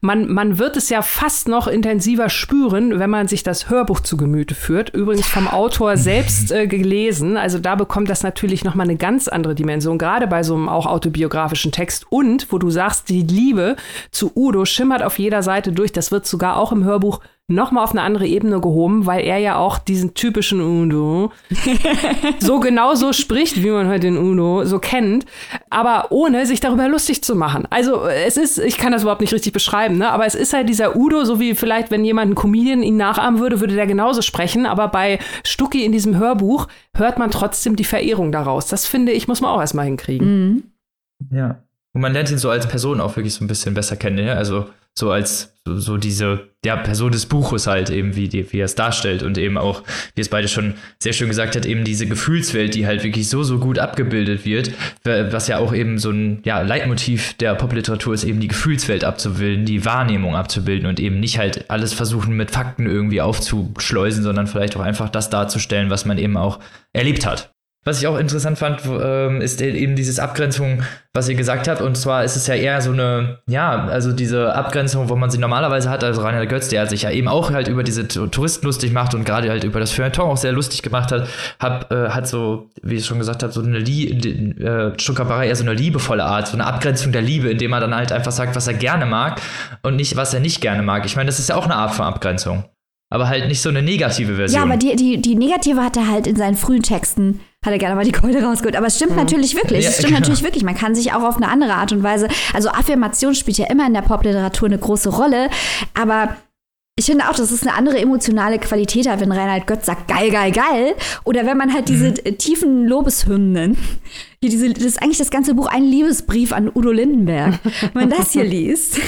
Man, man wird es ja fast noch intensiver spüren, wenn man sich das Hörbuch zu Gemüte führt. Übrigens vom Autor selbst äh, gelesen. Also da bekommt das natürlich nochmal eine ganz andere Dimension, gerade bei so einem auch autobiografischen Text. Und wo du sagst, die Liebe zu Udo schimmert auf jeder Seite durch. Das wird sogar auch im Hörbuch nochmal auf eine andere Ebene gehoben, weil er ja auch diesen typischen Udo so genauso spricht, wie man halt den Udo so kennt, aber ohne sich darüber lustig zu machen. Also es ist, ich kann das überhaupt nicht richtig beschreiben, ne? aber es ist halt dieser Udo, so wie vielleicht, wenn jemand einen Comedian ihn nachahmen würde, würde der genauso sprechen, aber bei Stucki in diesem Hörbuch hört man trotzdem die Verehrung daraus. Das finde ich, muss man auch erstmal hinkriegen. Mhm. Ja. Und man lernt ihn so als Person auch wirklich so ein bisschen besser kennen, ja? also so als so, so diese ja, Person des Buches halt eben, wie, die, wie er es darstellt und eben auch, wie es beide schon sehr schön gesagt hat, eben diese Gefühlswelt, die halt wirklich so, so gut abgebildet wird, was ja auch eben so ein ja, Leitmotiv der Popliteratur ist, eben die Gefühlswelt abzubilden, die Wahrnehmung abzubilden und eben nicht halt alles versuchen mit Fakten irgendwie aufzuschleusen, sondern vielleicht auch einfach das darzustellen, was man eben auch erlebt hat. Was ich auch interessant fand, ähm, ist e-, eben dieses Abgrenzung, was ihr gesagt habt. Und zwar ist es ja eher so eine, ja, also diese Abgrenzung, wo man sie normalerweise hat. Also Rainer Götz, der sich ja eben auch halt über diese Touristen lustig macht und gerade halt über das Feuilleton auch sehr lustig gemacht hat, hab, äh, hat so, wie ich schon gesagt habe, so eine Lie äh, Stuckabarre eher so eine liebevolle Art, so eine Abgrenzung der Liebe, indem er dann halt einfach sagt, was er gerne mag und nicht, was er nicht gerne mag. Ich meine, das ist ja auch eine Art von Abgrenzung aber halt nicht so eine negative Version. Ja, aber die, die, die negative hat er halt in seinen frühen Texten, hat er gerne mal die Keule rausgeholt. Aber es stimmt mhm. natürlich wirklich. Ja, es stimmt genau. natürlich wirklich. Man kann sich auch auf eine andere Art und Weise, also Affirmation spielt ja immer in der Popliteratur eine große Rolle, aber ich finde auch, dass es eine andere emotionale Qualität hat, wenn Reinhard Götz sagt, geil, geil, geil. Oder wenn man halt diese mhm. tiefen Lobeshymnen, hier diese, das ist eigentlich das ganze Buch ein Liebesbrief an Udo Lindenberg, wenn man das hier liest.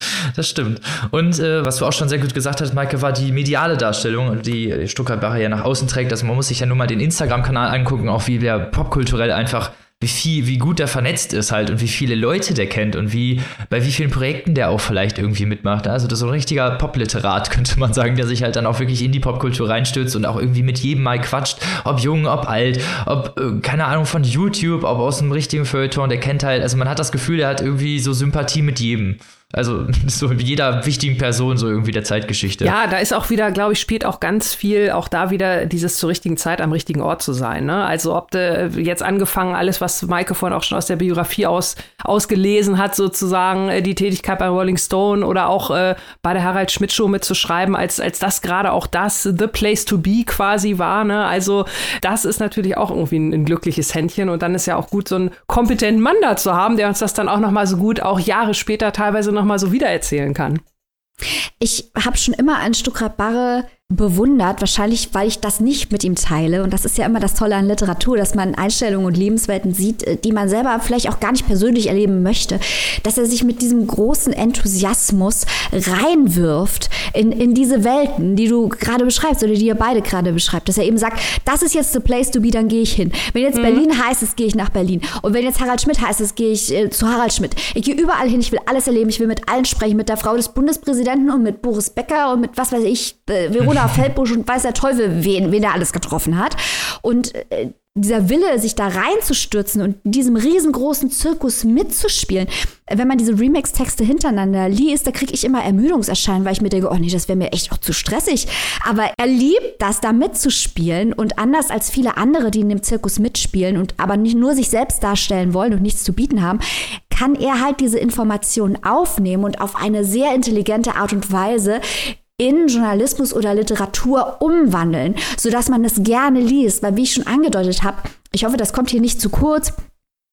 Das stimmt. Und äh, was du auch schon sehr gut gesagt hast, Maike, war die mediale Darstellung, die Stuttgart-Bacher ja nach außen trägt. Also man muss sich ja nur mal den Instagram-Kanal angucken, auch wie der popkulturell einfach, wie viel, wie gut der vernetzt ist halt und wie viele Leute der kennt und wie, bei wie vielen Projekten der auch vielleicht irgendwie mitmacht. Also das ist so ein richtiger Popliterat, könnte man sagen, der sich halt dann auch wirklich in die Popkultur reinstürzt und auch irgendwie mit jedem mal quatscht, ob jung, ob alt, ob, äh, keine Ahnung, von YouTube, ob aus einem richtigen Feuilleton, der kennt halt, also man hat das Gefühl, er hat irgendwie so Sympathie mit jedem. Also so jeder wichtigen Person so irgendwie der Zeitgeschichte. Ja, da ist auch wieder, glaube ich, spielt auch ganz viel, auch da wieder dieses zur richtigen Zeit am richtigen Ort zu sein. Ne? Also ob de jetzt angefangen, alles, was Maike vorhin auch schon aus der Biografie aus, ausgelesen hat, sozusagen äh, die Tätigkeit bei Rolling Stone oder auch äh, bei der Harald Schmidt Show mitzuschreiben, als, als das gerade auch das The Place to Be quasi war. Ne? Also das ist natürlich auch irgendwie ein, ein glückliches Händchen und dann ist ja auch gut, so einen kompetenten Mann da zu haben, der uns das dann auch nochmal so gut, auch Jahre später teilweise noch noch mal so wiedererzählen kann. Ich habe schon immer an Stuckrad Barre bewundert, wahrscheinlich weil ich das nicht mit ihm teile. Und das ist ja immer das Tolle an Literatur, dass man Einstellungen und Lebenswelten sieht, äh, die man selber vielleicht auch gar nicht persönlich erleben möchte. Dass er sich mit diesem großen Enthusiasmus reinwirft in, in diese Welten, die du gerade beschreibst oder die ihr beide gerade beschreibt. Dass er eben sagt, das ist jetzt the place to be, dann gehe ich hin. Wenn jetzt mhm. Berlin heißt es, gehe ich nach Berlin. Und wenn jetzt Harald Schmidt heißt es, gehe ich äh, zu Harald Schmidt. Ich gehe überall hin, ich will alles erleben, ich will mit allen sprechen, mit der Frau des Bundespräsidenten und mit Boris Becker und mit was weiß ich, äh, Verona Paula Feldbusch und weiß der Teufel, wen, wen er alles getroffen hat. Und äh, dieser Wille, sich da reinzustürzen und diesem riesengroßen Zirkus mitzuspielen, wenn man diese Remix-Texte hintereinander liest, da kriege ich immer Ermüdungserscheinen, weil ich mir denke, oh nee, das wäre mir echt auch zu stressig. Aber er liebt das, da mitzuspielen und anders als viele andere, die in dem Zirkus mitspielen und aber nicht nur sich selbst darstellen wollen und nichts zu bieten haben, kann er halt diese Informationen aufnehmen und auf eine sehr intelligente Art und Weise in Journalismus oder Literatur umwandeln, sodass man es gerne liest. Weil, wie ich schon angedeutet habe, ich hoffe, das kommt hier nicht zu kurz,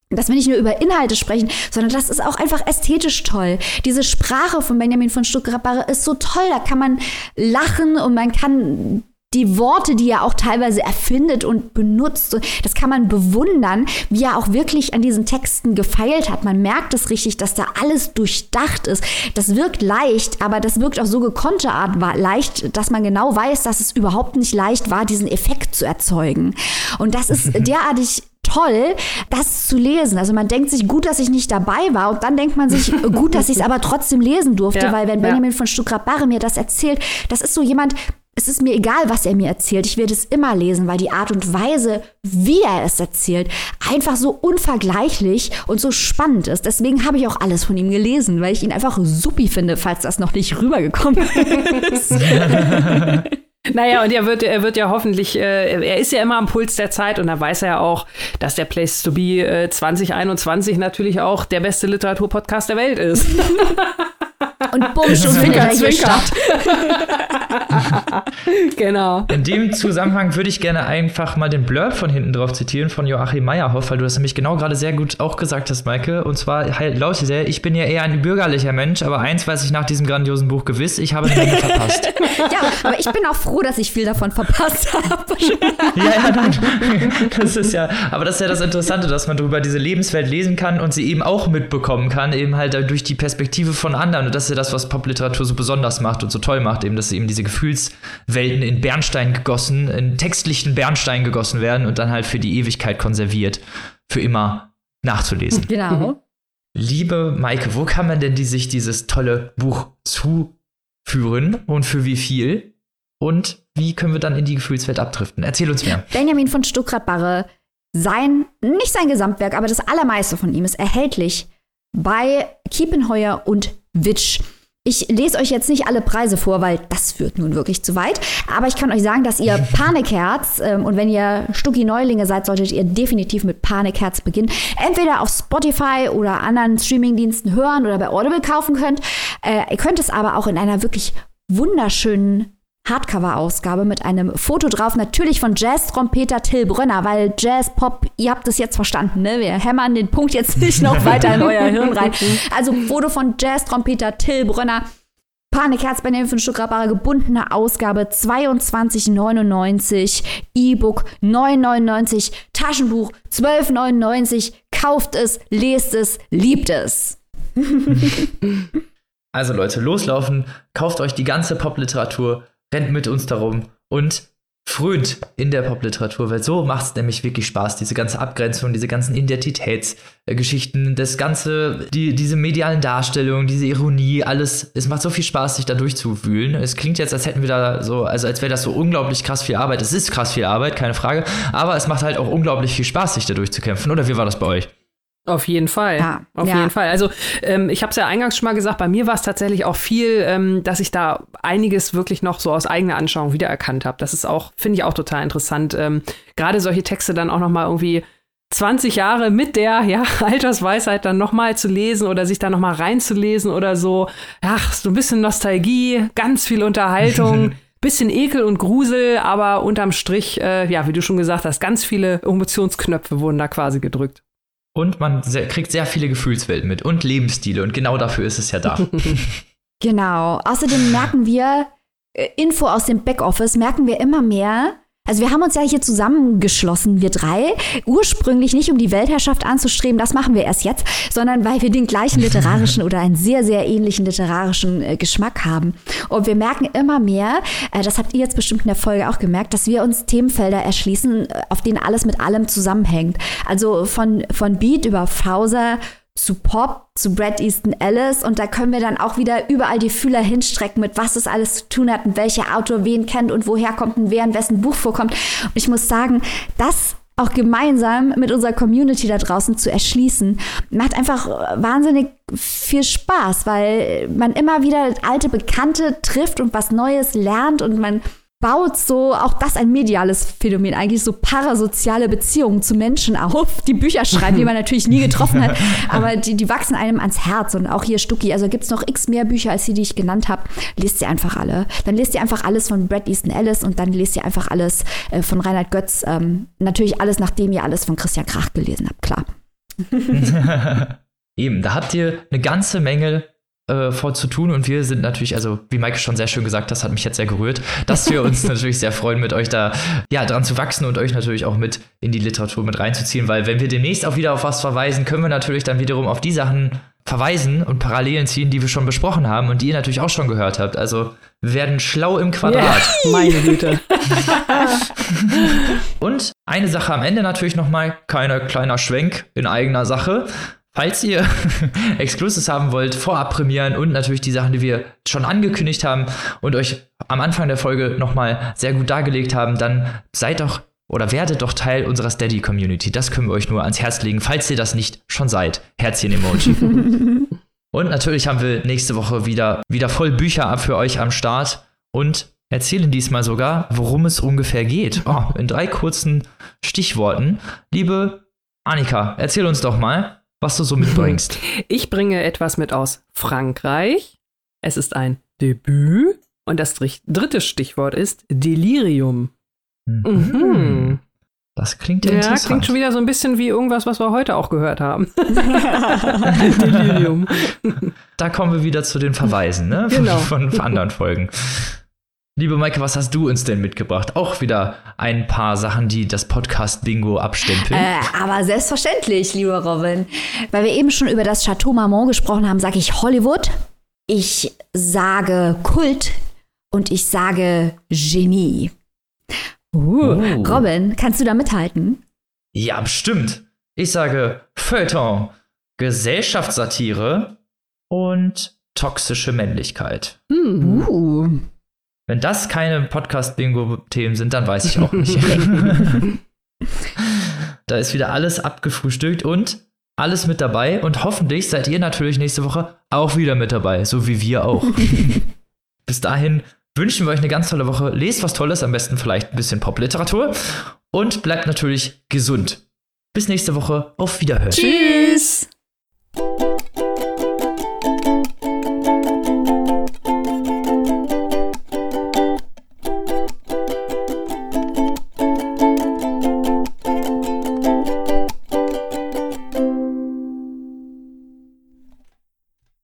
dass wir nicht nur über Inhalte sprechen, sondern das ist auch einfach ästhetisch toll. Diese Sprache von Benjamin von Stuckrad ist so toll, da kann man lachen und man kann die Worte, die er auch teilweise erfindet und benutzt, das kann man bewundern, wie er auch wirklich an diesen Texten gefeilt hat. Man merkt es richtig, dass da alles durchdacht ist. Das wirkt leicht, aber das wirkt auf so gekonnte Art leicht, dass man genau weiß, dass es überhaupt nicht leicht war, diesen Effekt zu erzeugen. Und das ist derartig toll, das zu lesen. Also man denkt sich, gut, dass ich nicht dabei war und dann denkt man sich, gut, dass ich es aber trotzdem lesen durfte, ja, weil wenn Benjamin ja. von Stuckrad-Barre mir das erzählt, das ist so jemand, es ist mir egal, was er mir erzählt. Ich werde es immer lesen, weil die Art und Weise, wie er es erzählt, einfach so unvergleichlich und so spannend ist. Deswegen habe ich auch alles von ihm gelesen, weil ich ihn einfach supi finde, falls das noch nicht rübergekommen ist. Naja, und er wird, er wird ja hoffentlich, äh, er ist ja immer am Puls der Zeit und da weiß er ja auch, dass der Place to Be äh, 2021 natürlich auch der beste Literaturpodcast der Welt ist. Und bumm, schon findet er hier statt. genau. In dem Zusammenhang würde ich gerne einfach mal den Blurb von hinten drauf zitieren von Joachim Meyerhoff, weil du das nämlich genau gerade sehr gut auch gesagt hast, Maike. Und zwar halt lautet er, ich bin ja eher ein bürgerlicher Mensch, aber eins weiß ich nach diesem grandiosen Buch gewiss, ich habe eine Menge verpasst. Ja, aber ich bin auch froh, dass ich viel davon verpasst habe. Ja, ja, nein. Das ist ja, aber das ist ja das Interessante, dass man darüber diese Lebenswelt lesen kann und sie eben auch mitbekommen kann, eben halt durch die Perspektive von anderen. Und das ist ja das, was Popliteratur so besonders macht und so toll macht, eben, dass eben diese Gefühlswelten in Bernstein gegossen, in textlichen Bernstein gegossen werden und dann halt für die Ewigkeit konserviert, für immer nachzulesen. Genau. Liebe Maike, wo kann man denn die, sich dieses tolle Buch zuführen und für wie viel? Und wie können wir dann in die Gefühlswelt abdriften? Erzähl uns mehr. Benjamin von Stuckrad-Barre, sein, nicht sein Gesamtwerk, aber das allermeiste von ihm ist erhältlich bei Kiepenheuer und Witsch. Ich lese euch jetzt nicht alle Preise vor, weil das führt nun wirklich zu weit. Aber ich kann euch sagen, dass ihr Panikherz, ähm, und wenn ihr Stucki-Neulinge seid, solltet ihr definitiv mit Panikherz beginnen. Entweder auf Spotify oder anderen Streamingdiensten hören oder bei Audible kaufen könnt. Äh, ihr könnt es aber auch in einer wirklich wunderschönen Hardcover-Ausgabe mit einem Foto drauf, natürlich von Jazz-Trompeter Till Brönner, weil Jazz, Pop, ihr habt es jetzt verstanden, ne? Wir hämmern den Punkt jetzt nicht noch weiter in euer Hirn rein. Also Foto von Jazz-Trompeter Till Brönner. Panikherz bei den 5 Stück Rabbare, gebundene Ausgabe 22,99, E-Book 9,99, Taschenbuch 12,99. Kauft es, lest es, liebt es. Also Leute, loslaufen, kauft euch die ganze Popliteratur, rennt mit uns darum und frönt in der Popliteratur, weil so macht es nämlich wirklich Spaß, diese ganze Abgrenzung, diese ganzen Identitätsgeschichten, das ganze, die, diese medialen Darstellungen, diese Ironie, alles, es macht so viel Spaß, sich da durchzuwühlen. Es klingt jetzt, als hätten wir da so, also als wäre das so unglaublich krass viel Arbeit. Es ist krass viel Arbeit, keine Frage, aber es macht halt auch unglaublich viel Spaß, sich da durchzukämpfen. Oder wie war das bei euch? Auf jeden Fall. Ja, Auf ja. jeden Fall. Also ähm, ich habe es ja eingangs schon mal gesagt, bei mir war es tatsächlich auch viel, ähm, dass ich da einiges wirklich noch so aus eigener Anschauung wiedererkannt habe. Das ist auch, finde ich auch total interessant. Ähm, Gerade solche Texte dann auch noch mal irgendwie 20 Jahre mit der ja, Altersweisheit dann noch mal zu lesen oder sich da noch mal reinzulesen oder so. Ach, so ein bisschen Nostalgie, ganz viel Unterhaltung. Bisschen Ekel und Grusel, aber unterm Strich, äh, ja, wie du schon gesagt hast, ganz viele Emotionsknöpfe wurden da quasi gedrückt. Und man sehr, kriegt sehr viele Gefühlswelten mit und Lebensstile und genau dafür ist es ja da. Genau. Außerdem merken wir, äh, Info aus dem Backoffice, merken wir immer mehr. Also wir haben uns ja hier zusammengeschlossen, wir drei, ursprünglich nicht um die Weltherrschaft anzustreben, das machen wir erst jetzt, sondern weil wir den gleichen literarischen oder einen sehr, sehr ähnlichen literarischen äh, Geschmack haben. Und wir merken immer mehr, äh, das habt ihr jetzt bestimmt in der Folge auch gemerkt, dass wir uns Themenfelder erschließen, äh, auf denen alles mit allem zusammenhängt. Also von, von Beat über Fauser zu Pop, zu Brad Easton Ellis und da können wir dann auch wieder überall die Fühler hinstrecken, mit was es alles zu tun hat und welcher Autor wen kennt und woher kommt und wer in wessen Buch vorkommt. Und ich muss sagen, das auch gemeinsam mit unserer Community da draußen zu erschließen, macht einfach wahnsinnig viel Spaß, weil man immer wieder alte Bekannte trifft und was Neues lernt und man baut so auch das ein mediales Phänomen, eigentlich so parasoziale Beziehungen zu Menschen auf, die Bücher schreiben, die man natürlich nie getroffen hat, aber die, die wachsen einem ans Herz und auch hier Stucki, also gibt es noch x mehr Bücher als die, die ich genannt habe, lest sie einfach alle. Dann lest ihr einfach alles von Brad Easton Ellis und dann lest ihr einfach alles äh, von Reinhard Götz, ähm, natürlich alles, nachdem ihr alles von Christian Krach gelesen habt, klar. Eben, da habt ihr eine ganze Menge äh, vor zu tun und wir sind natürlich, also wie Maike schon sehr schön gesagt hat, hat mich jetzt sehr gerührt, dass wir uns natürlich sehr freuen, mit euch da ja dran zu wachsen und euch natürlich auch mit in die Literatur mit reinzuziehen, weil wenn wir demnächst auch wieder auf was verweisen, können wir natürlich dann wiederum auf die Sachen verweisen und Parallelen ziehen, die wir schon besprochen haben und die ihr natürlich auch schon gehört habt. Also wir werden schlau im Quadrat. Ja, meine Güte. Und eine Sache am Ende natürlich nochmal, kleiner kleiner Schwenk in eigener Sache. Falls ihr Exclusives haben wollt, vorab prämieren und natürlich die Sachen, die wir schon angekündigt haben und euch am Anfang der Folge nochmal sehr gut dargelegt haben, dann seid doch oder werdet doch Teil unserer Steady-Community. Das können wir euch nur ans Herz legen, falls ihr das nicht schon seid. Herzchen-Emoji. und natürlich haben wir nächste Woche wieder, wieder voll Bücher ab für euch am Start und erzählen diesmal sogar, worum es ungefähr geht. Oh, in drei kurzen Stichworten. Liebe Annika, erzähl uns doch mal, was du so mitbringst. Ich bringe etwas mit aus Frankreich. Es ist ein Debüt. Und das dritte Stichwort ist Delirium. Mhm. Mhm. Das klingt ja, interessant. Ja, klingt schon wieder so ein bisschen wie irgendwas, was wir heute auch gehört haben. Delirium. Da kommen wir wieder zu den Verweisen, ne? Genau. Von, von anderen Folgen. Liebe Maike, was hast du uns denn mitgebracht? Auch wieder ein paar Sachen, die das Podcast-Bingo abstempeln. Äh, aber selbstverständlich, lieber Robin. Weil wir eben schon über das Chateau Marmont gesprochen haben, sage ich Hollywood, ich sage Kult und ich sage Genie. Uh, oh. Robin, kannst du da mithalten? Ja, bestimmt. Ich sage Feuilleton, Gesellschaftssatire und toxische Männlichkeit. Hm. Uh. Wenn das keine Podcast-Bingo-Themen sind, dann weiß ich auch nicht. da ist wieder alles abgefrühstückt und alles mit dabei. Und hoffentlich seid ihr natürlich nächste Woche auch wieder mit dabei, so wie wir auch. Bis dahin wünschen wir euch eine ganz tolle Woche. Lest was Tolles, am besten vielleicht ein bisschen Popliteratur. Und bleibt natürlich gesund. Bis nächste Woche. Auf Wiederhören. Tschüss.